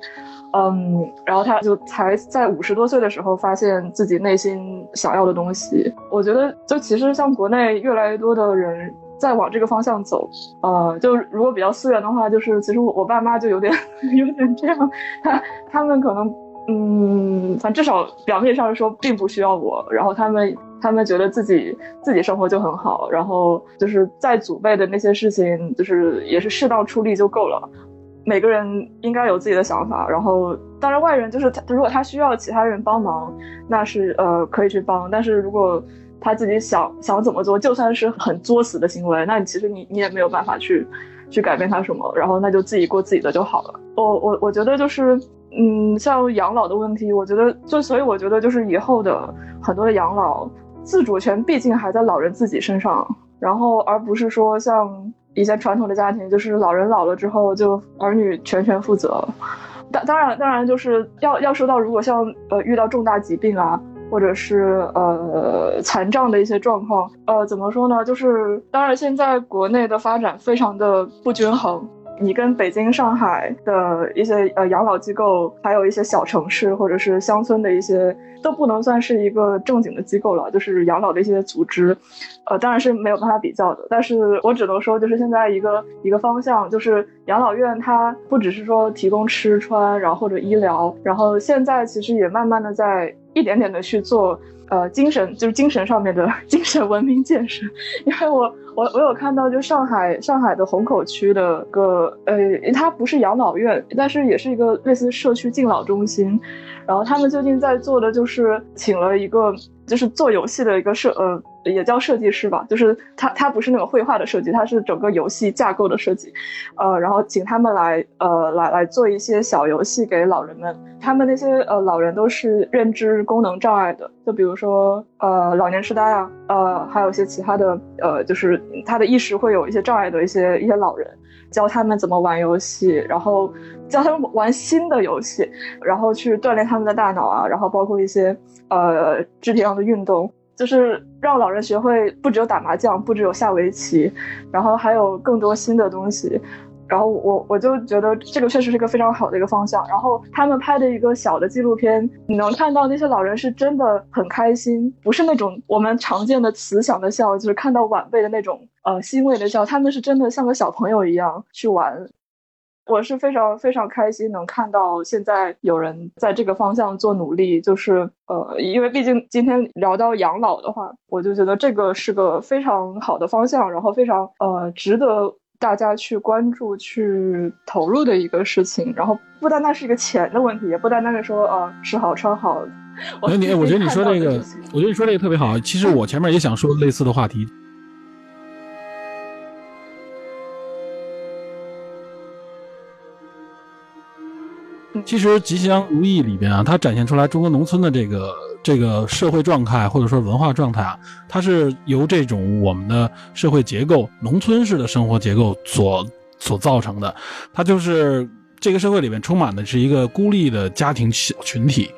嗯，然后他就才在五十多岁的时候发现自己内心想要的东西。我觉得，就其实像国内越来越多的人在往这个方向走，呃，就如果比较私人的话，就是其实我我爸妈就有点 有点这样，他他们可能，嗯，反正至少表面上说并不需要我，然后他们。他们觉得自己自己生活就很好，然后就是在祖辈的那些事情，就是也是适当出力就够了。每个人应该有自己的想法，然后当然外人就是他，如果他需要其他人帮忙，那是呃可以去帮。但是如果他自己想想怎么做，就算是很作死的行为，那你其实你你也没有办法去去改变他什么，然后那就自己过自己的就好了。我我我觉得就是嗯，像养老的问题，我觉得就所以我觉得就是以后的很多的养老。自主权毕竟还在老人自己身上，然后而不是说像以前传统的家庭，就是老人老了之后就儿女全权负责。当当然当然就是要要说到如果像呃遇到重大疾病啊，或者是呃残障的一些状况，呃怎么说呢？就是当然现在国内的发展非常的不均衡。你跟北京、上海的一些呃养老机构，还有一些小城市或者是乡村的一些，都不能算是一个正经的机构了，就是养老的一些组织，呃，当然是没有办法比较的。但是我只能说，就是现在一个一个方向，就是养老院它不只是说提供吃穿，然后或者医疗，然后现在其实也慢慢的在一点点的去做。呃，精神就是精神上面的精神文明建设，因为我我我有看到，就上海上海的虹口区的个呃，它不是养老院，但是也是一个类似社区敬老中心，然后他们最近在做的就是请了一个就是做游戏的一个设呃。也叫设计师吧，就是他，他不是那种绘画的设计，他是整个游戏架构的设计，呃，然后请他们来，呃，来来做一些小游戏给老人们。他们那些呃老人都是认知功能障碍的，就比如说呃老年痴呆啊，呃，还有一些其他的，呃，就是他的意识会有一些障碍的一些一些老人，教他们怎么玩游戏，然后教他们玩新的游戏，然后去锻炼他们的大脑啊，然后包括一些呃肢体上的运动。就是让老人学会不只有打麻将，不只有下围棋，然后还有更多新的东西。然后我我就觉得这个确实是一个非常好的一个方向。然后他们拍的一个小的纪录片，你能看到那些老人是真的很开心，不是那种我们常见的慈祥的笑，就是看到晚辈的那种呃欣慰的笑，他们是真的像个小朋友一样去玩。我是非常非常开心能看到现在有人在这个方向做努力，就是呃，因为毕竟今天聊到养老的话，我就觉得这个是个非常好的方向，然后非常呃值得大家去关注、去投入的一个事情。然后不单单是一个钱的问题，也不单单是说呃吃好穿好。我你我觉得你说这个，我觉得你说这个特别好。其实我前面也想说类似的话题。其实《吉祥如意》里边啊，它展现出来中国农村的这个这个社会状态或者说文化状态啊，它是由这种我们的社会结构、农村式的生活结构所所造成的。它就是这个社会里面充满的是一个孤立的家庭小群体，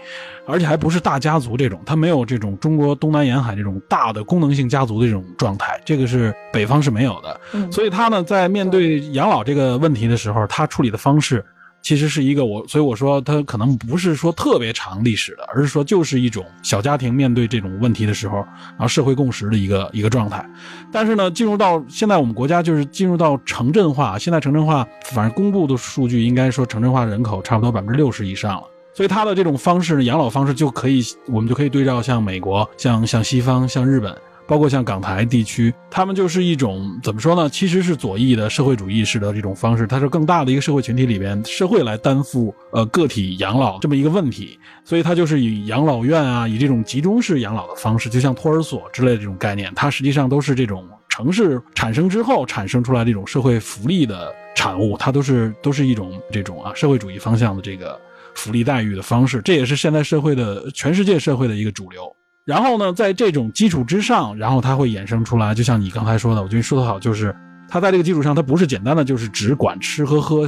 而且还不是大家族这种，它没有这种中国东南沿海这种大的功能性家族的这种状态，这个是北方是没有的。所以他呢，在面对养老这个问题的时候，他处理的方式。其实是一个我，所以我说它可能不是说特别长历史的，而是说就是一种小家庭面对这种问题的时候，然后社会共识的一个一个状态。但是呢，进入到现在我们国家就是进入到城镇化，现在城镇化反正公布的数据应该说城镇化人口差不多百分之六十以上了，所以它的这种方式养老方式就可以，我们就可以对照像美国、像像西方、像日本。包括像港台地区，他们就是一种怎么说呢？其实是左翼的社会主义式的这种方式，它是更大的一个社会群体里边，社会来担负呃个体养老这么一个问题，所以它就是以养老院啊，以这种集中式养老的方式，就像托儿所之类的这种概念，它实际上都是这种城市产生之后产生出来这种社会福利的产物，它都是都是一种这种啊社会主义方向的这个福利待遇的方式，这也是现在社会的全世界社会的一个主流。然后呢，在这种基础之上，然后它会衍生出来，就像你刚才说的，我觉得说的好，就是它在这个基础上，它不是简单的就是只管吃喝喝，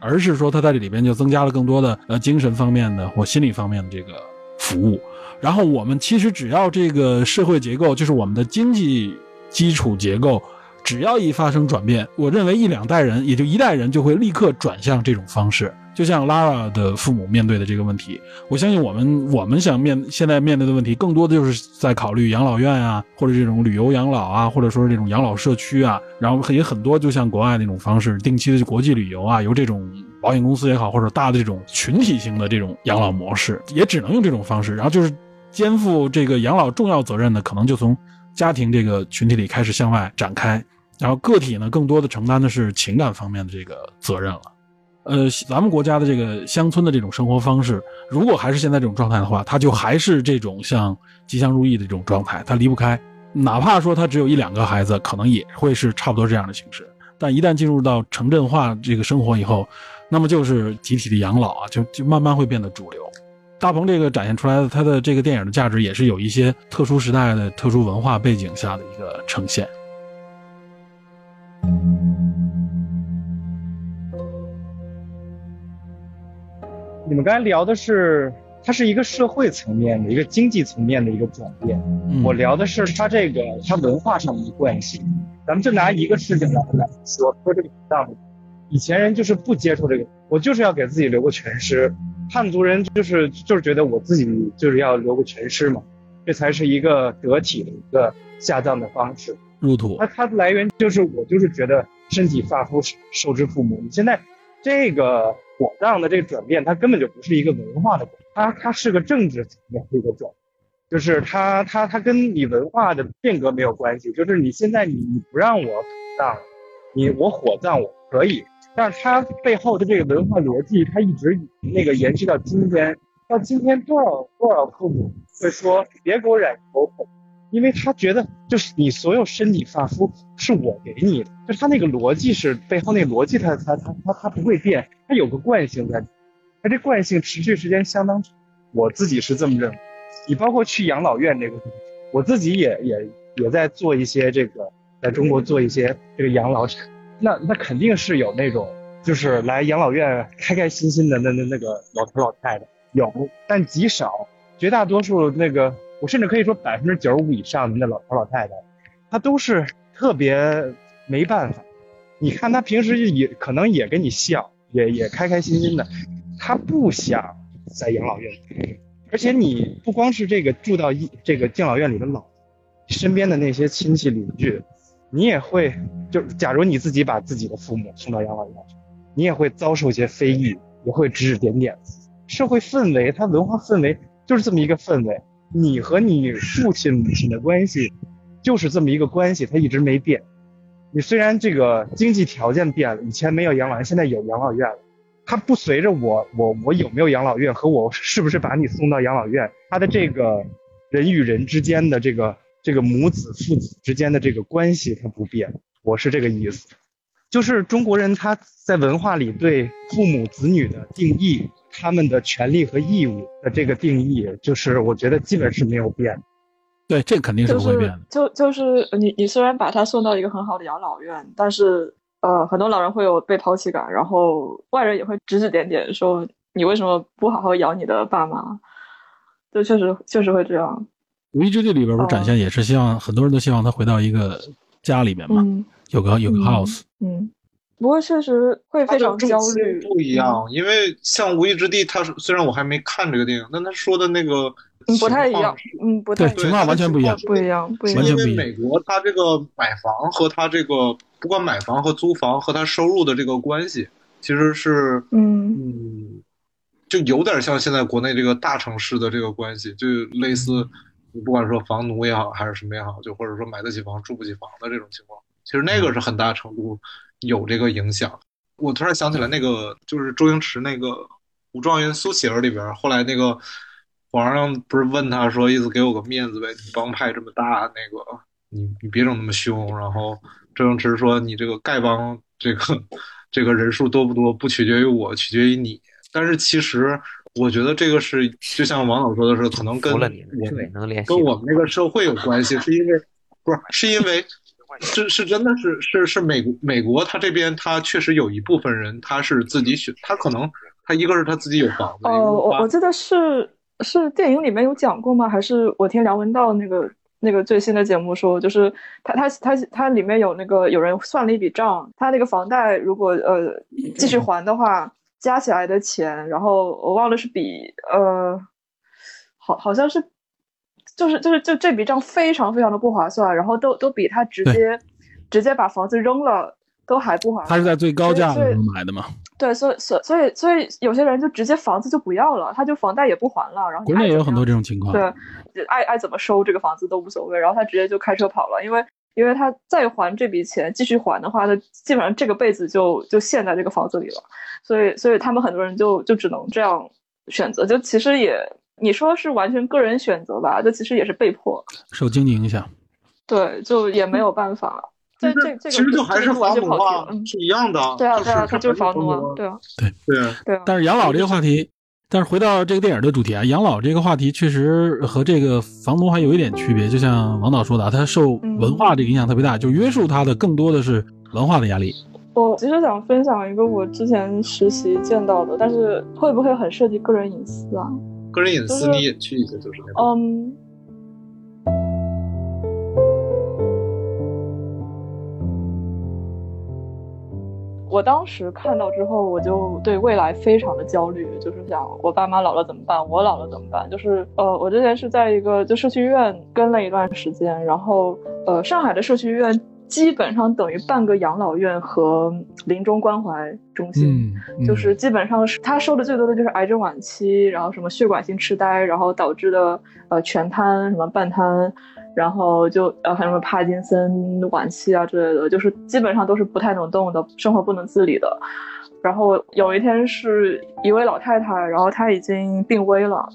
而是说它在这里边就增加了更多的呃精神方面的或心理方面的这个服务。然后我们其实只要这个社会结构，就是我们的经济基础结构。只要一发生转变，我认为一两代人，也就一代人就会立刻转向这种方式。就像 Lara 的父母面对的这个问题，我相信我们我们想面现在面对的问题，更多的就是在考虑养老院啊，或者这种旅游养老啊，或者说是这种养老社区啊，然后也很多就像国外那种方式，定期的国际旅游啊，由这种保险公司也好，或者大的这种群体性的这种养老模式，也只能用这种方式。然后就是肩负这个养老重要责任的，可能就从家庭这个群体里开始向外展开。然后个体呢，更多的承担的是情感方面的这个责任了。呃，咱们国家的这个乡村的这种生活方式，如果还是现在这种状态的话，它就还是这种像吉祥如意的这种状态，它离不开。哪怕说它只有一两个孩子，可能也会是差不多这样的形式。但一旦进入到城镇化这个生活以后，那么就是集体的养老啊，就就慢慢会变得主流。大鹏这个展现出来的他的这个电影的价值，也是有一些特殊时代的特殊文化背景下的一个呈现。你们刚才聊的是，它是一个社会层面的一个经济层面的一个转变。我聊的是它这个它文化上的关系。咱们就拿一个事情来来说，说这个项目，以前人就是不接受这个，我就是要给自己留个全尸。汉族人就是就是觉得我自己就是要留个全尸嘛，这才是一个得体的一个下葬的方式。入土。它它的来源就是我就是觉得身体发肤受之父母。你现在这个。火葬的这个转变，它根本就不是一个文化的，它它是个政治层面的一个转，就是它它它跟你文化的变革没有关系，就是你现在你你不让我火葬，你我火葬我可以，但是它背后的这个文化逻辑，它一直那个延续到今天，到今天多少多少父母会说别给我染头发。因为他觉得，就是你所有身体发肤是我给你的，就他那个逻辑是背后那逻辑，他他他他他不会变，他有个惯性在，他这惯性持续时间相当长，我自己是这么认为。你包括去养老院这个，我自己也也也在做一些这个，在中国做一些这个养老产，那那肯定是有那种就是来养老院开开心心的那那那个老头老太太有，但极少，绝大多数那个。我甚至可以说百分之九十五以上的那老头老太太，他都是特别没办法。你看他平时也可能也跟你笑，也也开开心心的，他不想在养老院。而且你不光是这个住到一这个敬老院里的老，身边的那些亲戚邻居，你也会就假如你自己把自己的父母送到养老院去，你也会遭受一些非议，也会指指点点。社会氛围，它文化氛围就是这么一个氛围。你和你父亲母亲的关系，就是这么一个关系，它一直没变。你虽然这个经济条件变了，以前没有养老院，现在有养老院了，它不随着我我我有没有养老院和我是不是把你送到养老院，它的这个人与人之间的这个这个母子父子之间的这个关系它不变。我是这个意思，就是中国人他在文化里对父母子女的定义。他们的权利和义务的这个定义，就是我觉得基本是没有变。对，这肯定是不会变的。就就是你你虽然把他送到一个很好的养老院，但是呃，很多老人会有被抛弃感，然后外人也会指指点点说你为什么不好好养你的爸妈？就确实确实会这样。《无依之地》里边不是展现也是希望很多人都希望他回到一个家里面嘛，有个有个 house。嗯。不过确实会非常焦虑，不一样，因为像《无意之地》，他虽然我还没看这个电影，但他说的那个不太一样，嗯，不太情况完全不一样，不一样，不一样。因为美国他这个买房和他这个不管买房和租房和他收入的这个关系，其实是嗯嗯，就有点像现在国内这个大城市的这个关系，就类似你不管说房奴也好，还是什么也好，就或者说买得起房住不起房的这种情况，其实那个是很大程度。有这个影响，我突然想起来，那个就是周星驰那个《武状元苏乞儿》里边，后来那个皇上不是问他说，意思给我个面子呗，你帮派这么大，那个你你别整那么凶。然后周星驰说，你这个丐帮这个这个人数多不多，不取决于我，取决于你。但是其实我觉得这个是，就像王导说的是，可能跟我跟我们那个社会有关系，是因为不是是因为。是是真的是是是美国美国他这边他确实有一部分人他是自己选他可能他一个是他自己有房子哦我我记得是是电影里面有讲过吗？还是我听梁文道那个那个最新的节目说，就是他他他他里面有那个有人算了一笔账，他那个房贷如果呃继续还的话，加起来的钱，然后我忘了是比呃好好像是。就是就是就这笔账非常非常的不划算，然后都都比他直接直接把房子扔了都还不划算。他是在最高价的时候买的嘛？对，所以所所以所以有些人就直接房子就不要了，他就房贷也不还了，然后国内也有很多这种情况。对，爱爱怎么收这个房子都无所谓，然后他直接就开车跑了，因为因为他再还这笔钱继续还的话，他基本上这个辈子就就陷在这个房子里了，所以所以他们很多人就就只能这样选择，就其实也。你说是完全个人选择吧？这其实也是被迫，受经济影响。对，就也没有办法。这这这个其实就还是房奴啊，是一样的。对啊，对啊，他就是房奴啊。对啊，对对对。但是养老这个话题，但是回到这个电影的主题啊，养老这个话题确实和这个房东还有一点区别。就像王导说的，他受文化这个影响特别大，就约束他的更多的是文化的压力。我其实想分享一个我之前实习见到的，但是会不会很涉及个人隐私啊？个人隐私你也去一下，就是那种。嗯，我当时看到之后，我就对未来非常的焦虑，就是想我爸妈老了怎么办？我老了怎么办？就是呃，我之前是在一个就社区医院跟了一段时间，然后呃，上海的社区医院。基本上等于半个养老院和临终关怀中心，就是基本上是他收的最多的就是癌症晚期，然后什么血管性痴呆，然后导致的呃全瘫、什么半瘫，然后就呃还有什么帕金森晚期啊之类的，就是基本上都是不太能动的，生活不能自理的。然后有一天是一位老太太，然后她已经病危了，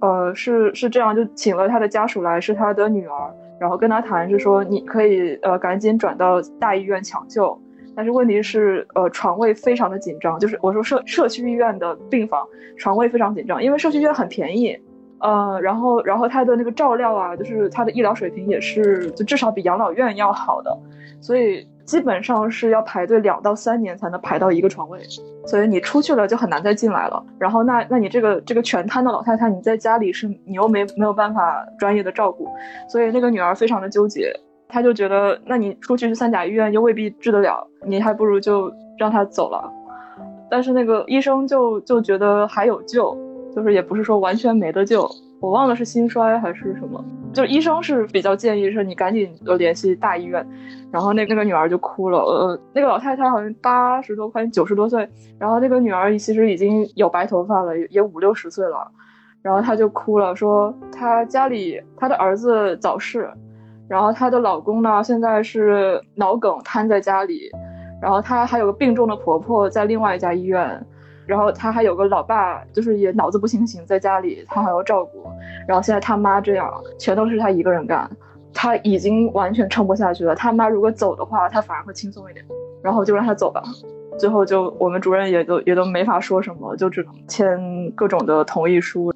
呃是是这样，就请了她的家属来，是她的女儿。然后跟他谈是说，你可以呃赶紧转到大医院抢救，但是问题是呃床位非常的紧张，就是我说社社区医院的病房床位非常紧张，因为社区医院很便宜，呃然后然后他的那个照料啊，就是他的医疗水平也是就至少比养老院要好的，所以。基本上是要排队两到三年才能排到一个床位，所以你出去了就很难再进来了。然后那那你这个这个全瘫的老太太，你在家里是你又没没有办法专业的照顾，所以那个女儿非常的纠结，她就觉得那你出去去三甲医院又未必治得了，你还不如就让她走了。但是那个医生就就觉得还有救，就是也不是说完全没得救。我忘了是心衰还是什么，就医生是比较建议说你赶紧联系大医院，然后那那个女儿就哭了，呃，那个老太太好像八十多快九十多岁，然后那个女儿其实已经有白头发了，也五六十岁了，然后她就哭了，说她家里她的儿子早逝，然后她的老公呢现在是脑梗瘫在家里，然后她还有个病重的婆婆在另外一家医院。然后他还有个老爸，就是也脑子不清醒，在家里他还要照顾。然后现在他妈这样，全都是他一个人干，他已经完全撑不下去了。他妈如果走的话，他反而会轻松一点。然后就让他走吧。最后就我们主任也都也都没法说什么，就只能签各种的同意书。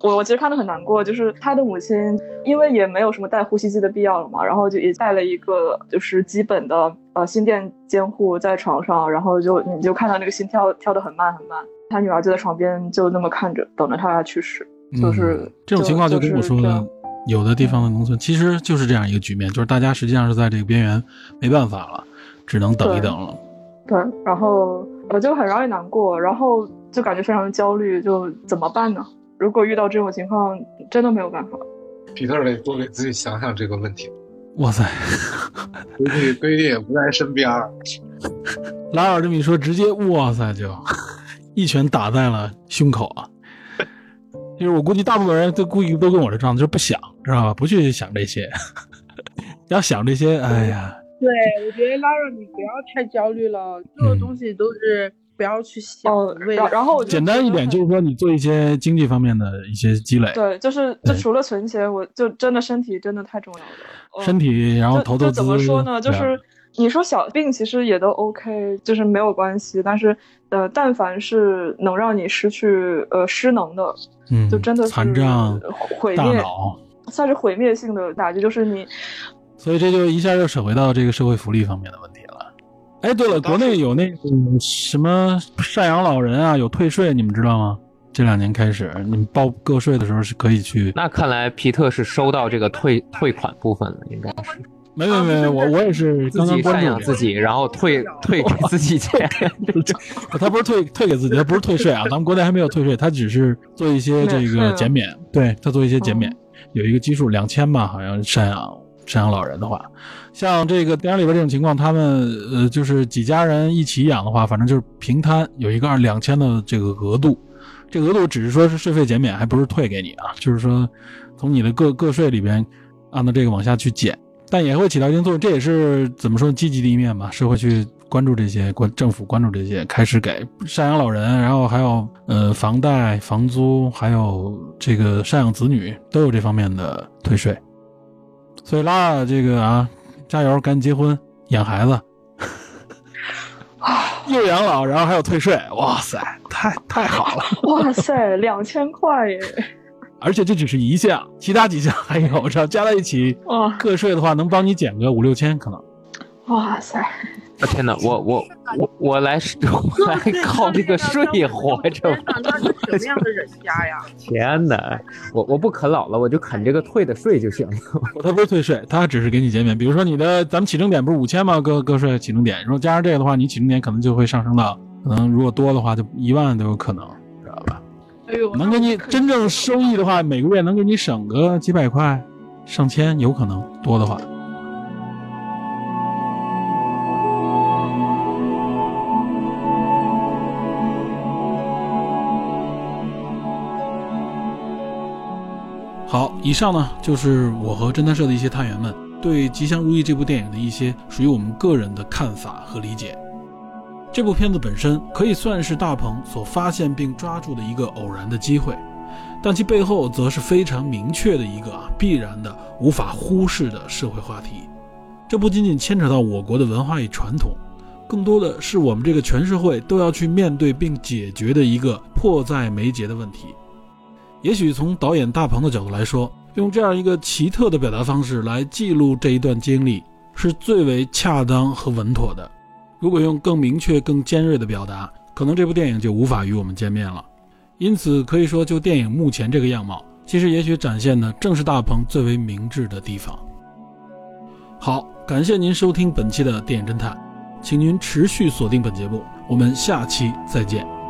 我我其实看得很难过，就是他的母亲，因为也没有什么带呼吸机的必要了嘛，然后就也带了一个就是基本的呃心电监护在床上，然后就你就看到那个心跳跳得很慢很慢，他女儿就在床边就那么看着，等着他去世，就是这种情况就跟我说的，有的地方的农村其实就是这样一个局面，就是大家实际上是在这个边缘，没办法了，只能等一等了。对，然后我就很容易难过，然后就感觉非常的焦虑，就怎么办呢？如果遇到这种情况，真的没有办法。皮特得多给自己想想这个问题。哇塞，闺女闺女也不在身边儿。拉尔这么一说，直接哇塞就一拳打在了胸口啊！就是我估计大部分人都故意都跟我这状态，就是不想，知道吧？不去想这些，要想这些，哎呀。对，我觉得拉尔你不要太焦虑了，所有东西都是。不要去想，然然后简单一点就是说，你做一些经济方面的一些积累。对，就是就除了存钱，我就真的身体真的太重要了。身体，然后投投资。怎么说呢？就是你说小病其实也都 OK，就是没有关系。但是呃，但凡是能让你失去呃失能的，嗯，就真的是残障、毁灭，算是毁灭性的打击。就是你，所以这就一下又扯回到这个社会福利方面的问题了。哎，对了，国内有那个什么赡养老人啊，有退税，你们知道吗？这两年开始，你们报个税的时候是可以去。那看来皮特是收到这个退退款部分了，应该是。没没没，我我也是刚刚赡养自己，然后退 退给自己钱。他不是退退给自己，他不是退税啊，咱们国内还没有退税，他只是做一些这个减免。对他做一些减免，有一个基数两千吧，好像赡养。赡养老人的话，像这个电影里边这种情况，他们呃就是几家人一起养的话，反正就是平摊有一个二两千的这个额度，这额度只是说是税费减免，还不是退给你啊，就是说从你的个个税里边按照这个往下去减，但也会起到一定作用。这也是怎么说积极的一面吧，社会去关注这些，关政府关注这些，开始给赡养老人，然后还有呃房贷、房租，还有这个赡养子女都有这方面的退税。所以拉这个啊，加油，赶紧结婚，养孩子，又养老，然后还有退税，哇塞，太太好了！哇塞，两千块耶！而且这只是一项，其他几项还有，这加在一起，哇，个税的话能帮你减个五六千，可能。哇塞！天哪，我我我我来 我来靠这个税活着吗？那是什么样的人家呀？天哪，我我不啃老了，我就啃这个退的税就行了。他不是退税，他只是给你减免。比如说你的咱们起征点不是五千吗？个个税起征点，如果加上这个的话，你起征点可能就会上升到，可能如果多的话就一万都有可能，知道吧？哎呦，能给你真正收益的话，每个月能给你省个几百块、上千，有可能多的话。好，以上呢就是我和侦探社的一些探员们对《吉祥如意》这部电影的一些属于我们个人的看法和理解。这部片子本身可以算是大鹏所发现并抓住的一个偶然的机会，但其背后则是非常明确的一个啊必然的、无法忽视的社会话题。这不仅仅牵扯到我国的文化与传统，更多的是我们这个全社会都要去面对并解决的一个迫在眉睫的问题。也许从导演大鹏的角度来说，用这样一个奇特的表达方式来记录这一段经历，是最为恰当和稳妥的。如果用更明确、更尖锐的表达，可能这部电影就无法与我们见面了。因此，可以说，就电影目前这个样貌，其实也许展现的正是大鹏最为明智的地方。好，感谢您收听本期的电影侦探，请您持续锁定本节目，我们下期再见。